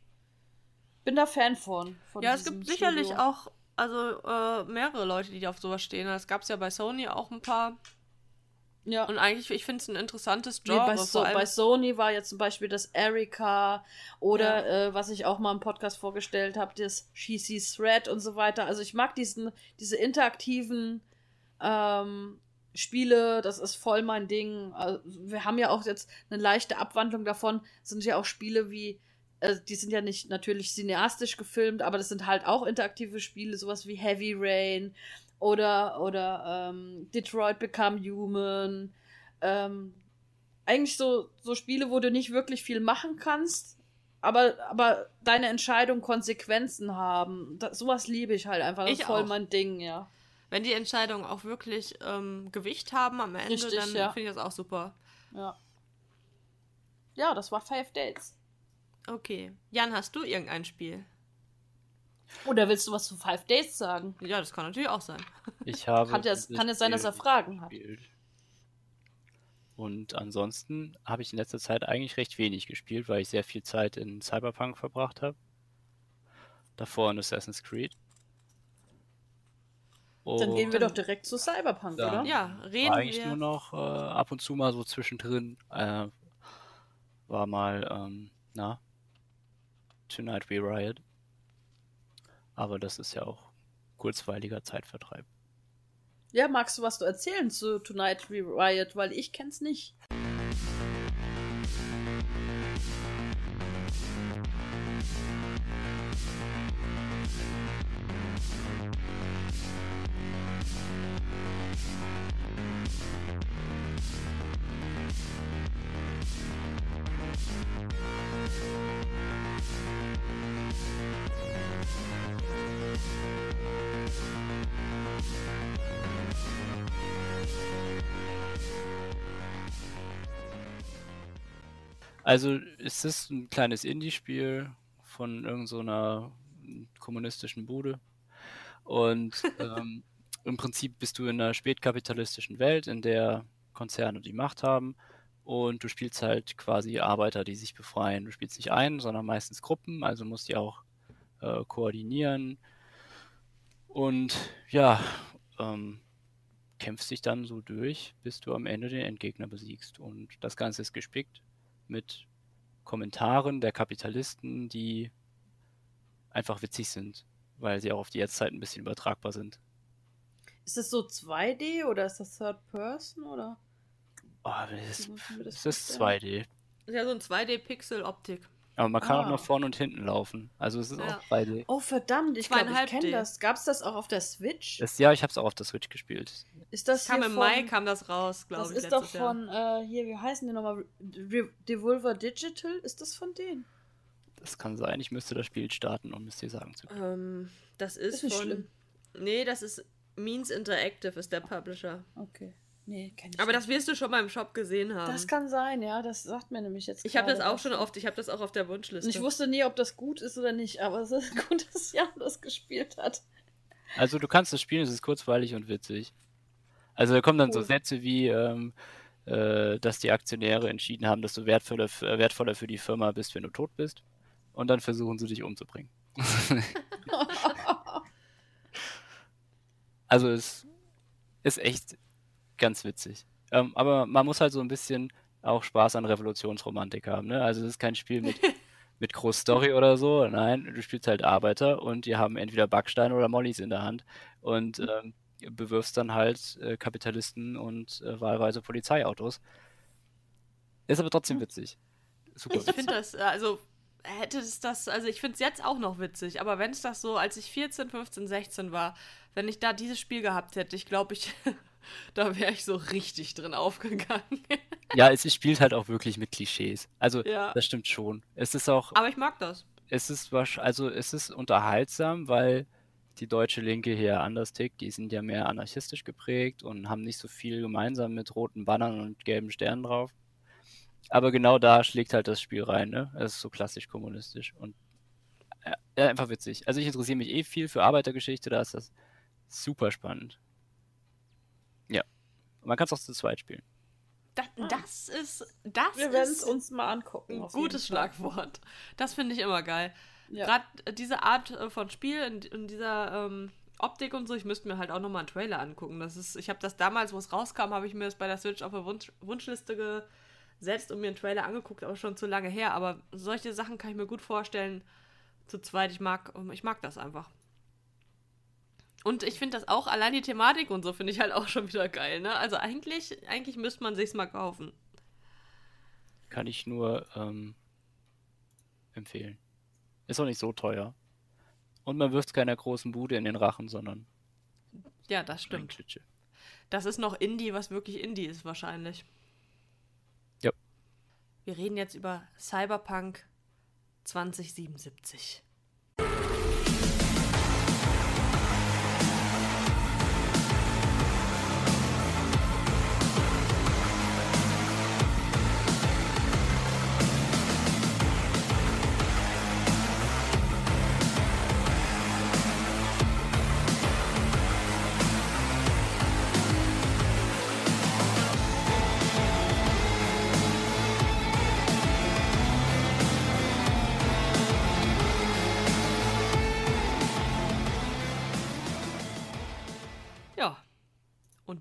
bin da Fan von. von ja, es gibt sicherlich Studio. auch also äh, mehrere Leute, die auf sowas stehen. Das gab es ja bei Sony auch ein paar. Ja. Und eigentlich, ich finde es ein interessantes Job. Nee, bei, so bei, Sony war jetzt zum Beispiel das Erika oder ja. äh, was ich auch mal im Podcast vorgestellt habe, das She Sees Thread und so weiter. Also ich mag diesen, diese interaktiven ähm, Spiele, das ist voll mein Ding. Also wir haben ja auch jetzt eine leichte Abwandlung davon, sind ja auch Spiele wie also die sind ja nicht natürlich cineastisch gefilmt, aber das sind halt auch interaktive Spiele, sowas wie Heavy Rain Oder, oder ähm, Detroit Become Human. Ähm, eigentlich so, so Spiele, wo du nicht wirklich viel machen kannst, aber, aber deine Entscheidungen Konsequenzen haben. Das, sowas liebe ich halt einfach. Das Ich ist voll auch. mein Ding, ja. Wenn die Entscheidungen auch wirklich ähm, Gewicht haben am Ende, Richtig, dann ja. finde ich das auch super. Ja. Ja, das war Five Dates. Okay. Jan, hast du irgendein Spiel? Oder willst du was zu Five Days sagen? Ja, das kann natürlich auch sein. Ich habe. Kann dieses kann ja sein, dass er Fragen hat. gespielt. Und ansonsten habe ich in letzter Zeit eigentlich recht wenig gespielt, weil ich sehr viel Zeit in Cyberpunk verbracht habe. Davor in Assassin's Creed. Dann gehen wir doch direkt zu Cyberpunk, Ja. oder? Ja, reden war eigentlich wir. nur noch äh, ab und zu mal so zwischendrin. Äh, war mal, ähm, na, Tonight We Riot. Aber das ist ja auch kurzweiliger Zeitvertreib. Ja, magst du was du erzählen zu Tonight We Riot? Weil ich kenn's nicht. Also es ist ein kleines Indie-Spiel von irgendeiner so einer kommunistischen Bude. Und ähm, im Prinzip bist du in einer spätkapitalistischen Welt, in der Konzerne die Macht haben. Und du spielst halt quasi Arbeiter, die sich befreien. Du spielst nicht einen, sondern meistens Gruppen, also musst die auch äh, koordinieren. Und ja, ähm, kämpfst dich dann so durch, bis du am Ende den Endgegner besiegst. Und das Ganze ist gespickt mit Kommentaren der Kapitalisten, die einfach witzig sind, weil sie auch auf die Jetztzeit ein bisschen übertragbar sind. Ist das so 2D oder ist das Third Person oder? Oh, das, das ist vorstellen? 2D. Ist ja so ein 2D-Pixel-Optik. Aber man kann auch Ah. nach vorne und hinten laufen. Also es ist Ja. auch 3D. Oh verdammt, ich glaube, ich kenne das. Gab's das auch auf der Switch? Das, ja, ich habe es auch auf der Switch gespielt. ist das Das kam hier im von, Mai, kam das raus, glaube Das ich, ist doch von äh, hier, wie heißen die nochmal? Re Devolver Digital? Ist das von denen? Das kann sein. Ich müsste das Spiel starten, um es dir sagen zu können. Ähm, das ist, Ist nicht von... schlimm. Nee, das ist Means Interactive, ist der Publisher. Okay. Nee, kenn ich Aber nicht. das wirst du schon mal im Shop gesehen haben. Das kann sein, ja. Das sagt mir nämlich jetzt ich habe das auch schon oft, ich habe das auch auf der Wunschliste. Und ich wusste nie, ob das gut ist oder nicht, aber es ist gut, dass Jan das gespielt hat. Also du kannst es spielen, es ist kurzweilig und witzig. Also da kommen dann so Cool. Sätze wie, ähm, äh, dass die Aktionäre entschieden haben, dass du wertvoller, äh, wertvoller für die Firma bist, wenn du tot bist. Und dann versuchen sie dich umzubringen. also es ist echt ganz witzig. Ähm, aber man muss halt so ein bisschen auch Spaß an Revolutionsromantik haben. Ne? Also es ist kein Spiel mit, mit groß Story oder so. Nein, du spielst halt Arbeiter und die haben entweder Backsteine oder Mollys in der Hand und ähm, bewirfst dann halt äh, Kapitalisten und äh, wahlweise Polizeiautos. Ist aber trotzdem witzig. Super Ich finde das, äh, also hätte es das, also ich finde es jetzt auch noch witzig, aber wenn es das so, als ich 14, 15, 16 war, wenn ich da dieses Spiel gehabt hätte, ich glaube, ich, da wäre ich so richtig drin aufgegangen. Ja, es spielt halt auch wirklich mit Klischees. Also, Ja. das stimmt schon. Es ist auch, aber ich mag das. es ist also es ist unterhaltsam, weil die deutsche Linke hier anders tickt. Die sind ja mehr anarchistisch geprägt und haben nicht so viel gemeinsam mit roten Bannern und gelben Sternen drauf. Aber genau da schlägt halt das Spiel rein, ne? Es ist so klassisch kommunistisch und äh, ja, einfach witzig. Also ich interessiere mich eh viel für Arbeitergeschichte, da ist das super spannend. Ja. Und man kann es auch zu zweit spielen. Das, das ist, das Wir werden es ist uns mal angucken. ein gutes. Schlagwort. Das finde ich immer geil. Ja. Gerade diese Art äh, von Spiel in, in dieser ähm, Optik und so, ich müsste mir halt auch nochmal einen Trailer angucken. Das ist, ich habe das damals, wo es rauskam, habe ich mir das bei der Switch auf der Wunsch, Wunschliste gesetzt und mir einen Trailer angeguckt, aber schon zu lange her. Aber solche Sachen kann ich mir gut vorstellen. Zu zweit, ich mag, ich mag das einfach. Und ich finde das auch, allein die Thematik und so finde ich halt auch schon wieder geil, ne? Also eigentlich, eigentlich müsste man sich's mal kaufen. Kann ich nur ähm, empfehlen. Ist auch nicht so teuer. Und man wirft keiner großen Bude in den Rachen, sondern Ja, das stimmt. Das ist noch Indie, was wirklich Indie ist wahrscheinlich. Ja. Wir reden jetzt über Cyberpunk 2077.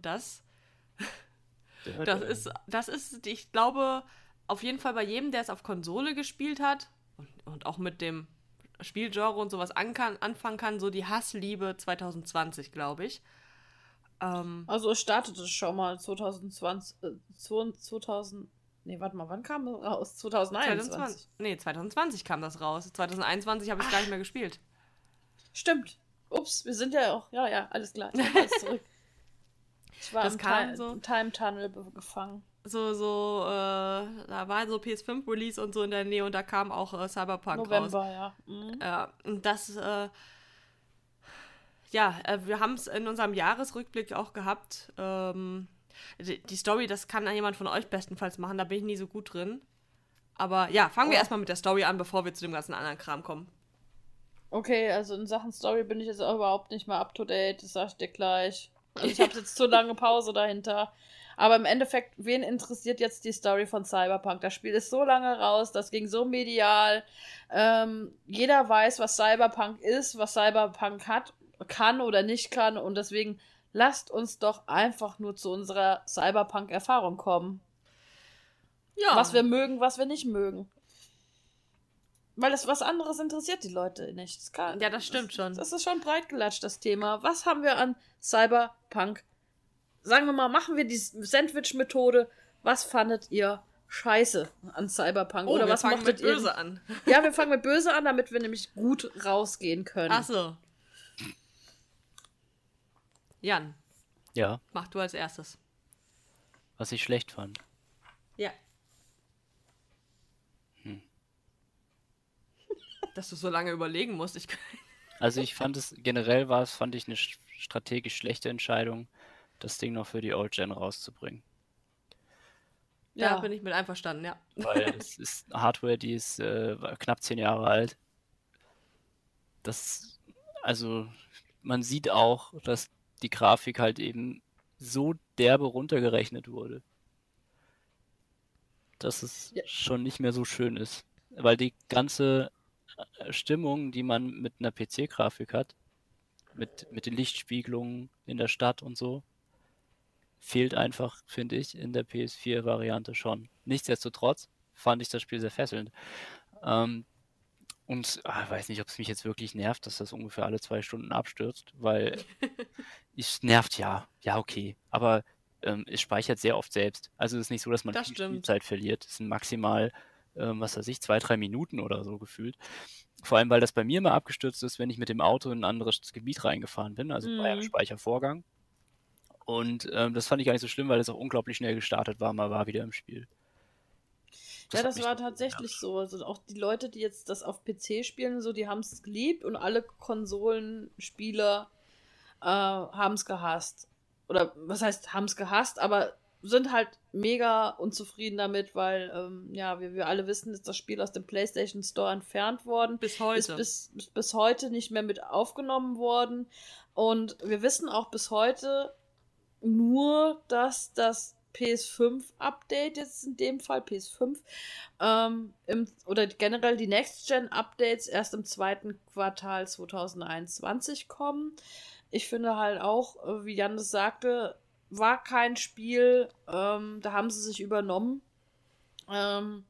das. Das ist, das ist, ich glaube, auf jeden Fall bei jedem, der es auf Konsole gespielt hat und, und auch mit dem Spielgenre und sowas an kann, anfangen kann, so die Hassliebe 2020, glaube ich. Ähm, also es startete schon mal 2020, äh, 2000, nee, warte mal, wann kam es raus? 2021? 2020, nee, 2020 kam das raus. 2021 habe ich es gar nicht mehr gespielt. Stimmt. Ups, wir sind ja auch, ja, ja, alles klar. alles zurück. Ich war das im kam so, Time Tunnel gefangen. So, so, äh, da war so PS5-Release und so in der Nähe und da kam auch äh, Cyberpunk November, raus. ja. Mhm. Ja, und das, äh, ja, äh, wir haben es in unserem Jahresrückblick auch gehabt. Ähm, die, die, Story, das kann jemand von euch bestenfalls machen, da bin ich nie so gut drin. Aber ja, fangen wir oh. erstmal mit der Story an, bevor wir zu dem ganzen anderen Kram kommen. Okay, also in Sachen Story bin ich jetzt auch überhaupt nicht mehr up to date, das sag ich dir gleich. Also ich habe jetzt zu lange Pause dahinter. Aber im Endeffekt, wen interessiert jetzt die Story von Cyberpunk? Das Spiel ist so lange raus, das ging so medial. Ähm, jeder weiß, was Cyberpunk ist, was Cyberpunk hat, kann oder nicht kann. Und deswegen lasst uns doch einfach nur zu unserer Cyberpunk-Erfahrung kommen. Ja. Was wir mögen, was wir nicht mögen. Weil das was anderes interessiert die Leute nicht. Das kann, ja, das stimmt das, schon. Das ist schon breit gelatscht, das Thema. Was haben wir an Cyberpunk? Sagen wir mal, machen wir die Sandwich-Methode. Was fandet ihr scheiße an Cyberpunk? Oh, Oder wir was fangen mit böse ihr? an. Ja, wir fangen mit böse an, damit wir nämlich gut rausgehen können. Ach so. Jan. Ja. Mach du als erstes. Was ich schlecht fand. Ja. Dass du so lange überlegen musst. Ich... also ich fand es, generell war es, fand ich eine strategisch schlechte Entscheidung, das Ding noch für die Old Gen rauszubringen. Ja, da bin ich mit einverstanden, ja. Weil es ist Hardware, die ist äh, knapp zehn Jahre alt. Das, also, man sieht auch, dass die Grafik halt eben so derbe runtergerechnet wurde, dass es ja. schon nicht mehr so schön ist. Weil die ganze Stimmung, die man mit einer PC-Grafik hat, mit, mit den Lichtspiegelungen in der Stadt und so, fehlt einfach, finde ich, in der PS4-Variante schon. Nichtsdestotrotz fand ich das Spiel sehr fesselnd. Ähm, und ich ah, weiß nicht, ob es mich jetzt wirklich nervt, dass das ungefähr alle zwei Stunden abstürzt, weil es nervt ja, ja, okay. Aber ähm, es speichert sehr oft selbst. Also es ist nicht so, dass man das viel Zeit verliert. Es sind maximal ähm, was weiß ich, zwei, drei Minuten oder so gefühlt. Vor allem, weil das bei mir immer abgestürzt ist, wenn ich mit dem Auto in ein anderes Gebiet reingefahren bin, also mhm. bei einem. Speichervorgang. Und ähm, das fand ich gar nicht so schlimm, weil es auch unglaublich schnell gestartet war, mal war wieder im Spiel. Das ja, das war tatsächlich so. Also auch die Leute, die jetzt das auf PC spielen, so, die haben es geliebt und alle Konsolenspieler äh, haben es gehasst. Oder was heißt, haben es gehasst, aber sind halt mega unzufrieden damit, weil, ähm, ja, wie wir alle wissen, ist das Spiel aus dem PlayStation Store entfernt worden. Bis heute. Ist bis, bis, bis heute nicht mehr mit aufgenommen worden. Und wir wissen auch bis heute nur, dass das PS5-Update, jetzt in dem Fall PS5, ähm, im, oder generell die Next-Gen-Updates erst im zweiten Quartal 2021 kommen. Ich finde halt auch, äh, wie Jan das sagte, war kein Spiel, ähm, da haben sie sich übernommen. Ähm,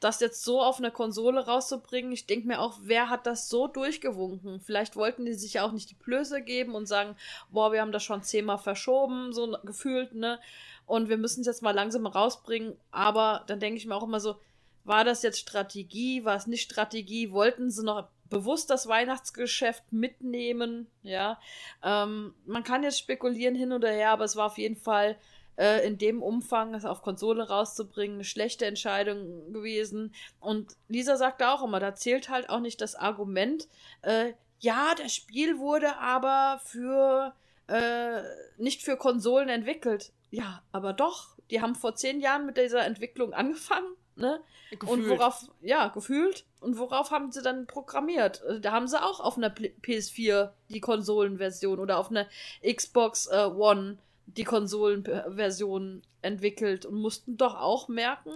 das jetzt so auf einer Konsole rauszubringen, ich denke mir auch, wer hat das so durchgewunken? Vielleicht wollten die sich ja auch nicht die Blöße geben und sagen, boah, wir haben das schon zehnmal verschoben, so gefühlt, ne? Und wir müssen es jetzt mal langsam rausbringen. Aber dann denke ich mir auch immer so, war das jetzt Strategie? War es nicht Strategie? Wollten sie noch bewusst das Weihnachtsgeschäft mitnehmen, ja. Ähm, man kann jetzt spekulieren hin oder her, aber es war auf jeden Fall äh, in dem Umfang, es auf Konsole rauszubringen, eine schlechte Entscheidung gewesen. Und Lisa sagte auch immer, da zählt halt auch nicht das Argument, äh, ja, das Spiel wurde aber für äh, nicht für Konsolen entwickelt. Ja, aber doch. Die haben vor zehn Jahren mit dieser Entwicklung angefangen, ne? Gefühlt. Und worauf, ja, gefühlt. Und worauf haben sie dann programmiert? Äh, da haben sie auch auf einer PS4 die Konsolenversion oder auf einer Xbox äh, One die Konsolenversion entwickelt und mussten doch auch merken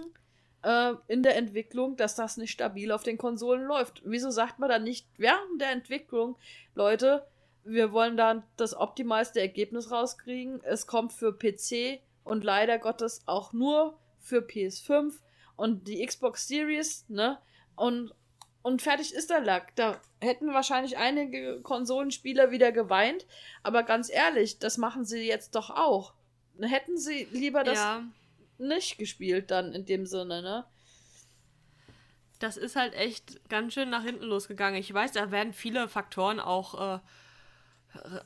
äh, in der Entwicklung, dass das nicht stabil auf den Konsolen läuft. Wieso sagt man dann nicht während der Entwicklung, Leute, wir wollen dann das optimalste Ergebnis rauskriegen. Es kommt für PC und leider Gottes auch nur für PS5 und die Xbox Series, ne? Und, und fertig ist der Lack. Da hätten wahrscheinlich einige Konsolenspieler wieder geweint, aber ganz ehrlich, das machen sie jetzt doch auch. Hätten sie lieber das ja. nicht gespielt dann in dem Sinne, ne? Das ist halt echt ganz schön nach hinten losgegangen. Ich weiß, da werden viele Faktoren auch äh,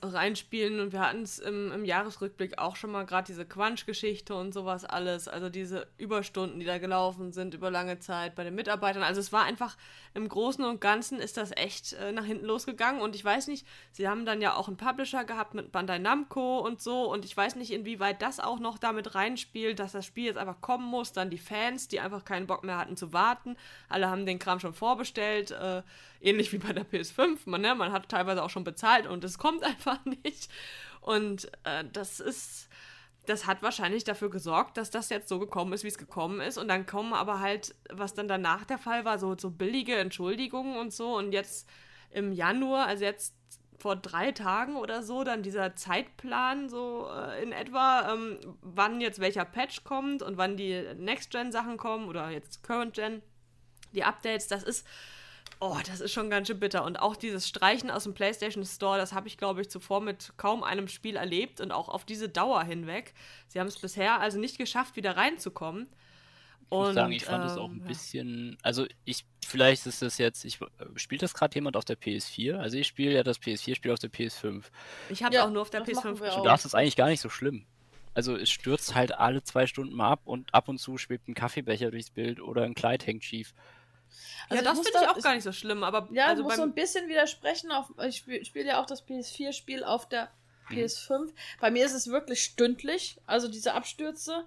reinspielen. Und wir hatten es im, im, Jahresrückblick auch schon mal gerade diese Quatsch-Geschichte und sowas alles, also diese Überstunden, die da gelaufen sind über lange Zeit bei den Mitarbeitern. Also es war einfach im Großen und Ganzen ist das echt äh, nach hinten losgegangen. Und ich weiß nicht, sie haben dann ja auch einen Publisher gehabt mit Bandai Namco und so. Und ich weiß nicht, inwieweit das auch noch damit reinspielt, dass das Spiel jetzt einfach kommen muss, dann die Fans, die einfach keinen Bock mehr hatten zu warten, alle haben den Kram schon vorbestellt, äh, ähnlich wie bei der PS5, man, ne, man hat teilweise auch schon bezahlt und es kommt einfach nicht und äh, das ist das hat wahrscheinlich dafür gesorgt, dass das jetzt so gekommen ist, wie es gekommen ist. Und dann kommen aber halt, was dann danach der Fall war, so, so billige Entschuldigungen und so. Und jetzt im Januar, also jetzt vor drei Tagen oder so, dann dieser Zeitplan so äh, in etwa, ähm, wann jetzt welcher Patch kommt und wann die Next-Gen-Sachen kommen oder jetzt Current-Gen, die Updates, das ist Oh, das ist schon ganz schön bitter. Und auch dieses Streichen aus dem PlayStation Store, das habe ich, glaube ich, zuvor mit kaum einem Spiel erlebt und auch auf diese Dauer hinweg. Sie haben es bisher also nicht geschafft, wieder reinzukommen. Ich muss sagen, ich fand es ähm, auch ein ja. bisschen, also ich, vielleicht ist das jetzt, ich spielt das gerade jemand auf der PS4? Also ich spiele ja das PS4-Spiel auf der PS5. Ich habe ja, auch nur auf der PS5 gespielt. Da ist es eigentlich gar nicht so schlimm. Also es stürzt halt alle zwei Stunden mal ab und ab und zu schwebt ein Kaffeebecher durchs Bild oder ein Kleid hängt schief. Also ja, das finde ich auch gar nicht so schlimm, aber. Ja, also muss so ein bisschen widersprechen. Auf, ich spiele spiel ja auch das PS4-Spiel auf der PS5. Mhm. Bei mir ist es wirklich stündlich, also diese Abstürze.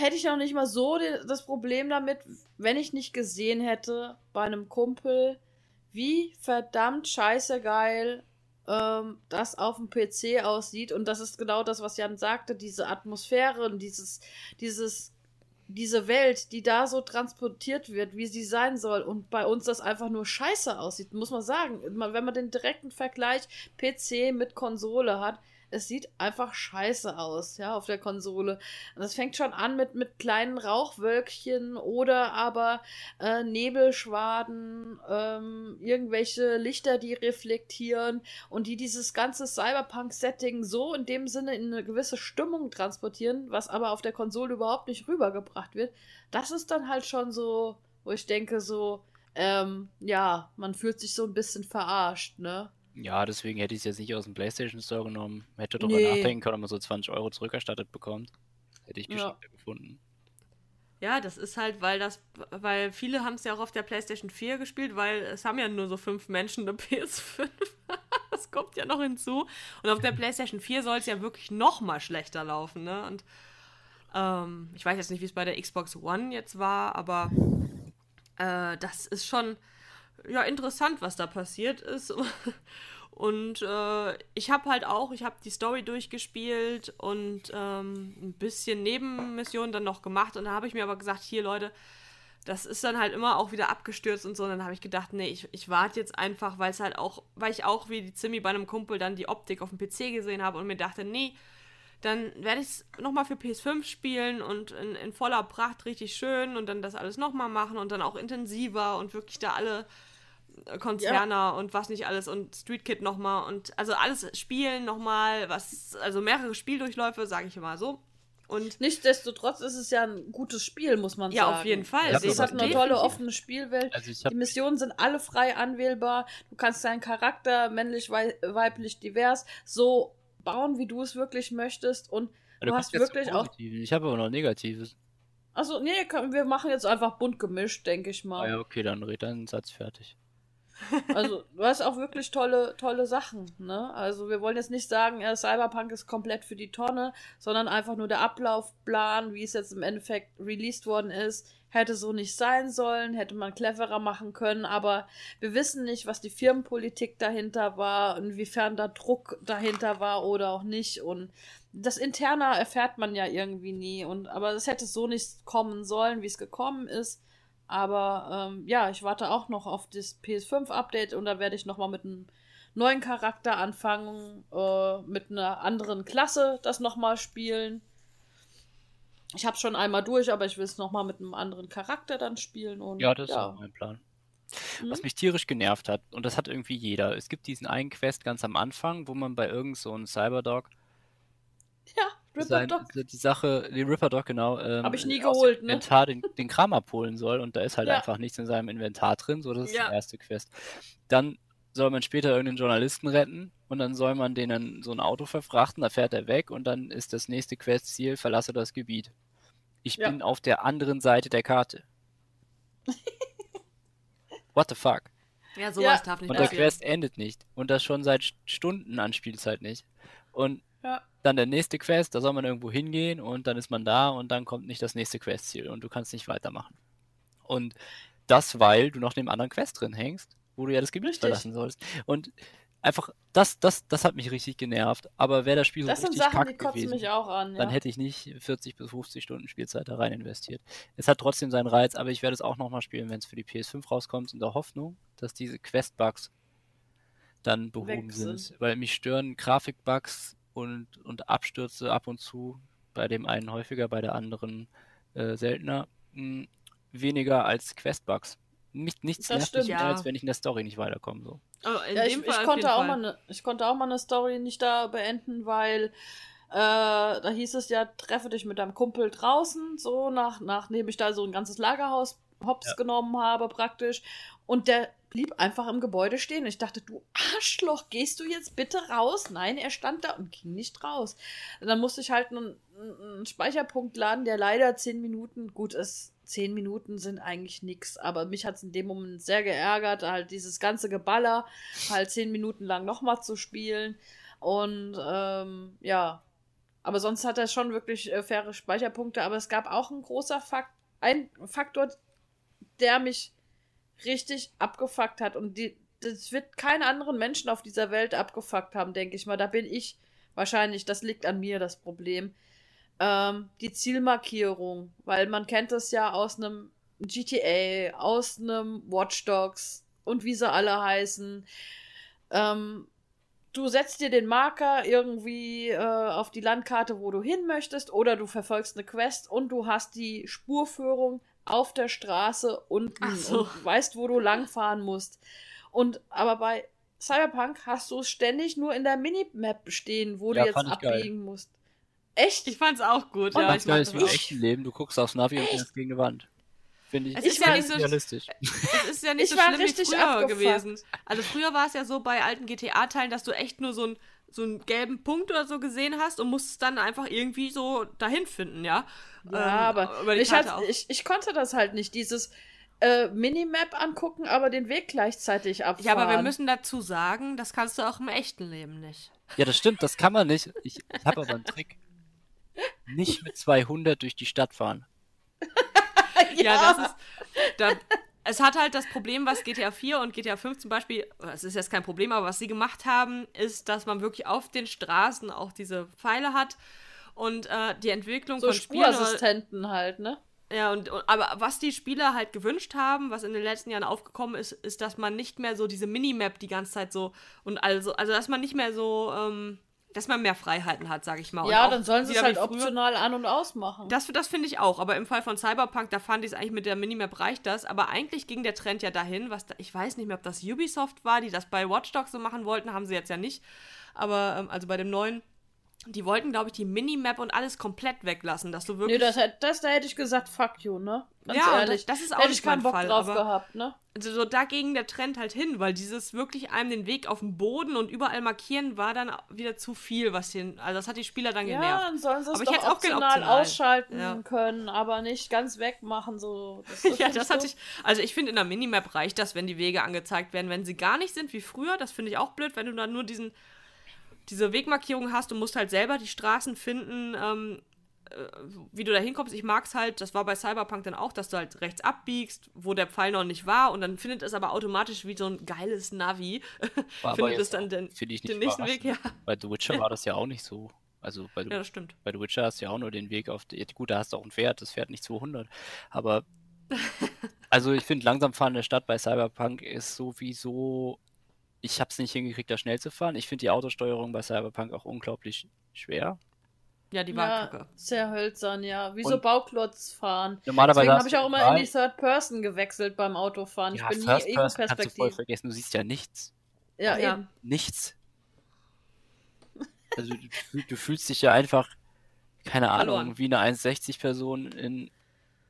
Hätte ich auch nicht mal so das Problem damit, wenn ich nicht gesehen hätte bei einem Kumpel, wie verdammt scheiße geil ähm, das auf dem PC aussieht. Und das ist genau das, was Jan sagte, diese Atmosphäre und dieses, dieses diese Welt, die da so transportiert wird, wie sie sein soll, und bei uns das einfach nur scheiße aussieht, muss man sagen. Wenn man den direkten Vergleich PC mit Konsole hat, es sieht einfach scheiße aus, ja, auf der Konsole. das fängt schon an mit, mit kleinen Rauchwölkchen oder aber äh, Nebelschwaden, ähm, irgendwelche Lichter, die reflektieren und die dieses ganze Cyberpunk-Setting so in dem Sinne in eine gewisse Stimmung transportieren, was aber auf der Konsole überhaupt nicht rübergebracht wird. Das ist dann halt schon so, wo ich denke, so, ähm, ja, man fühlt sich so ein bisschen verarscht, ne? Ja, deswegen hätte ich es jetzt nicht aus dem PlayStation Store genommen. Hätte darüber nee. nachdenken können, ob man so 20 Euro zurückerstattet bekommt. Hätte ich ja. gefunden. Ja, das ist halt, weil das, weil viele haben es ja auch auf der PlayStation 4 gespielt, weil es haben ja nur so fünf Menschen eine PS5. das kommt ja noch hinzu. Und auf der PlayStation 4 soll es ja wirklich noch mal schlechter laufen, ne? Und ähm, ich weiß jetzt nicht, wie es bei der Xbox One jetzt war, aber äh, das ist schon ja interessant, was da passiert ist. Und äh, ich habe halt auch, ich habe die Story durchgespielt und ähm, ein bisschen Nebenmissionen dann noch gemacht. Und da habe ich mir aber gesagt, hier Leute, das ist dann halt immer auch wieder abgestürzt und so. Und dann habe ich gedacht, nee, ich, ich warte jetzt einfach, weil es halt auch, weil ich auch wie die Zimmi bei einem Kumpel dann die Optik auf dem PC gesehen habe und mir dachte, nee, dann werde ich es nochmal für PS5 spielen und in, in voller Pracht richtig schön und dann das alles nochmal machen und dann auch intensiver und wirklich da alle Konzerner ja. und was nicht alles und Street Kid nochmal und also alles spielen nochmal, was, also mehrere Spieldurchläufe, sage ich immer so. Und Nichtsdestotrotz ist es ja ein gutes Spiel, muss man ja, sagen. auf jeden Fall. Ja, Es hat eine tolle offene Spielwelt. Also ich Die Missionen sind alle frei anwählbar. Du kannst deinen Charakter männlich, wei weiblich, divers so bauen, wie du es wirklich möchtest. Und du hast wirklich auch. Ich habe aber noch Negatives. Also, nee, wir machen jetzt einfach bunt gemischt, denke ich Ah mal. ja, okay, dann red deinen Satz fertig. Also, du hast auch wirklich tolle, tolle Sachen, ne? Also, wir wollen jetzt nicht sagen, äh, Cyberpunk ist komplett für die Tonne, sondern einfach nur der Ablaufplan, wie es jetzt im Endeffekt released worden ist, hätte so nicht sein sollen, hätte man cleverer machen können, aber wir wissen nicht, was die Firmenpolitik dahinter war, inwiefern da Druck dahinter war oder auch nicht und das Interne erfährt man ja irgendwie nie und aber es hätte so nicht kommen sollen, wie es gekommen ist. Aber ähm, ja, ich warte auch noch auf das PS5-Update und da werde ich nochmal mit einem neuen Charakter anfangen, äh, mit einer anderen Klasse das nochmal spielen. Ich habe schon einmal durch, aber ich will es nochmal mit einem anderen Charakter dann spielen. Und, Ja, das ist auch mein Plan. Mhm. Was mich tierisch genervt hat, und das hat irgendwie jeder. Es gibt diesen einen Quest ganz am Anfang, wo man bei irgend so einem Cyberdog Ja, Ripper sein, Dog. die Sache, die Ripper Dog, genau, ähm, Hab ich nie geholt, ne? Inventar den, den Kram abholen soll und da ist halt Ja. einfach nichts in seinem Inventar drin, so das ist Ja. die erste Quest. Dann soll man später irgendeinen Journalisten retten und dann soll man den in so ein Auto verfrachten, da fährt er weg und dann ist das nächste Questziel, verlasse das Gebiet. Ich Ja. bin auf der anderen Seite der Karte. What the fuck? ja, sowas Ja. darf nicht Und der. Quest endet nicht. Und das schon seit Stunden an Spielzeit nicht. Und Ja. dann der nächste Quest, da soll man irgendwo hingehen und dann ist man da und dann kommt nicht das nächste Questziel und du kannst nicht weitermachen. Und das, weil du noch in dem anderen Quest drin hängst, wo du ja das Gebiet Richtig. verlassen sollst. Und einfach, das, das, das hat mich richtig genervt. Aber wäre das Spiel so Das sind richtig Sachen, kotzen gewesen, mich auch an. Ja. dann hätte ich nicht 40 bis 50 Stunden Spielzeit da rein investiert. Es hat trotzdem seinen Reiz, aber ich werde es auch nochmal spielen, wenn es für die PS5 rauskommt, in der Hoffnung, dass diese Quest-Bugs dann behoben sind. sind. Weil mich stören Grafikbugs und, und Abstürze ab und zu, bei dem einen häufiger, bei der anderen äh, seltener, mh, weniger als Quest-Bugs. Nicht, nichts Das nervt mich stimmt. mehr, Ja. als wenn ich in der Story nicht weiterkomme. So. Oh, Ja, ich, ich, konnte auch mal eine, ich konnte auch mal eine Story nicht da beenden, weil äh, da hieß es ja, treffe dich mit deinem Kumpel draußen, so nach, nachdem ich da so ein ganzes Lagerhaus hops Ja. genommen habe praktisch. Und der blieb einfach im Gebäude stehen. Ich dachte, du Arschloch, gehst du jetzt bitte raus? Nein, er stand da und ging nicht raus. Und dann musste ich halt einen, einen Speicherpunkt laden, der leider zehn Minuten, gut ist, zehn Minuten sind eigentlich nix, aber mich hat es in dem Moment sehr geärgert, halt dieses ganze Geballer halt zehn Minuten lang nochmal zu spielen. Und ähm, ja, aber sonst hat er schon wirklich äh, faire Speicherpunkte, aber es gab auch ein großer Fakt, ein Faktor, der mich richtig abgefuckt hat. Und die, das wird keinen anderen Menschen auf dieser Welt abgefuckt haben, denke ich mal. Da bin ich wahrscheinlich, das liegt an mir, das Problem. Ähm, die Zielmarkierung, weil man kennt das ja aus einem GTA, aus einem Watch Dogs und wie sie alle heißen. Ähm, du setzt dir den Marker irgendwie äh, auf die Landkarte, wo du hin möchtest, oder du verfolgst eine Quest und du hast die Spurführung auf der Straße unten so. und weißt, wo du langfahren musst. Und aber bei Cyberpunk hast du es ständig nur in der Minimap stehen, wo Ja, du jetzt ich geil. abbiegen musst. Echt? Ich fand's auch gut, Und ja. Ich geil ist das wie im echten Leben, du guckst aufs Navi und fährst gegen eine Wand. Finde ich, Es ist ja nicht so- realistisch. Es ist ja nicht Ich so schlimm wie richtig früher abgefuckt. gewesen. Also früher war es ja so bei alten GTA-Teilen, dass du echt nur so, ein, so einen gelben Punkt oder so gesehen hast und musstest dann einfach irgendwie so dahin finden, ja. Ja, Ähm, aber über die ich, Karte hat, auch. ich, ich konnte das halt nicht, dieses äh, Minimap angucken, aber den Weg gleichzeitig abfahren. Ja, aber wir müssen dazu sagen, das kannst du auch im echten Leben nicht. Ja, das stimmt, das kann man nicht. Ich, ich habe aber einen Trick. Nicht mit 200 durch die Stadt fahren. Ja, das ist. Da, es hat halt das Problem, was GTA 4 und GTA 5 zum Beispiel, es ist jetzt kein Problem, aber was sie gemacht haben, ist, dass man wirklich auf den Straßen auch diese Pfeile hat und äh, die Entwicklung so von Spielen. Spurassistenten halt, ne? Ja, und, und aber was die Spieler halt gewünscht haben, was in den letzten Jahren aufgekommen ist, ist, dass man nicht mehr so diese Minimap die ganze Zeit so und also, also dass man nicht mehr so, ähm, dass man mehr Freiheiten hat, sag ich mal. Und ja, dann sollen sie es halt optional an- und ausmachen. Das, das finde ich auch, aber im Fall von Cyberpunk, da fand ich es eigentlich mit der Minimap reicht das, aber eigentlich ging der Trend ja dahin, was da, ich weiß nicht mehr, ob das Ubisoft war, die das bei Watch Dogs so machen wollten, haben sie jetzt ja nicht, aber ähm, also bei dem neuen, die wollten, glaube ich, die Minimap und alles komplett weglassen, dass du wirklich. Nee, das, das, da hätte ich gesagt, fuck you, ne? Ganz ja, ehrlich. Das, das ist auch hätte nicht ich keinen Bock Fall, drauf gehabt, ne? Also so da ging der Trend halt hin, weil dieses wirklich einem den Weg auf dem Boden und überall markieren war dann wieder zu viel, was den, also das hat die Spieler dann genervt. Ja, dann sollen sie es aber doch ich hätte auch optional optional. ausschalten Ja. können, aber nicht ganz wegmachen, so. Das, ja, das hatte ich. Also ich finde, in der Minimap reicht das, wenn die Wege angezeigt werden. Wenn sie gar nicht sind wie früher, das finde ich auch blöd, wenn du dann nur diesen, diese Wegmarkierung hast, du musst halt selber die Straßen finden, ähm, äh, wie du da hinkommst. Ich mag es halt, das war bei Cyberpunk dann auch, dass du halt rechts abbiegst, wo der Pfeil noch nicht war und dann findet es aber automatisch wie so ein geiles Navi. Findet es dann den, den nächsten Weg, ja. Bei The Witcher war das ja auch nicht so. Also bei, Ja, das stimmt. bei The Witcher hast du ja auch nur den Weg auf. Die, gut, da hast du auch ein Pferd, das fährt nicht 200. Aber. Also ich finde, langsam fahren in der Stadt bei Cyberpunk ist sowieso. Ich habe es nicht hingekriegt, da schnell zu fahren. Ich finde die Autosteuerung bei Cyberpunk auch unglaublich schwer. Ja, die war ja, kacke. sehr hölzern, ja. Wie so Bauklotz fahren. Normalerweise habe ich auch immer in die Third Person gewechselt beim Autofahren. Ich ja, bin First nie Person kannst du voll vergessen. Du siehst ja nichts. Ja, Ja. eben. Nichts. Also du, du fühlst dich ja einfach, keine Ahnung, Verloren. wie eine 1,60-Person in,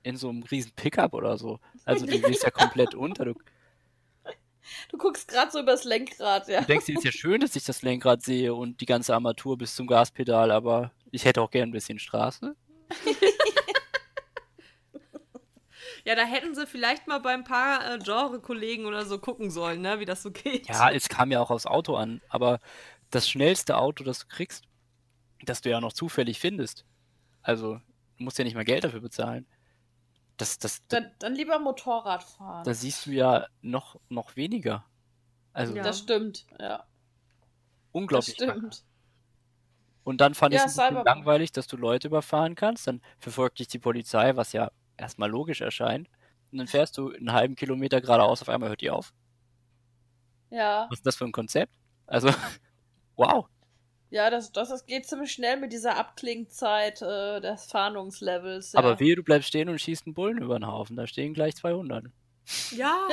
in so einem riesen Pickup oder so. Also du gehst ja komplett unter. Du, Du guckst gerade so übers Lenkrad, ja. du denkst dir, ist ja schön, dass ich das Lenkrad sehe und die ganze Armatur bis zum Gaspedal, aber ich hätte auch gern ein bisschen Straße. Ja, da hätten sie vielleicht mal bei ein paar äh, Genre-Kollegen oder so gucken sollen, ne, wie das so geht. Ja, es kam ja auch aufs Auto an, aber das schnellste Auto, das du kriegst, das du ja noch zufällig findest, also du musst ja nicht mal Geld dafür bezahlen. Das, das, Dann, dann lieber Motorrad fahren. da siehst du ja noch, noch weniger. Also Ja. Das stimmt, ja. Das unglaublich. stimmt. Und dann fand Ja, ich es langweilig, dass du Leute überfahren kannst. Dann verfolgt dich die Polizei, was ja erstmal logisch erscheint. Und dann fährst du einen halben Kilometer geradeaus, auf einmal hört die auf. Ja. Was ist das für ein Konzept? Also, wow. Ja, das, das, das geht ziemlich schnell mit dieser Abklingzeit äh, des Fahndungslevels. Ja. Aber wehe, du bleibst stehen und schießt einen Bullen über den Haufen. Da stehen gleich 200. Ja.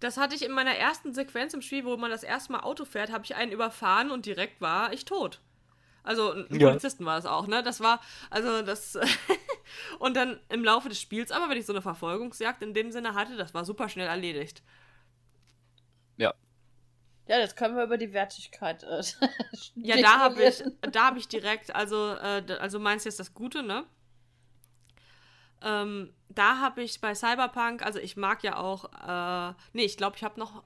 Das hatte ich in meiner ersten Sequenz im Spiel, wo man das erste Mal Auto fährt, habe ich einen überfahren und direkt war ich tot. Also ein Ja. Polizisten war es auch, ne? Das war, also das. und dann im Laufe des Spiels, aber wenn ich so eine Verfolgungsjagd in dem Sinne hatte, das war super schnell erledigt. Ja. Ja, jetzt können wir über die Wertigkeit. Äh, Ja, da habe ich, da habe ich direkt, also, äh, also meinst du jetzt das Gute, ne? Ähm, da habe ich bei Cyberpunk, also ich mag ja auch, äh, nee, ich glaube, ich habe noch,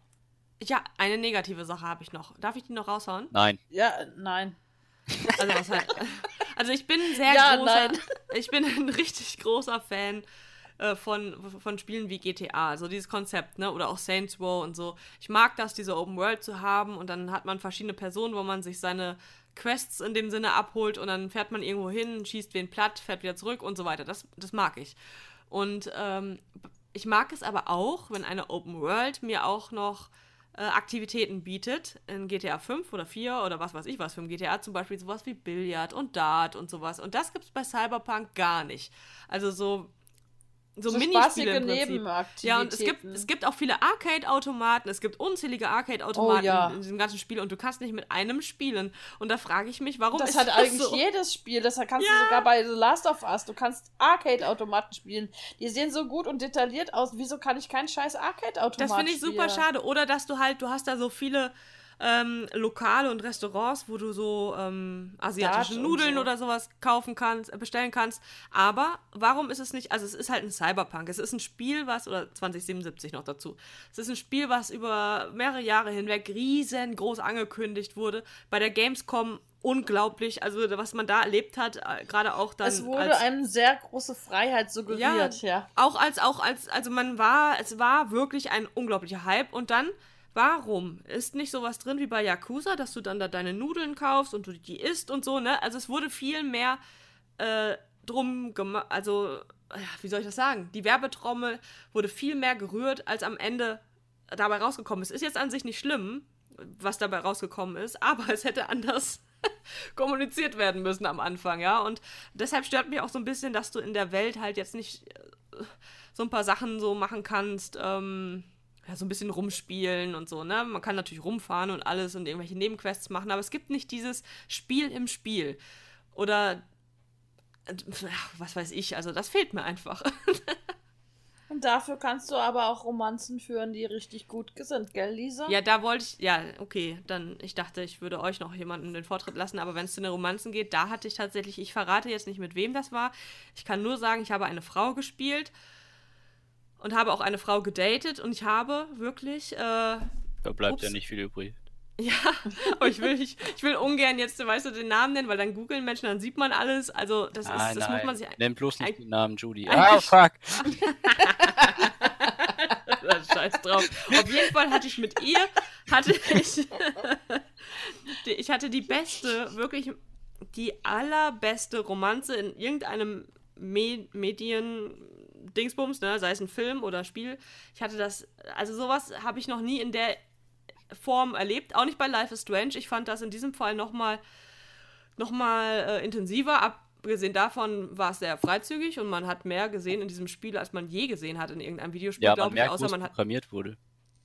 ja, eine negative Sache habe ich noch. Darf ich die noch raushauen? Nein. Ja, nein. Also, was halt, also ich bin ein sehr Ja, großer, nein. ich bin ein richtig großer Fan äh, von, von Spielen wie GTA, also dieses Konzept, ne, oder auch Saints Row und so. Ich mag das, diese Open World zu haben und dann hat man verschiedene Personen, wo man sich seine Quests in dem Sinne abholt und dann fährt man irgendwo hin, schießt wen platt, fährt wieder zurück und so weiter. Das, das mag ich. Und ähm, ich mag es aber auch, wenn eine Open World mir auch noch äh, Aktivitäten bietet, in GTA 5 oder 4 oder was weiß ich was für ein GTA, zum Beispiel sowas wie Billard und Dart und sowas. Und das gibt es bei Cyberpunk gar nicht. Also so, so, So Minispiele im Prinzip. Ja, und es gibt, es gibt auch viele Arcade-Automaten, es gibt unzählige Arcade-Automaten Oh, ja. in diesem ganzen Spiel und du kannst nicht mit einem spielen. Und da frage ich mich, warum Das ist hat das eigentlich so? jedes Spiel. Das kannst Ja. du sogar bei The Last of Us. Du kannst Arcade-Automaten spielen. Die sehen so gut und detailliert aus. Wieso kann ich keinen scheiß Arcade-Automaten Das finde ich super spielen? schade. Oder dass du halt, du hast da so viele ähm, Lokale und Restaurants, wo du so ähm, asiatische Dart Nudeln so. oder sowas kaufen kannst, äh, bestellen kannst. Aber warum ist es nicht, also es ist halt ein Cyberpunk. Es ist ein Spiel, was, oder 2077 noch dazu. Es ist ein Spiel, was über mehrere Jahre hinweg riesengroß angekündigt wurde. Bei der Gamescom unglaublich, also was man da erlebt hat, äh, gerade auch dann. Es wurde als, eine sehr große Freiheit suggeriert, ja. auch als, auch als, also man war, es war wirklich ein unglaublicher Hype und dann, warum? Ist nicht sowas drin wie bei Yakuza, dass du dann da deine Nudeln kaufst und du die isst und so, ne? Also es wurde viel mehr äh, drum gemacht, also, wie soll ich das sagen? Die Werbetrommel wurde viel mehr gerührt, als am Ende dabei rausgekommen ist. Ist jetzt an sich nicht schlimm, was dabei rausgekommen ist, aber es hätte anders kommuniziert werden müssen am Anfang, ja. Und deshalb stört mich auch so ein bisschen, dass du in der Welt halt jetzt nicht äh, so ein paar Sachen so machen kannst, ähm, ja, so ein bisschen rumspielen und so, ne? Man kann natürlich rumfahren und alles und irgendwelche Nebenquests machen, aber es gibt nicht dieses Spiel im Spiel. Oder was weiß ich, also das fehlt mir einfach. Und dafür kannst du aber auch Romanzen führen, die richtig gut sind, gell, Lisa? Ja, da wollte ich, ja, okay, dann, ich dachte, ich würde euch noch jemanden den Vortritt lassen, aber wenn es zu den Romanzen geht, da hatte ich tatsächlich, ich verrate jetzt nicht, mit wem das war. Ich kann nur sagen, ich habe eine Frau gespielt und habe auch eine Frau gedatet und ich habe wirklich. Äh, da bleibt ups, ja nicht viel übrig. Ja, aber ich will, ich, ich will ungern jetzt, weißt du, den Namen nennen, weil dann googeln Menschen, dann sieht man alles. Also, das, nein, ist, das nein. muss man sich. Nenn bloß nicht den Namen Judy. Ah, fuck! Scheiß drauf. Auf jeden Fall hatte ich mit ihr, hatte ich, ich hatte die beste, wirklich die allerbeste Romanze in irgendeinem Me Medien-Dingsbums, ne, sei es ein Film oder Spiel. Ich hatte das, also sowas habe ich noch nie in der Form erlebt. Auch nicht bei Life is Strange. Ich fand das in diesem Fall nochmal noch mal, äh, intensiver. Abgesehen davon war es sehr freizügig und man hat mehr gesehen in diesem Spiel, als man je gesehen hat in irgendeinem Videospiel, ja, glaube ich. Merkt, außer man hat programmiert wurde.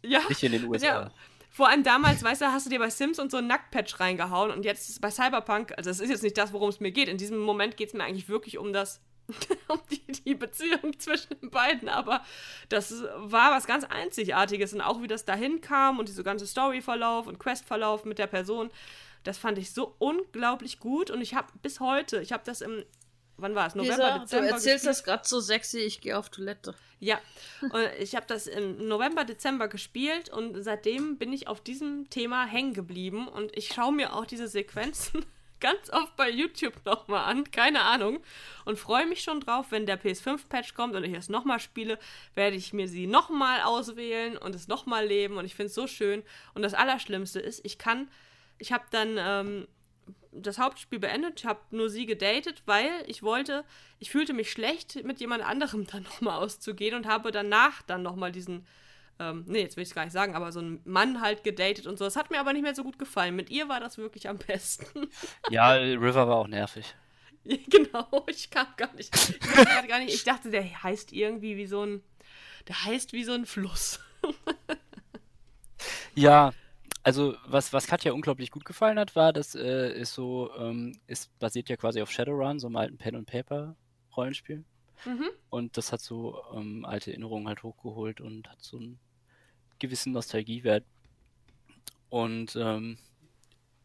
Ja. Nicht in den USA. Ja. Vor allem damals, weißt du, hast du dir bei Sims und so ein Nacktpatch reingehauen und jetzt bei Cyberpunk, also das ist jetzt nicht das, worum es mir geht. In diesem Moment geht es mir eigentlich wirklich um das um die, die Beziehung zwischen den beiden, aber das war was ganz Einzigartiges und auch wie das dahin kam und diese ganze Storyverlauf und Questverlauf mit der Person, das fand ich so unglaublich gut und ich habe bis heute, ich habe das im wann war es? November, Lisa, Dezember. Du erzählst gespielt. das gerade so sexy, ich gehe auf Toilette. Ja, und ich habe das im November, Dezember gespielt und seitdem bin ich auf diesem Thema hängen geblieben und ich schaue mir auch diese Sequenzen ganz oft bei YouTube nochmal an, keine Ahnung. Und freue mich schon drauf, wenn der PS5-Patch kommt und ich es nochmal spiele, werde ich mir sie nochmal auswählen und es nochmal leben. Und ich finde es so schön. Und das Allerschlimmste ist, ich kann, ich habe dann ähm, das Hauptspiel beendet, ich habe nur sie gedatet, weil ich wollte, ich fühlte mich schlecht, mit jemand anderem dann nochmal auszugehen und habe danach dann nochmal diesen ähm, nee, jetzt will ich es gar nicht sagen, aber so ein Mann halt gedatet und so. Das hat mir aber nicht mehr so gut gefallen. Mit ihr war das wirklich am besten. ja, River war auch nervig. genau, ich kam gar nicht. Ich, gar nicht. ich dachte, der heißt irgendwie wie so ein. Der heißt wie so ein Fluss. ja, also was, was Katja unglaublich gut gefallen hat, war, das äh, ist so, ähm, ist basiert ja quasi auf Shadowrun, so einem alten Pen and Paper Rollenspiel. Mhm. Und das hat so ähm, alte Erinnerungen halt hochgeholt und hat so einen gewissen Nostalgiewert. Und ähm,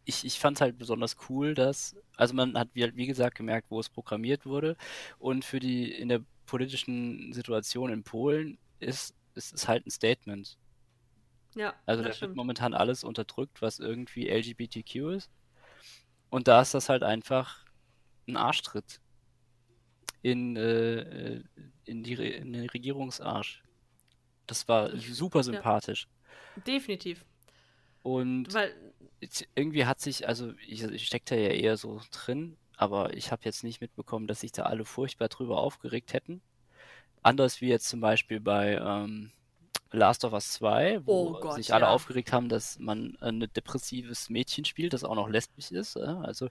ich, ich fand es halt besonders cool, dass, also man hat wie, wie gesagt gemerkt, wo es programmiert wurde. Und für die in der politischen Situation in Polen ist, ist es halt ein Statement. Ja. Also da wird momentan alles unterdrückt, was irgendwie LGBTQ ist. Und da ist das halt einfach ein Arschtritt in, äh, in, die, in den Regierungsarsch. Das war super sympathisch. Ja. Definitiv. Und Weil, irgendwie hat sich, also ich, ich steckte ja eher so drin, aber ich habe jetzt nicht mitbekommen, dass sich da alle furchtbar drüber aufgeregt hätten. Anders wie jetzt zum Beispiel bei ähm, Last of Us 2, wo oh Gott, sich alle ja. aufgeregt haben, dass man ein depressives Mädchen spielt, das auch noch lesbisch ist. Also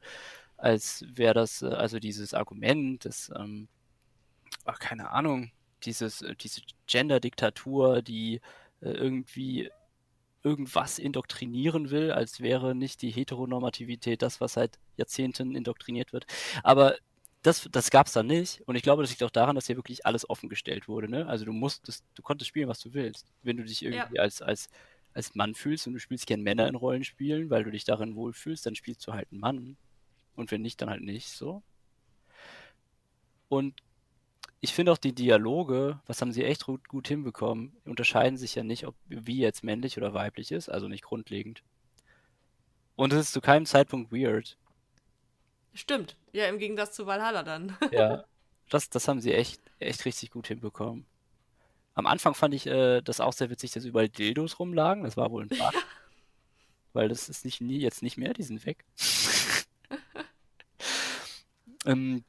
als wäre das, äh, also dieses Argument, das, ähm, ach, keine Ahnung, dieses, äh, diese Gender-Diktatur, die äh, irgendwie irgendwas indoktrinieren will, als wäre nicht die Heteronormativität das, was seit Jahrzehnten indoktriniert wird. Aber das, das gab es da nicht. Und ich glaube, das liegt auch daran, dass hier wirklich alles offengestellt wurde. Ne? Also du musstest, du konntest spielen, was du willst. Wenn du dich irgendwie ja. als, als, als Mann fühlst und du spielst gern Männer in Rollenspielen, weil du dich darin wohlfühlst, dann spielst du halt einen Mann. Und wenn nicht, dann halt nicht so. Und ich finde auch die Dialoge, was haben sie echt gut, gut hinbekommen, unterscheiden sich ja nicht, ob wie jetzt männlich oder weiblich ist, also nicht grundlegend. Und es ist zu keinem Zeitpunkt weird. Stimmt. Ja, im Gegensatz zu Valhalla dann. ja. Das, das haben sie echt, echt richtig gut hinbekommen. Am Anfang fand ich äh, das auch sehr witzig, dass überall Dildos rumlagen. Das war wohl ein Bug. weil das ist nicht nie, jetzt nicht mehr, die sind weg. ähm,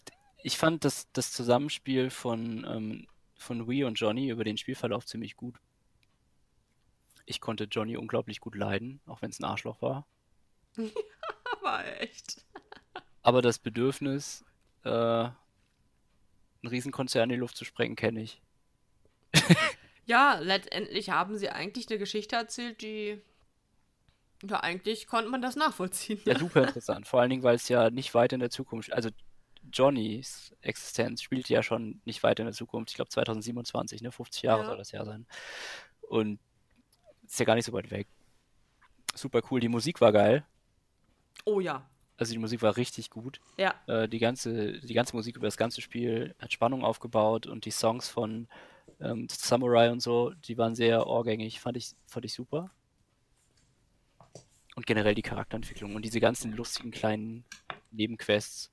ich fand das, das Zusammenspiel von, ähm, von Wii und Johnny über den Spielverlauf ziemlich gut. Ich konnte Johnny unglaublich gut leiden, auch wenn es ein Arschloch war. war echt. Aber das Bedürfnis, äh, einen Riesenkonzern in die Luft zu sprengen, kenne ich. Ja, letztendlich haben sie eigentlich eine Geschichte erzählt, die. Ja, eigentlich konnte man das nachvollziehen. Ja, super interessant. Vor allen Dingen, weil es ja nicht weit in der Zukunft. Also Johnnys Existenz spielt ja schon nicht weit in der Zukunft. Ich glaube 2027, ne? 50 Jahre Ja. soll das Jahr sein. Und ist ja gar nicht so weit weg. Super cool. Die Musik war geil. Oh ja. Also die Musik war richtig gut. Ja. Äh, die ganze, die ganze Musik über das ganze Spiel hat Spannung aufgebaut und die Songs von ähm, Samurai und so, die waren sehr ohrgängig, fand ich, fand ich super. Und generell die Charakterentwicklung und diese ganzen lustigen kleinen Nebenquests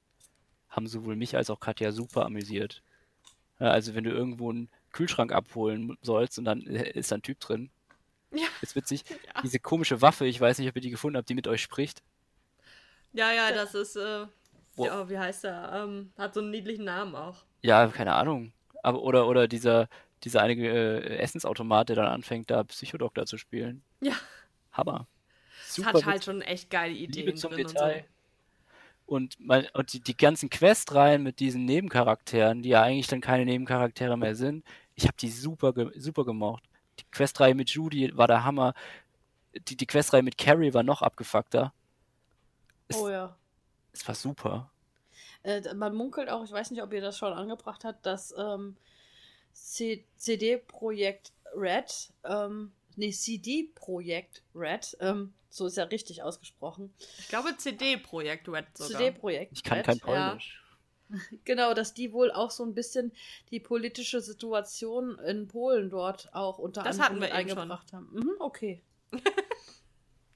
haben sowohl mich als auch Katja super amüsiert. Also wenn du irgendwo einen Kühlschrank abholen sollst und dann äh, ist da ein Typ drin, Ja. ist witzig. Ja. Diese komische Waffe, ich weiß nicht, ob ihr die gefunden habt, die mit euch spricht. Ja, ja, das ist. Äh, Wo- ja, wie heißt er? Ähm, hat so einen niedlichen Namen auch. Ja, keine Ahnung. Aber oder oder dieser dieser eine äh, Essensautomat, der dann anfängt, da Psychodoktor zu spielen. Ja. Hammer. Es Super hat halt schon echt geile Ideen Liebe zum drin Detail. Und, mein, und die, die ganzen Questreihen mit diesen Nebencharakteren, die ja eigentlich dann keine Nebencharaktere mehr sind, ich habe die super, super gemocht. Die Questreihe mit Judy war der Hammer. Die, die Questreihe mit Carrie war noch abgefuckter. Es, Oh ja. es war super. Äh, man munkelt auch, ich weiß nicht, ob ihr das schon angebracht habt, dass ähm, CD-Projekt Red, ähm, nee, CD-Projekt Red, ähm, so ist ja richtig ausgesprochen. Ich glaube CD-Projekt Red sogar. CD-Projekt Ich kann Red, kein ja. Polnisch. Genau, dass die wohl auch so ein bisschen die politische Situation in Polen dort auch unter Das anderem hatten wir mit eben eingebracht haben. Mhm, okay.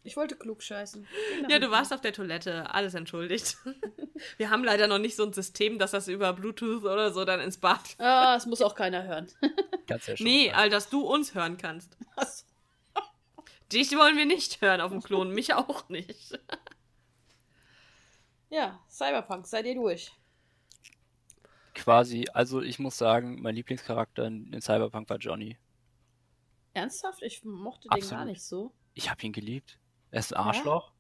ich wollte klug scheißen. Ja, du warst auf der Toilette, alles entschuldigt. Wir haben leider noch nicht so ein System, dass das über Bluetooth oder so dann ins Bad. Ah, es muss auch keiner hören. Kannst ja schon Nee, all dass du uns hören kannst. Was? Dich wollen wir nicht hören auf dem Klon, mich auch nicht. Ja, Cyberpunk, seid ihr durch? quasi, also ich muss sagen, mein Lieblingscharakter in, Cyberpunk war Johnny. Ernsthaft? Ich mochte den gar Absolut. nicht so. Ich habe ihn geliebt. Er ist ein Arschloch. Ist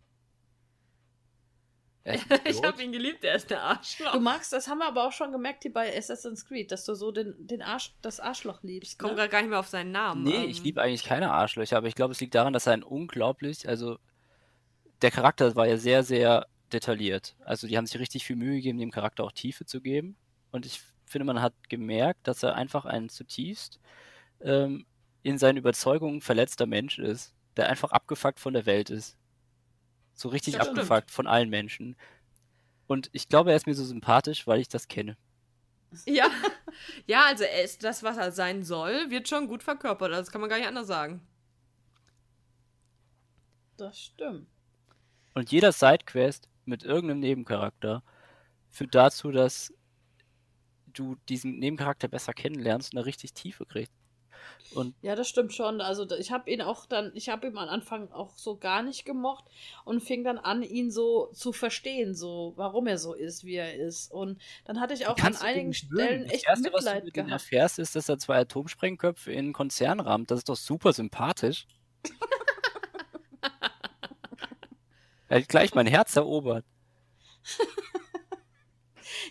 Ich habe ihn geliebt, er ist der Du Arschloch. magst, das haben wir aber auch schon gemerkt hier bei Assassin's Creed, dass du so den, den Arsch, das Arschloch liebst. Ich komme ne? gerade gar nicht mehr auf seinen Namen. Nee, Ähm, ich liebe eigentlich keine Arschlöcher, aber ich glaube, es liegt daran, dass er ein unglaublich, also der Charakter war ja sehr, sehr detailliert. Also die haben sich richtig viel Mühe gegeben, dem Charakter auch Tiefe zu geben. Und ich finde, man hat gemerkt, dass er einfach ein zutiefst ähm, in seinen Überzeugungen verletzter Mensch ist, der einfach abgefuckt von der Welt ist. So richtig Das stimmt. abgefuckt von allen Menschen. Und ich glaube, er ist mir so sympathisch, weil ich das kenne. Ja. ja, also er ist das, was er sein soll, wird schon gut verkörpert. Also Das kann man gar nicht anders sagen. Das stimmt. Und jeder Sidequest mit irgendeinem Nebencharakter führt dazu, dass du diesen Nebencharakter besser kennenlernst und eine richtig Tiefe kriegst. Und Ja, das stimmt schon. Also ich habe ihn auch dann, ich habe ihn am Anfang auch so gar nicht gemocht und fing dann an, ihn so zu verstehen, so warum er so ist, wie er ist. Und dann hatte ich auch an kannst du einigen. Stellen Das echt Erste, was du Mitleid mit ihm gehabt. erfährst, ist, dass er zwei Atomsprengköpfe in einen Konzern rammt. Das ist doch super sympathisch. er hat gleich mein Herz erobert.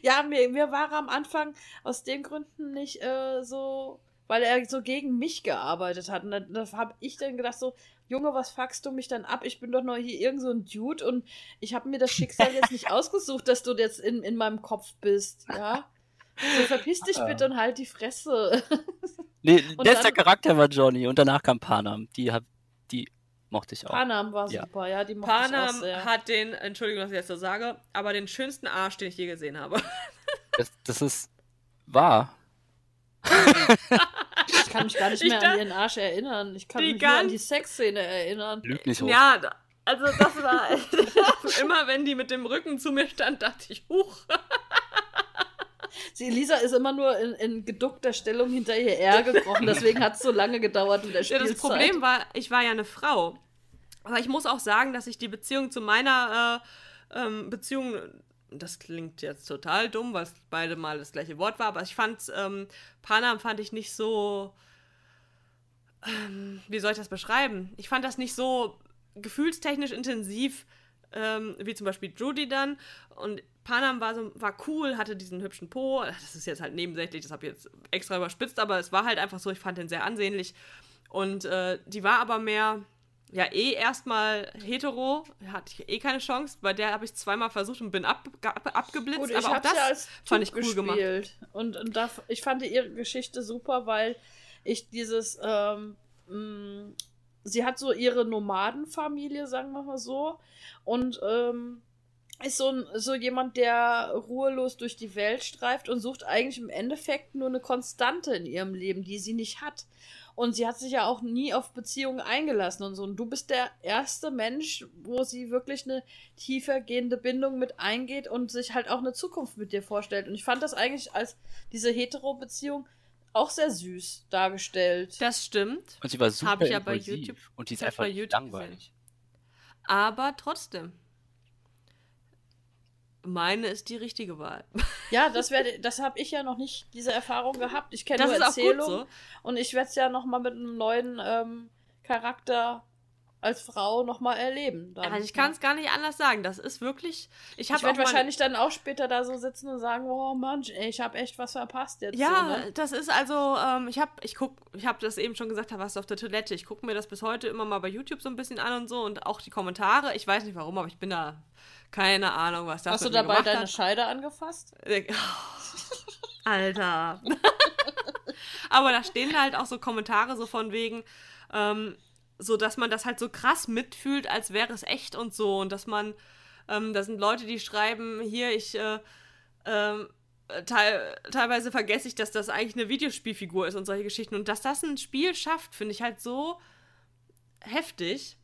Ja, mir, mir war er am Anfang aus den Gründen nicht äh, so, weil er so gegen mich gearbeitet hat. Und dann, da habe ich dann gedacht so, Junge, was fuckst du mich dann ab? Ich bin doch nur hier irgend so ein Dude und ich habe mir das Schicksal jetzt nicht ausgesucht, dass du jetzt in, in meinem Kopf bist, ja? So verpiss dich Ah. bitte und halt die Fresse. Nee, letzter dann- Charakter war Johnny und danach kam Panam. Die, hab, die mochte ich auch. Panam war Ja. super, ja, die mochte ich auch Panam sehr. hat den, Entschuldigung, dass ich jetzt so sage, aber den schönsten Arsch, den ich je gesehen habe. Das, das ist wahr. Ich kann mich gar nicht Ich mehr an ihren Arsch erinnern. Ich kann mich nur an die Sexszene erinnern. Lüg nicht hoch. Ja, also das war immer, wenn die mit dem Rücken zu mir stand, dachte ich, huch. Sie, Lisa ist immer nur in, in geduckter Stellung hinter ihr R gekrochen, deswegen hat es so lange gedauert mit der Ja, Spielzeit. das Problem war, ich war ja eine Frau. Aber ich muss auch sagen, dass ich die Beziehung zu meiner äh, ähm, Beziehung, das klingt jetzt total dumm, weil es beide mal das gleiche Wort war, aber ich fand, ähm, Panam fand ich nicht so, ähm, wie soll ich das beschreiben? Ich fand das nicht so gefühlstechnisch intensiv, ähm, wie zum Beispiel Judy dann. Und Panam war so war cool, hatte diesen hübschen Po. Das ist jetzt halt nebensächlich, das habe ich jetzt extra überspitzt, aber es war halt einfach so, ich fand den sehr ansehnlich. Und äh, die war aber mehr, ja, eh erstmal hetero, hatte ich eh keine Chance. Bei der habe ich zweimal versucht und bin ab, ab, abgeblitzt. Gut, ich aber auch das ja als fand ich cool gemacht. gespielt. Und, und da, ich fand ihre Geschichte super, weil ich dieses, ähm, mh, sie hat so ihre Nomadenfamilie, sagen wir mal so. Und ähm, ist so, ein, so jemand, der ruhelos durch die Welt streift und sucht eigentlich im Endeffekt nur eine Konstante in ihrem Leben, die sie nicht hat. Und sie hat sich ja auch nie auf Beziehungen eingelassen und so. Und du bist der erste Mensch, wo sie wirklich eine tiefer gehende Bindung mit eingeht und sich halt auch eine Zukunft mit dir vorstellt. Und ich fand das eigentlich als diese Hetero-Beziehung auch sehr süß dargestellt. Das stimmt. Und sie war super Hab ich ja bei. YouTube- Und die ist einfach langweilig. Aber trotzdem. Meine ist die richtige Wahl. Ja, das werde, das habe ich ja noch nicht diese Erfahrung gehabt. Ich kenne nur Erzählungen so. und ich werde es ja noch mal mit einem neuen ähm, Charakter als Frau noch mal erleben. Dann. Also ich kann es gar nicht anders sagen. Das ist wirklich. Ich Ich werde wahrscheinlich dann auch später da so sitzen und sagen, oh Mann, ey, ich habe echt was verpasst jetzt. Ja, so, ne? das ist also, ähm, ich habe ich guck, ich habe das eben schon gesagt, da warst du auf der Toilette. Ich gucke mir das bis heute immer mal bei YouTube so ein bisschen an und so und auch die Kommentare. Ich weiß nicht warum, aber ich bin da keine Ahnung, was das Hast du dabei deine hat. Scheide angefasst? Alter. Aber da stehen halt auch so Kommentare so von wegen, ähm, so dass man das halt so krass mitfühlt, als wäre es echt und so. Und dass man, ähm, da sind Leute, die schreiben, hier, ich, äh, ähm, teil, teilweise vergesse ich, dass das eigentlich eine Videospielfigur ist und solche Geschichten. Und dass das ein Spiel schafft, finde ich halt so heftig,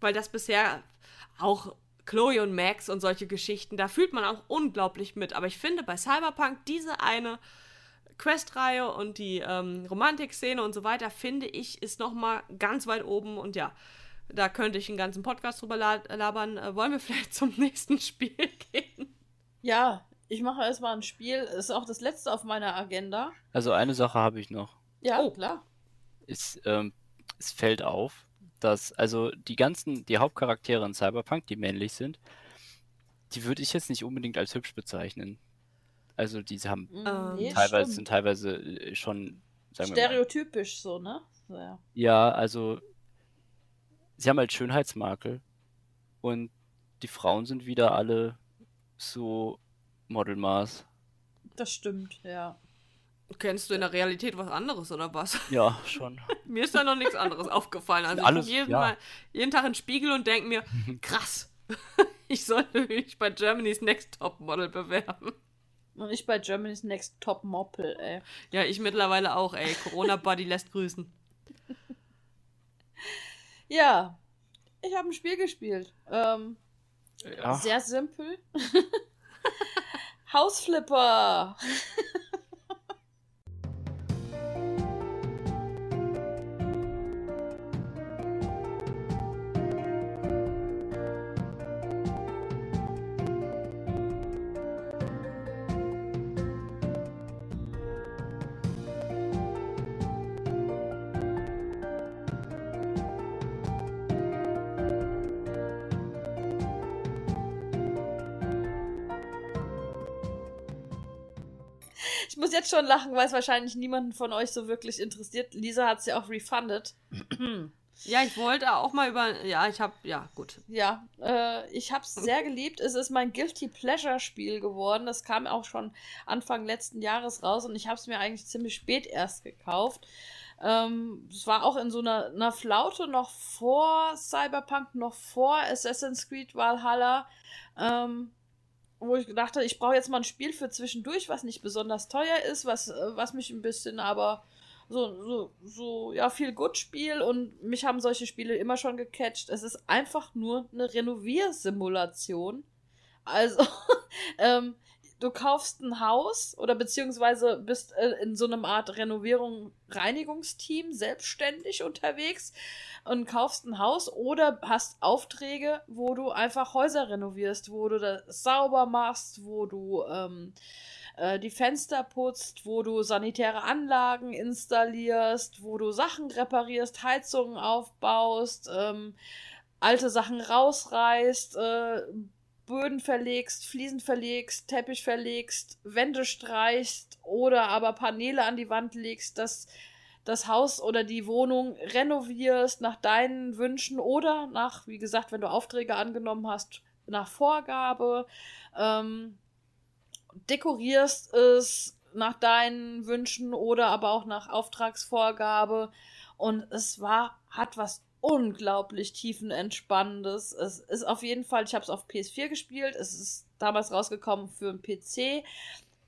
weil das bisher auch Chloe und Max und solche Geschichten, da fühlt man auch unglaublich mit. Aber ich finde bei Cyberpunk diese eine Questreihe und die ähm, Romantikszene und so weiter, finde ich, ist nochmal ganz weit oben. Und ja, da könnte ich einen ganzen Podcast drüber la labern. Äh, wollen wir vielleicht zum nächsten Spiel gehen? Ja, ich mache erstmal ein Spiel. Ist auch das letzte auf meiner Agenda. Also eine Sache habe ich noch. Ja, Oh. klar. Es, ähm, es fällt auf, dass also die ganzen, die Hauptcharaktere in Cyberpunk, die männlich sind, die würde ich jetzt nicht unbedingt als hübsch bezeichnen. Also die haben Mhm, Ähm, nee, teilweise stimmt. sind teilweise äh, schon, sagen wir mal, Stereotypisch so, ne? So, ja. ja, also sie haben halt Schönheitsmakel und die Frauen sind wieder alle so Modelmaß. Das stimmt, ja. Kennst du in der Realität was anderes oder was? Ja, schon. mir ist da noch nichts anderes aufgefallen. Also Alles, ich gucke jeden, ja. Mal- jeden Tag in den Spiegel und denke mir, krass, ich sollte mich bei Germany's Next Top Model bewerben. Und ich bei Germany's Next Top Moppel, ey. Ja, ich mittlerweile auch, ey. Corona Buddy lässt grüßen. Ja, ich habe ein Spiel gespielt. Ähm, Ja. Sehr simpel. Hausflipper. Schon lachen, weil es wahrscheinlich niemanden von euch so wirklich interessiert. Lisa hat es ja auch refunded. Ja, ich wollte auch mal über. Ja, ich hab. Ja, gut. Ja, äh, ich habe es sehr geliebt. Es ist mein Guilty Pleasure Spiel geworden. Das kam auch schon Anfang letzten Jahres raus und ich habe es mir eigentlich ziemlich spät erst gekauft. Ähm, es war auch in so einer, einer Flaute noch vor Cyberpunk, noch vor Assassin's Creed Valhalla. Ähm, wo ich gedacht habe, ich brauche jetzt mal ein Spiel für zwischendurch, was nicht besonders teuer ist, was, äh, was mich ein bisschen aber so, so, so, ja, viel gut Spiel und mich haben solche Spiele immer schon gecatcht. Es ist einfach nur eine Renoviersimulation. Also, ähm, du kaufst ein Haus oder beziehungsweise bist äh, in so einem Art Renovierung, Reinigungsteam selbstständig unterwegs und kaufst ein Haus oder hast Aufträge, wo du einfach Häuser renovierst, wo du das sauber machst, wo du ähm, äh, die Fenster putzt, wo du sanitäre Anlagen installierst, wo du Sachen reparierst, Heizungen aufbaust, ähm, alte Sachen rausreißt, äh, Böden verlegst, Fliesen verlegst, Teppich verlegst, Wände streichst oder aber Paneele an die Wand legst, dass das Haus oder die Wohnung renovierst nach deinen Wünschen oder nach, wie gesagt, wenn du Aufträge angenommen hast, nach Vorgabe, ähm, dekorierst es nach deinen Wünschen oder aber auch nach Auftragsvorgabe. Und es war, hat was unglaublich tiefenentspannendes. Es ist auf jeden Fall, ich habe es auf PS4 gespielt, es ist damals rausgekommen für einen PC,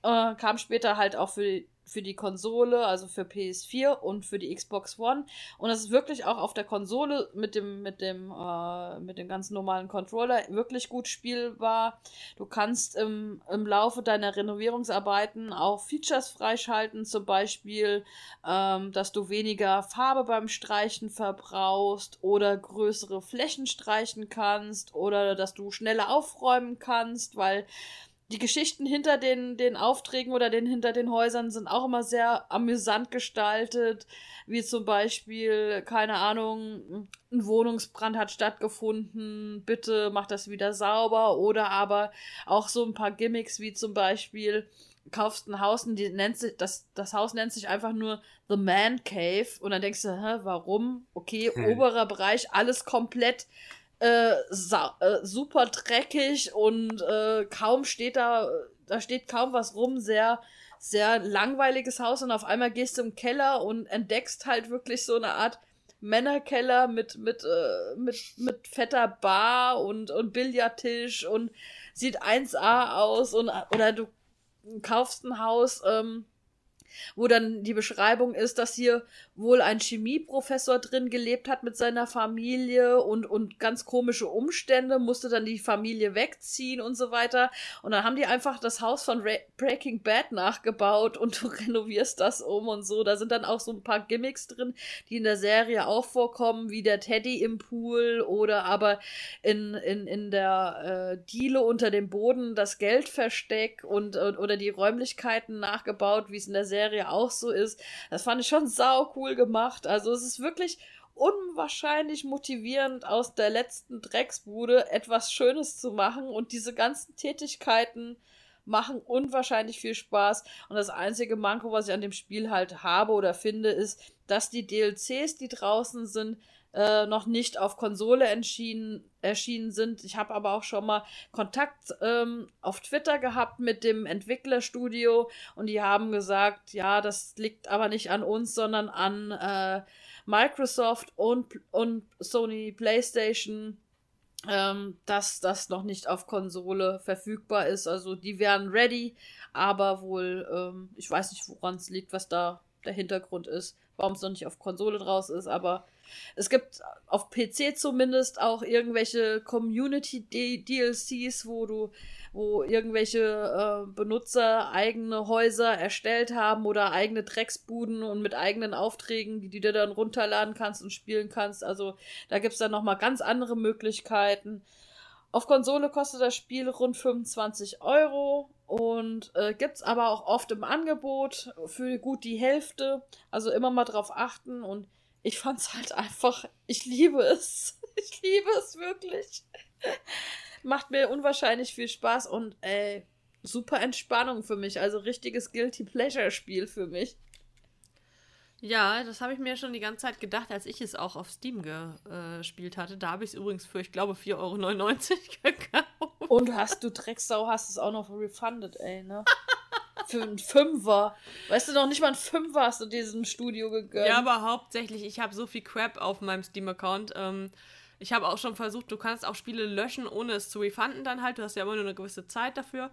äh, kam später halt auch für für die Konsole, also für PS4 und für die Xbox One. Und es ist wirklich auch auf der Konsole mit dem, mit dem, äh, mit dem ganz normalen Controller wirklich gut spielbar. Du kannst im, im Laufe deiner Renovierungsarbeiten auch Features freischalten, zum Beispiel, ähm, dass du weniger Farbe beim Streichen verbrauchst oder größere Flächen streichen kannst oder dass du schneller aufräumen kannst, weil die Geschichten hinter den, den Aufträgen oder den hinter den Häusern sind auch immer sehr amüsant gestaltet, wie zum Beispiel, keine Ahnung, ein Wohnungsbrand hat stattgefunden, bitte mach das wieder sauber oder aber auch so ein paar Gimmicks wie zum Beispiel, kaufst ein Haus und die nennt sich, das, das Haus nennt sich einfach nur The Man Cave und dann denkst du, hä, warum? Okay, hm. oberer Bereich, alles komplett äh, äh, super dreckig und äh, kaum steht da, da steht kaum was rum, sehr, sehr langweiliges Haus und auf einmal gehst du im Keller und entdeckst halt wirklich so eine Art Männerkeller mit, mit, äh, mit, mit fetter Bar und, und Billardtisch und sieht 1A aus und, oder du kaufst ein Haus, ähm, wo dann die Beschreibung ist, dass hier wohl ein Chemieprofessor drin gelebt hat mit seiner Familie und, und ganz komische Umstände, musste dann die Familie wegziehen und so weiter. Und dann haben die einfach das Haus von Ra Breaking Bad nachgebaut und du renovierst das um und so. Da sind dann auch so ein paar Gimmicks drin, die in der Serie auch vorkommen, wie der Teddy im Pool oder aber in, in, in der äh, Diele unter dem Boden das Geldversteck und, und oder die Räumlichkeiten nachgebaut, wie es in der Serie Serie auch so ist. Das fand ich schon sau cool gemacht. Also es ist wirklich unwahrscheinlich motivierend, aus der letzten Drecksbude etwas Schönes zu machen und diese ganzen Tätigkeiten machen unwahrscheinlich viel Spaß. Und das einzige Manko, was ich an dem Spiel halt habe oder finde, ist, dass die DLCs, die draußen sind, äh, noch nicht auf Konsole erschienen, erschienen sind. Ich habe aber auch schon mal Kontakt ähm, auf Twitter gehabt mit dem Entwicklerstudio und die haben gesagt, ja, das liegt aber nicht an uns, sondern an äh, Microsoft und, und Sony PlayStation ähm, dass das noch nicht auf Konsole verfügbar ist. Also die wären ready, aber wohl, ähm, ich weiß nicht, woran es liegt, was da der Hintergrund ist, warum es noch nicht auf Konsole draus ist, aber es gibt auf PC zumindest auch irgendwelche Community-DLCs, wo du, wo irgendwelche äh, Benutzer eigene Häuser erstellt haben oder eigene Drecksbuden und mit eigenen Aufträgen, die du dir dann runterladen kannst und spielen kannst. Also da gibt es dann nochmal ganz andere Möglichkeiten. Auf Konsole kostet das Spiel rund 25 Euro und äh, gibt es aber auch oft im Angebot für gut die Hälfte. Also immer mal drauf achten und ich fand es halt einfach, ich liebe es. Ich liebe es wirklich. Macht mir unwahrscheinlich viel Spaß und ey, super Entspannung für mich. Also richtiges Guilty Pleasure Spiel für mich. Ja, das habe ich mir schon die ganze Zeit gedacht, als ich es auch auf Steam gespielt hatte. Da habe ich es übrigens für, ich glaube, 4,99 Euro gekauft. Und hast du Drecksau, hast es auch noch refunded, ey, ne? Für einen Fünfer. Weißt du noch nicht mal einen Fünfer hast du diesem Studio gegönnt. Ja, aber hauptsächlich, ich habe so viel Crap auf meinem Steam-Account. Ähm, ich habe auch schon versucht, du kannst auch Spiele löschen, ohne es zu refunden dann halt. Du hast ja immer nur eine gewisse Zeit dafür.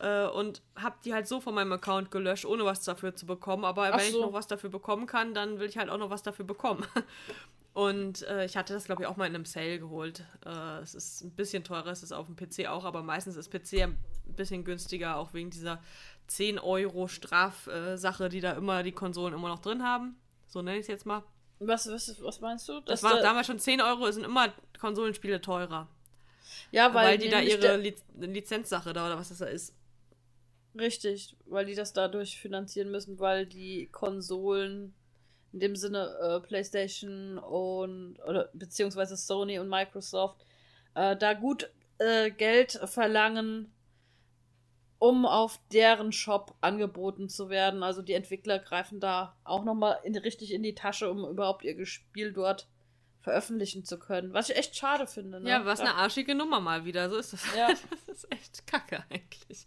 Äh, und habe die halt so von meinem Account gelöscht, ohne was dafür zu bekommen. Aber Ach wenn so. ich noch was dafür bekommen kann, dann will ich halt auch noch was dafür bekommen. Und äh, ich hatte das, glaube ich, auch mal in einem Sale geholt. Äh, es ist ein bisschen teurer, es ist auf dem PC auch, aber meistens ist PC ein bisschen günstiger, auch wegen dieser 10 Euro Strafsache, die da immer die Konsolen immer noch drin haben. So nenne ich es jetzt mal. Was, was, was meinst du? Das, war da damals schon 10 Euro, sind immer Konsolenspiele teurer. Ja, weil, weil die da ihre Liz Lizenzsache da oder was das da ist. Richtig, weil die das dadurch finanzieren müssen, weil die Konsolen in dem Sinne äh, PlayStation und oder beziehungsweise Sony und Microsoft äh, da gut äh, Geld verlangen, um auf deren Shop angeboten zu werden. Also die Entwickler greifen da auch nochmal in, richtig in die Tasche, um überhaupt ihr Spiel dort veröffentlichen zu können. Was ich echt schade finde. Ne? Ja, was eine arschige Nummer mal wieder. So ist das. Ja. das ist echt kacke eigentlich.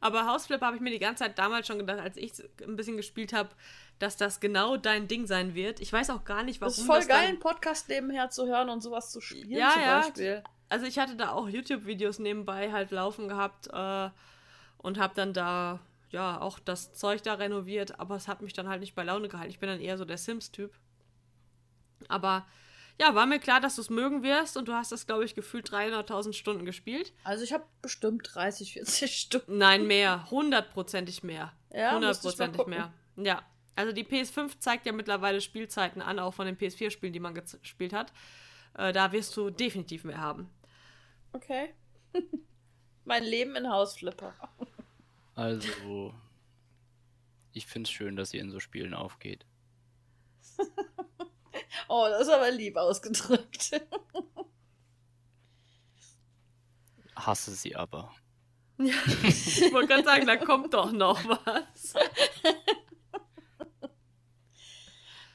Aber Hausflipper habe ich mir die ganze Zeit damals schon gedacht, als ich ein bisschen gespielt habe, dass das genau dein Ding sein wird. Ich weiß auch gar nicht, warum. Es ist voll geil, einen Podcast nebenher zu hören und sowas zu spielen. Ja, zum ja. Beispiel. Also ich hatte da auch YouTube-Videos nebenbei halt laufen gehabt. Äh, und habe dann da ja auch das Zeug da renoviert, aber es hat mich dann halt nicht bei Laune gehalten. Ich bin dann eher so der Sims-Typ. Aber ja, war mir klar, dass du es mögen wirst und du hast das, glaube ich, gefühlt 300.000 Stunden gespielt. Also ich habe bestimmt 30, 40 Stunden. Nein, mehr. Hundertprozentig mehr. Ja, Hundertprozentig mehr. Ja. Also die PS5 zeigt ja mittlerweile Spielzeiten an, auch von den PS4-Spielen, die man gespielt hat. Äh, da wirst du definitiv mehr haben. Okay. Mein Leben in Hausflipper. Also, ich finde es schön, dass ihr in so Spielen aufgeht. oh, das ist aber lieb ausgedrückt. Hasse sie aber. Ja, ich wollte gerade sagen, da kommt doch noch was.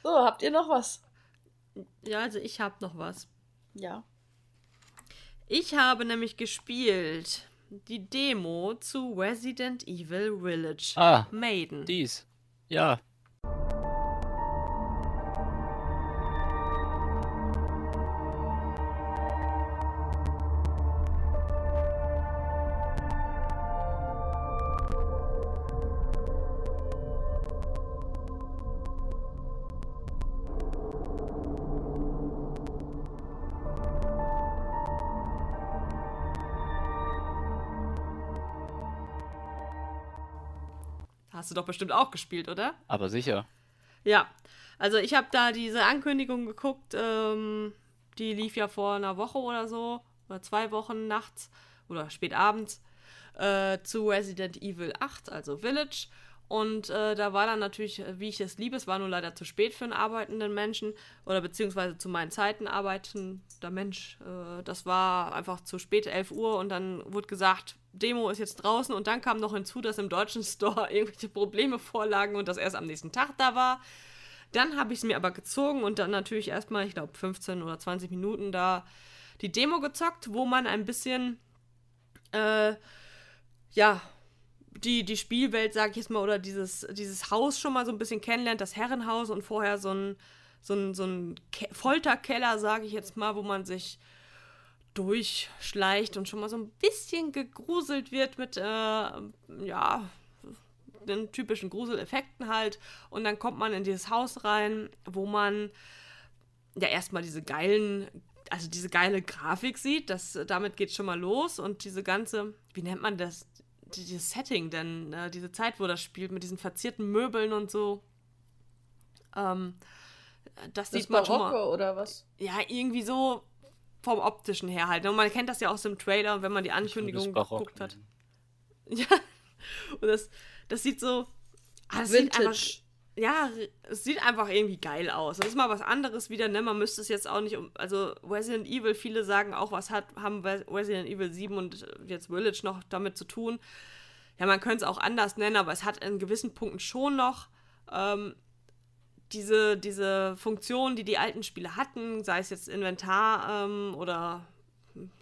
So, habt ihr noch was? Ja, also ich habe noch was. Ja. Ich habe nämlich gespielt die Demo zu Resident Evil Village. Ah, Maiden. Dies. Ja, du doch bestimmt auch gespielt, oder? Aber sicher. Ja, also ich habe da diese Ankündigung geguckt, ähm, die lief ja vor einer Woche oder so, oder zwei Wochen nachts oder spät abends, äh, zu Resident Evil 8, also Village. Und äh, da war dann natürlich, äh, wie ich es liebe, es war nur leider zu spät für einen arbeitenden Menschen oder beziehungsweise zu meinen Zeiten arbeitender Mensch. Äh, das war einfach zu spät, 11 Uhr und dann wurde gesagt, Demo ist jetzt draußen und dann kam noch hinzu, dass im deutschen Store irgendwelche Probleme vorlagen und das erst am nächsten Tag da war. Dann habe ich es mir aber gezogen und dann natürlich erstmal, ich glaube, 15 oder 20 Minuten da die Demo gezockt, wo man ein bisschen, äh, ja, die, die Spielwelt, sag ich jetzt mal, oder dieses, dieses Haus schon mal so ein bisschen kennenlernt, das Herrenhaus und vorher so ein, so ein, so ein Folterkeller, sage ich jetzt mal, wo man sich durchschleicht und schon mal so ein bisschen gegruselt wird mit, äh, ja, den typischen Gruseleffekten halt. Und dann kommt man in dieses Haus rein, wo man ja erstmal diese geilen, also diese geile Grafik sieht. Das, damit geht schon mal los. Und diese ganze, wie nennt man das? Dieses Setting, denn äh, diese Zeit, wo das spielt, mit diesen verzierten Möbeln und so. Ähm, das, das sieht man schon mal. oder was? Ja, irgendwie so vom optischen her halt. Und man kennt das ja aus dem Trailer, wenn man die Ankündigung geguckt hat. Ja. Und das, das sieht so. Ah, das Vintage. Sieht einfach, ja, es sieht einfach irgendwie geil aus. Das ist mal was anderes wieder, ne? Man müsste es jetzt auch nicht um. Also Resident Evil, viele sagen auch, was hat, haben Resident Evil 7 und jetzt Village noch damit zu tun. Ja, man könnte es auch anders nennen, aber es hat in gewissen Punkten schon noch ähm, diese, diese Funktion, die die alten Spiele hatten, sei es jetzt Inventar ähm, oder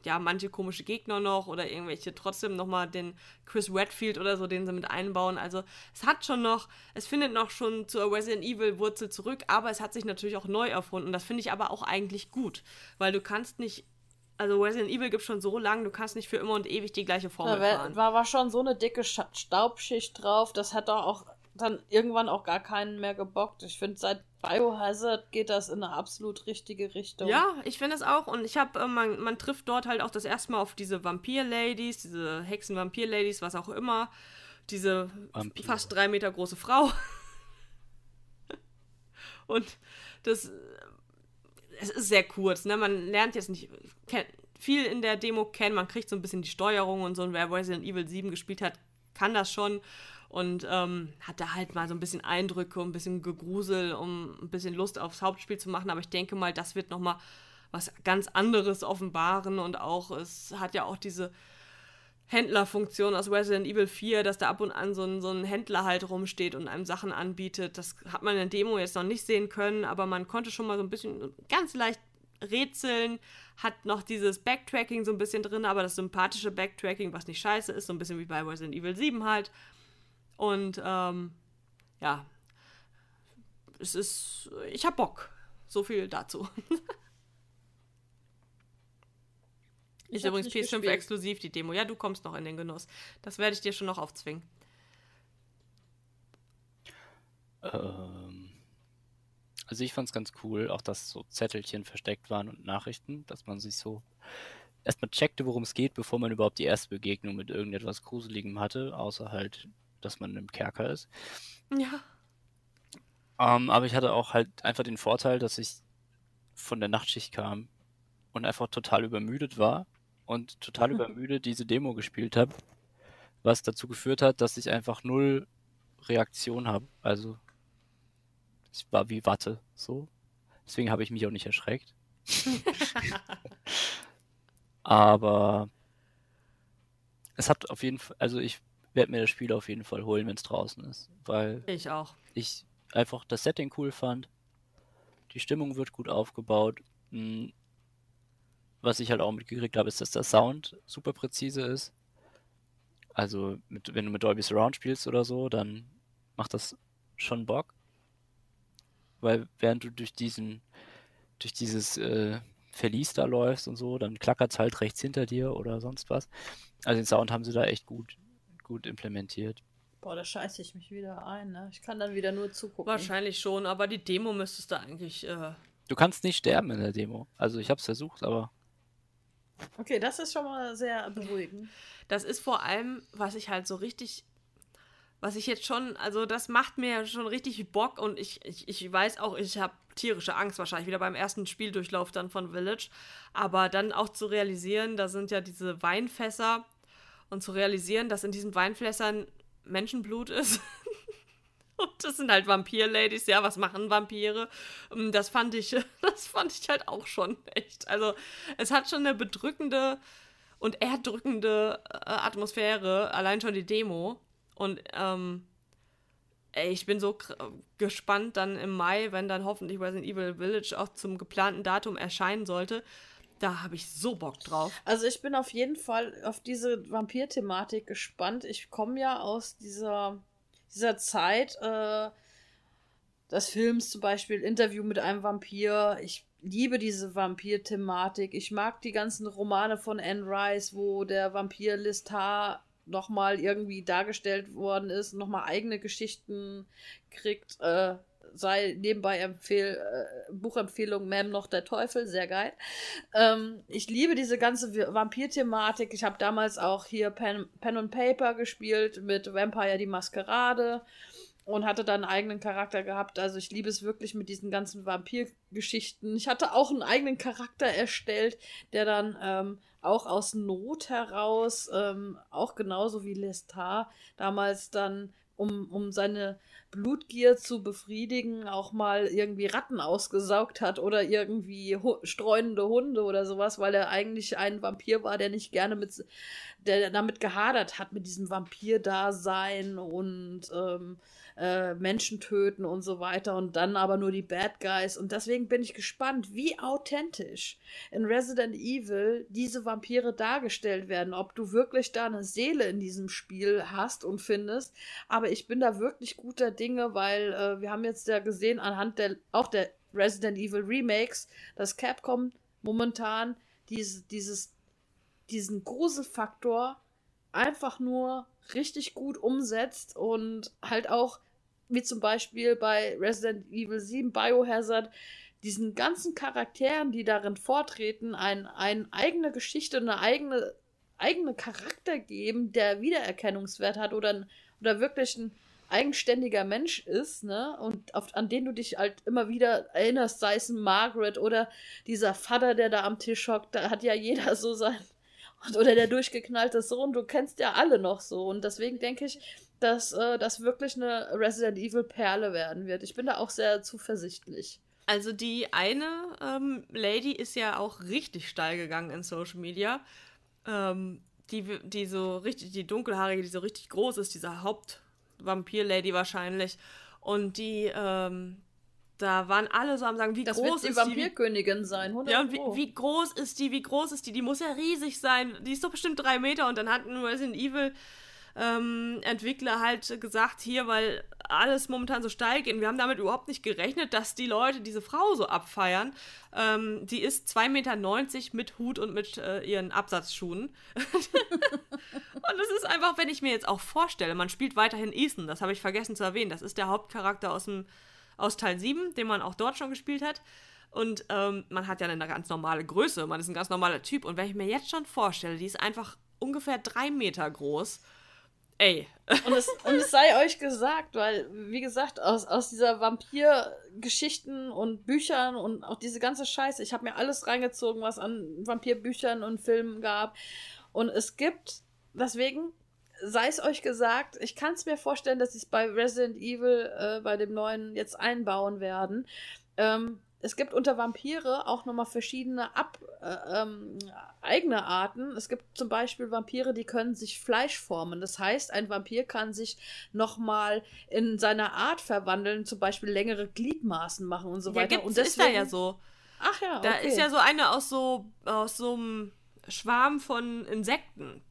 ja, manche komische Gegner noch oder irgendwelche trotzdem nochmal den Chris Redfield oder so, den sie mit einbauen. Also es hat schon noch, es findet noch schon zur Resident Evil Wurzel zurück, aber es hat sich natürlich auch neu erfunden. Das finde ich aber auch eigentlich gut, weil du kannst nicht also Resident Evil gibt schon so lange, du kannst nicht für immer und ewig die gleiche Formel da fahren. War, war schon so eine dicke Staubschicht drauf, das hat doch auch dann irgendwann auch gar keinen mehr gebockt. Ich finde, seit Biohazard geht das in eine absolut richtige Richtung. Ja, ich finde es auch. Und ich habe, äh, man, man trifft dort halt auch das erste Mal auf diese Vampir-Ladies, diese Hexen-Vampir-Ladies, was auch immer. Diese Vampir. fast drei Meter große Frau. Und das, es ist sehr kurz, ne? Man lernt jetzt nicht kenn, viel in der Demo kennen, man kriegt so ein bisschen die Steuerung und so. Und wer Resident Evil 7 gespielt hat, kann das schon und ähm, hatte halt mal so ein bisschen Eindrücke, ein bisschen Gegrusel, um ein bisschen Lust aufs Hauptspiel zu machen. Aber ich denke mal, das wird nochmal was ganz anderes offenbaren und auch, es hat ja auch diese Händlerfunktion aus Resident Evil 4, dass da ab und an so ein, so ein Händler halt rumsteht und einem Sachen anbietet. Das hat man in der Demo jetzt noch nicht sehen können, aber man konnte schon mal so ein bisschen ganz leicht rätseln, hat noch dieses Backtracking so ein bisschen drin, aber das sympathische Backtracking, was nicht scheiße ist, so ein bisschen wie bei Resident Evil 7 halt. Und ähm, ja, es ist, ich hab Bock. So viel dazu. ist übrigens PS5 gespielt. exklusiv, die Demo. Ja, du kommst noch in den Genuss. Das werde ich dir schon noch aufzwingen. Ähm, also ich fand es ganz cool, auch dass so Zettelchen versteckt waren und Nachrichten, dass man sich so erstmal checkte, worum es geht, bevor man überhaupt die erste Begegnung mit irgendetwas Gruseligem hatte, außer halt, dass man im Kerker ist. Ja. Ähm, aber ich hatte auch halt einfach den Vorteil, dass ich von der Nachtschicht kam und einfach total übermüdet war und total übermüdet diese Demo gespielt habe, was dazu geführt hat, dass ich einfach null Reaktion habe. Also ich war wie Watte, so. Deswegen habe ich mich auch nicht erschreckt. Aber es hat auf jeden Fall, also ich werde mir das Spiel auf jeden Fall holen, wenn es draußen ist, weil ich auch. Ich einfach das Setting cool fand. Die Stimmung wird gut aufgebaut. Hm, was ich halt auch mitgekriegt habe, ist, dass der Sound super präzise ist. Also, mit, wenn du mit Dolby Surround spielst oder so, dann macht das schon Bock. Weil während du durch diesen, durch dieses äh, Verlies da läufst und so, dann klackert es halt rechts hinter dir oder sonst was. Also den Sound haben sie da echt gut, gut implementiert. Boah, da scheiße ich mich wieder ein, ne? Ich kann dann wieder nur zugucken. Wahrscheinlich schon, aber die Demo müsstest du eigentlich. Äh... Du kannst nicht sterben in der Demo. Also ich hab's versucht, aber. Okay, das ist schon mal sehr beruhigend. Das ist vor allem, was ich halt so richtig. Was ich jetzt schon, also das macht mir schon richtig Bock und ich, ich, ich weiß auch, ich habe tierische Angst wahrscheinlich wieder beim ersten Spieldurchlauf dann von Village. Aber dann auch zu realisieren, da sind ja diese Weinfässer und zu realisieren, dass in diesen Weinfässern Menschenblut ist. Und das sind halt Vampir-Ladies, ja, was machen Vampire? Ähm, das fand ich, das fand ich halt auch schon echt. Also, es hat schon eine bedrückende und erdrückende äh, Atmosphäre, allein schon die Demo. Und ähm, ey, ich bin so gespannt dann im Mai, wenn dann hoffentlich Resident Evil Village auch zum geplanten Datum erscheinen sollte, da habe ich so Bock drauf. Also ich bin auf jeden Fall auf diese Vampir-Thematik gespannt. Ich komme ja aus dieser, dieser Zeit äh, des Films, zum Beispiel Interview mit einem Vampir. Ich liebe diese Vampir-Thematik. Ich mag die ganzen Romane von Anne Rice, wo der Vampir Listar nochmal irgendwie dargestellt worden ist, nochmal eigene Geschichten kriegt. Äh, sei nebenbei Empfehl äh, Buchempfehlung Ma'am noch der Teufel, sehr geil. Ähm, ich liebe diese ganze Vampir-Thematik. Ich habe damals auch hier Pen, Pen and Paper gespielt mit Vampire die Maskerade und hatte dann einen eigenen Charakter gehabt. Also ich liebe es wirklich mit diesen ganzen Vampir-Geschichten. Ich hatte auch einen eigenen Charakter erstellt, der dann ähm, auch aus Not heraus, ähm, auch genauso wie Lestat, damals dann um, um seine Blutgier zu befriedigen, auch mal irgendwie Ratten ausgesaugt hat oder irgendwie hu streunende Hunde oder sowas, weil er eigentlich ein Vampir war, der nicht gerne mit, der damit gehadert hat mit diesem Vampir-Dasein und ähm, äh, Menschen töten und so weiter und dann aber nur die Bad Guys. Und deswegen bin ich gespannt, wie authentisch in Resident Evil diese Vampire dargestellt werden. Ob du wirklich da eine Seele in diesem Spiel hast und findest. Aber ich bin da wirklich guter Dinge, weil äh, wir haben jetzt ja gesehen, anhand der auch der Resident Evil Remakes, dass Capcom momentan diese, dieses, diesen Gruselfaktor einfach nur richtig gut umsetzt und halt auch, wie zum Beispiel bei Resident Evil 7 Biohazard, diesen ganzen Charakteren, die darin vortreten, eine ein eigene Geschichte, eine eigene, eigene Charakter geben, der Wiedererkennungswert hat oder, oder wirklich ein eigenständiger Mensch ist, ne? Und auf, an den du dich halt immer wieder erinnerst, sei es ein Margaret oder dieser Vater, der da am Tisch hockt, da hat ja jeder so sein, oder der durchgeknallte Sohn, du kennst ja alle noch so. Und deswegen denke ich, dass äh, das wirklich eine Resident Evil Perle werden wird. Ich bin da auch sehr zuversichtlich. Also die eine ähm, Lady ist ja auch richtig steil gegangen in Social Media. Ähm, die, die so richtig, die dunkelhaarige, die so richtig groß ist, diese Hauptvampir-Lady wahrscheinlich. Und die, ähm, da waren alle so am sagen, wie das groß wird die ist Vampirkönigin die? sein, 100 Ja, und wie, wie, groß ist die? Wie groß ist die? Die muss ja riesig sein. Die ist doch bestimmt drei Meter. Und dann hat nur Resident Evil ähm, Entwickler halt gesagt, hier, weil alles momentan so steil geht und wir haben damit überhaupt nicht gerechnet, dass die Leute diese Frau so abfeiern. Ähm, die ist 2,90 Meter mit Hut und mit äh, ihren Absatzschuhen. und es ist einfach, wenn ich mir jetzt auch vorstelle, man spielt weiterhin Ethan, das habe ich vergessen zu erwähnen, das ist der Hauptcharakter aus, dem, aus Teil 7, den man auch dort schon gespielt hat. Und ähm, man hat ja eine ganz normale Größe, man ist ein ganz normaler Typ. Und wenn ich mir jetzt schon vorstelle, die ist einfach ungefähr drei Meter groß Ey. Und es, und es sei euch gesagt, weil, wie gesagt, aus, aus dieser Vampir-Geschichten und Büchern und auch diese ganze Scheiße, ich habe mir alles reingezogen, was an Vampirbüchern und Filmen gab. Und es gibt, deswegen sei es euch gesagt, ich kann es mir vorstellen, dass sie es bei Resident Evil, äh, bei dem neuen, jetzt einbauen werden. Ähm, es gibt unter Vampire auch nochmal verschiedene Ab, äh, ähm, eigene Arten. Es gibt zum Beispiel Vampire, die können sich Fleisch formen. Das heißt, ein Vampir kann sich nochmal in seiner Art verwandeln, zum Beispiel längere Gliedmaßen machen und so ja, weiter. Und deswegen, ist da ja so. Ach ja, Da okay. ist ja so eine aus so aus so einem Schwarm von Insekten.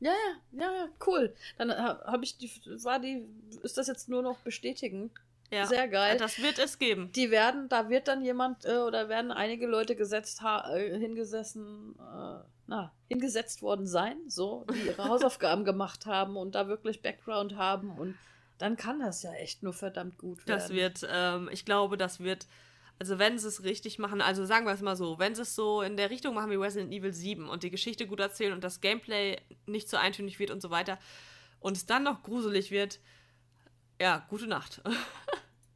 Ja, ja, ja, ja, cool. Dann ha- habe ich die, war die, ist das jetzt nur noch bestätigen? Ja. Sehr geil. Das wird es geben. Die werden, da wird dann jemand äh, oder werden einige Leute gesetzt ha äh, hingesessen, äh, na, hingesetzt worden sein, so, die ihre Hausaufgaben gemacht haben und da wirklich Background haben und dann kann das ja echt nur verdammt gut werden. Das wird, ähm, ich glaube, das wird, also wenn sie es richtig machen, also sagen wir es mal so, wenn sie es so in der Richtung machen wie Resident Evil 7 und die Geschichte gut erzählen und das Gameplay nicht so eintönig wird und so weiter und es dann noch gruselig wird, ja, gute Nacht.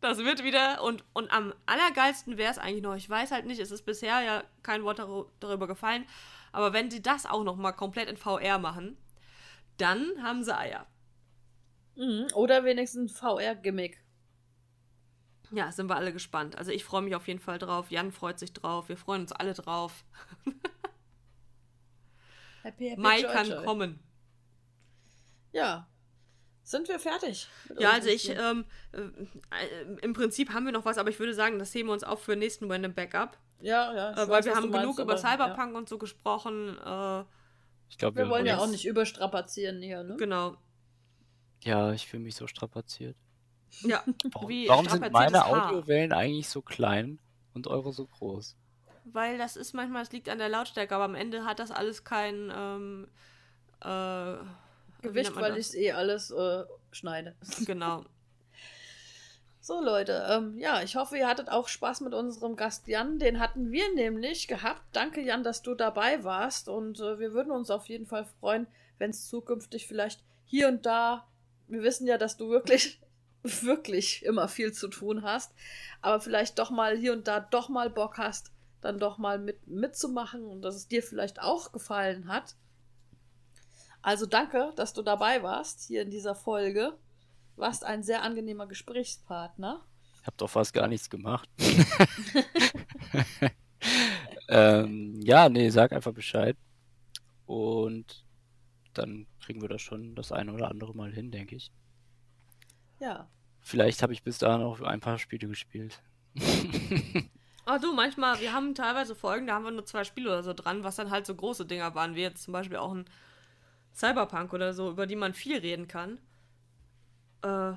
Das wird wieder, und, und am allergeilsten wäre es eigentlich noch, ich weiß halt nicht, es ist bisher ja kein Wort darüber gefallen, aber wenn sie das auch noch mal komplett in VR machen, dann haben sie Eier. Mhm. Oder wenigstens VR-Gimmick. Ja, sind wir alle gespannt. Also ich freue mich auf jeden Fall drauf. Jan freut sich drauf. Wir freuen uns alle drauf. Happy, happy, Mai joy, kann joy. kommen. Ja. Sind wir fertig? Ja, also ich, ähm, äh, im Prinzip haben wir noch was, aber ich würde sagen, das heben wir uns auf für den nächsten Random Backup. ja, ja. Äh, weiß, weil wir was haben genug meinst, über Cyberpunk und so gesprochen. Äh, Ich glaube, Ja. Wir wollen ja auch nicht überstrapazieren hier, ne? genau. Ja, ich fühle mich so strapaziert. Ja, Warum, wie warum sind meine Haar. Audiowellen eigentlich so klein und eure so groß? Weil das ist manchmal, es liegt an der Lautstärke, aber am Ende hat das alles kein ähm, äh, Gewicht, weil ich es eh alles äh, schneide. Genau. So, Leute, ähm, ja, ich hoffe, ihr hattet auch Spaß mit unserem Gast Jan. Den hatten wir nämlich gehabt. Danke, Jan, dass du dabei warst. Und äh, wir würden uns auf jeden Fall freuen, wenn es zukünftig vielleicht hier und da. Wir wissen ja, dass du wirklich, wirklich immer viel zu tun hast. Aber vielleicht doch mal hier und da doch mal Bock hast, dann doch mal mit, mitzumachen und dass es dir vielleicht auch gefallen hat. Also danke, dass du dabei warst hier in dieser Folge. Warst ein sehr angenehmer Gesprächspartner. Ich habe doch fast gar nichts gemacht. ähm, ja, nee, sag einfach Bescheid. Und dann kriegen wir das schon das eine oder andere Mal hin, denke ich. Ja. Vielleicht habe ich bis dahin auch ein paar Spiele gespielt. Ah du, manchmal, wir haben teilweise Folgen, da haben wir nur zwei Spiele oder so dran, was dann halt so große Dinger waren, wie jetzt zum Beispiel auch ein Cyberpunk oder so, über die man viel reden kann. Äh,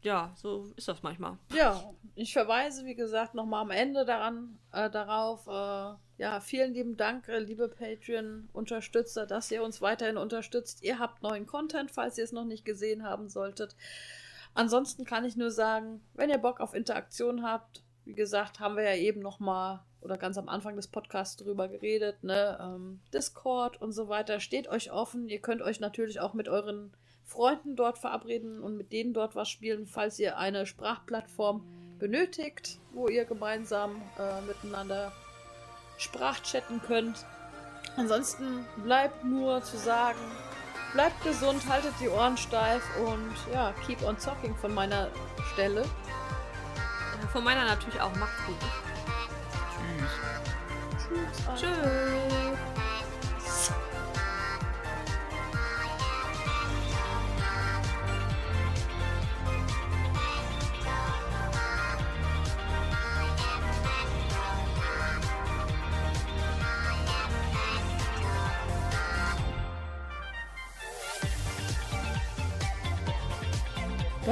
ja, so ist das manchmal. Ja, ich verweise, wie gesagt, nochmal am Ende daran, äh, darauf. Äh, ja, vielen lieben Dank, äh, liebe Patreon-Unterstützer, dass ihr uns weiterhin unterstützt. Ihr habt neuen Content, falls ihr es noch nicht gesehen haben solltet. Ansonsten kann ich nur sagen, wenn ihr Bock auf Interaktion habt, wie gesagt, haben wir ja eben nochmal oder ganz am Anfang des Podcasts drüber geredet, ne? Ähm, Discord und so weiter. Steht euch offen. Ihr könnt euch natürlich auch mit euren Freunden dort verabreden und mit denen dort was spielen, falls ihr eine Sprachplattform benötigt, wo ihr gemeinsam äh, miteinander Sprachchatten könnt. Ansonsten bleibt nur zu sagen, bleibt gesund, haltet die Ohren steif und ja, keep on talking von meiner Stelle. von meiner natürlich auch. Macht's gut. Tschüss. Tschüss.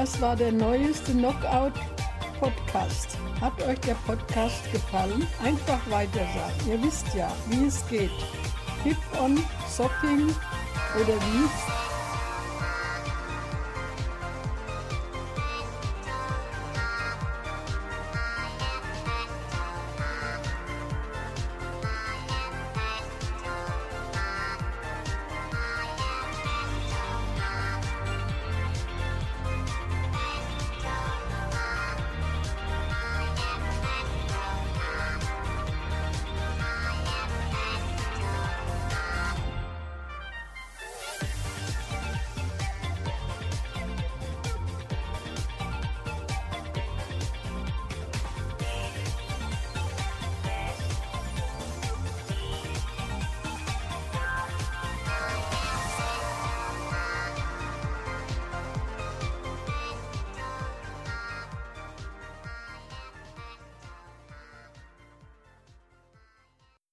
Das war der neueste Knockout Podcast. Hat euch der Podcast gefallen? Einfach weiter sagen. Ihr wisst ja, wie es geht. Tip on Shopping oder wie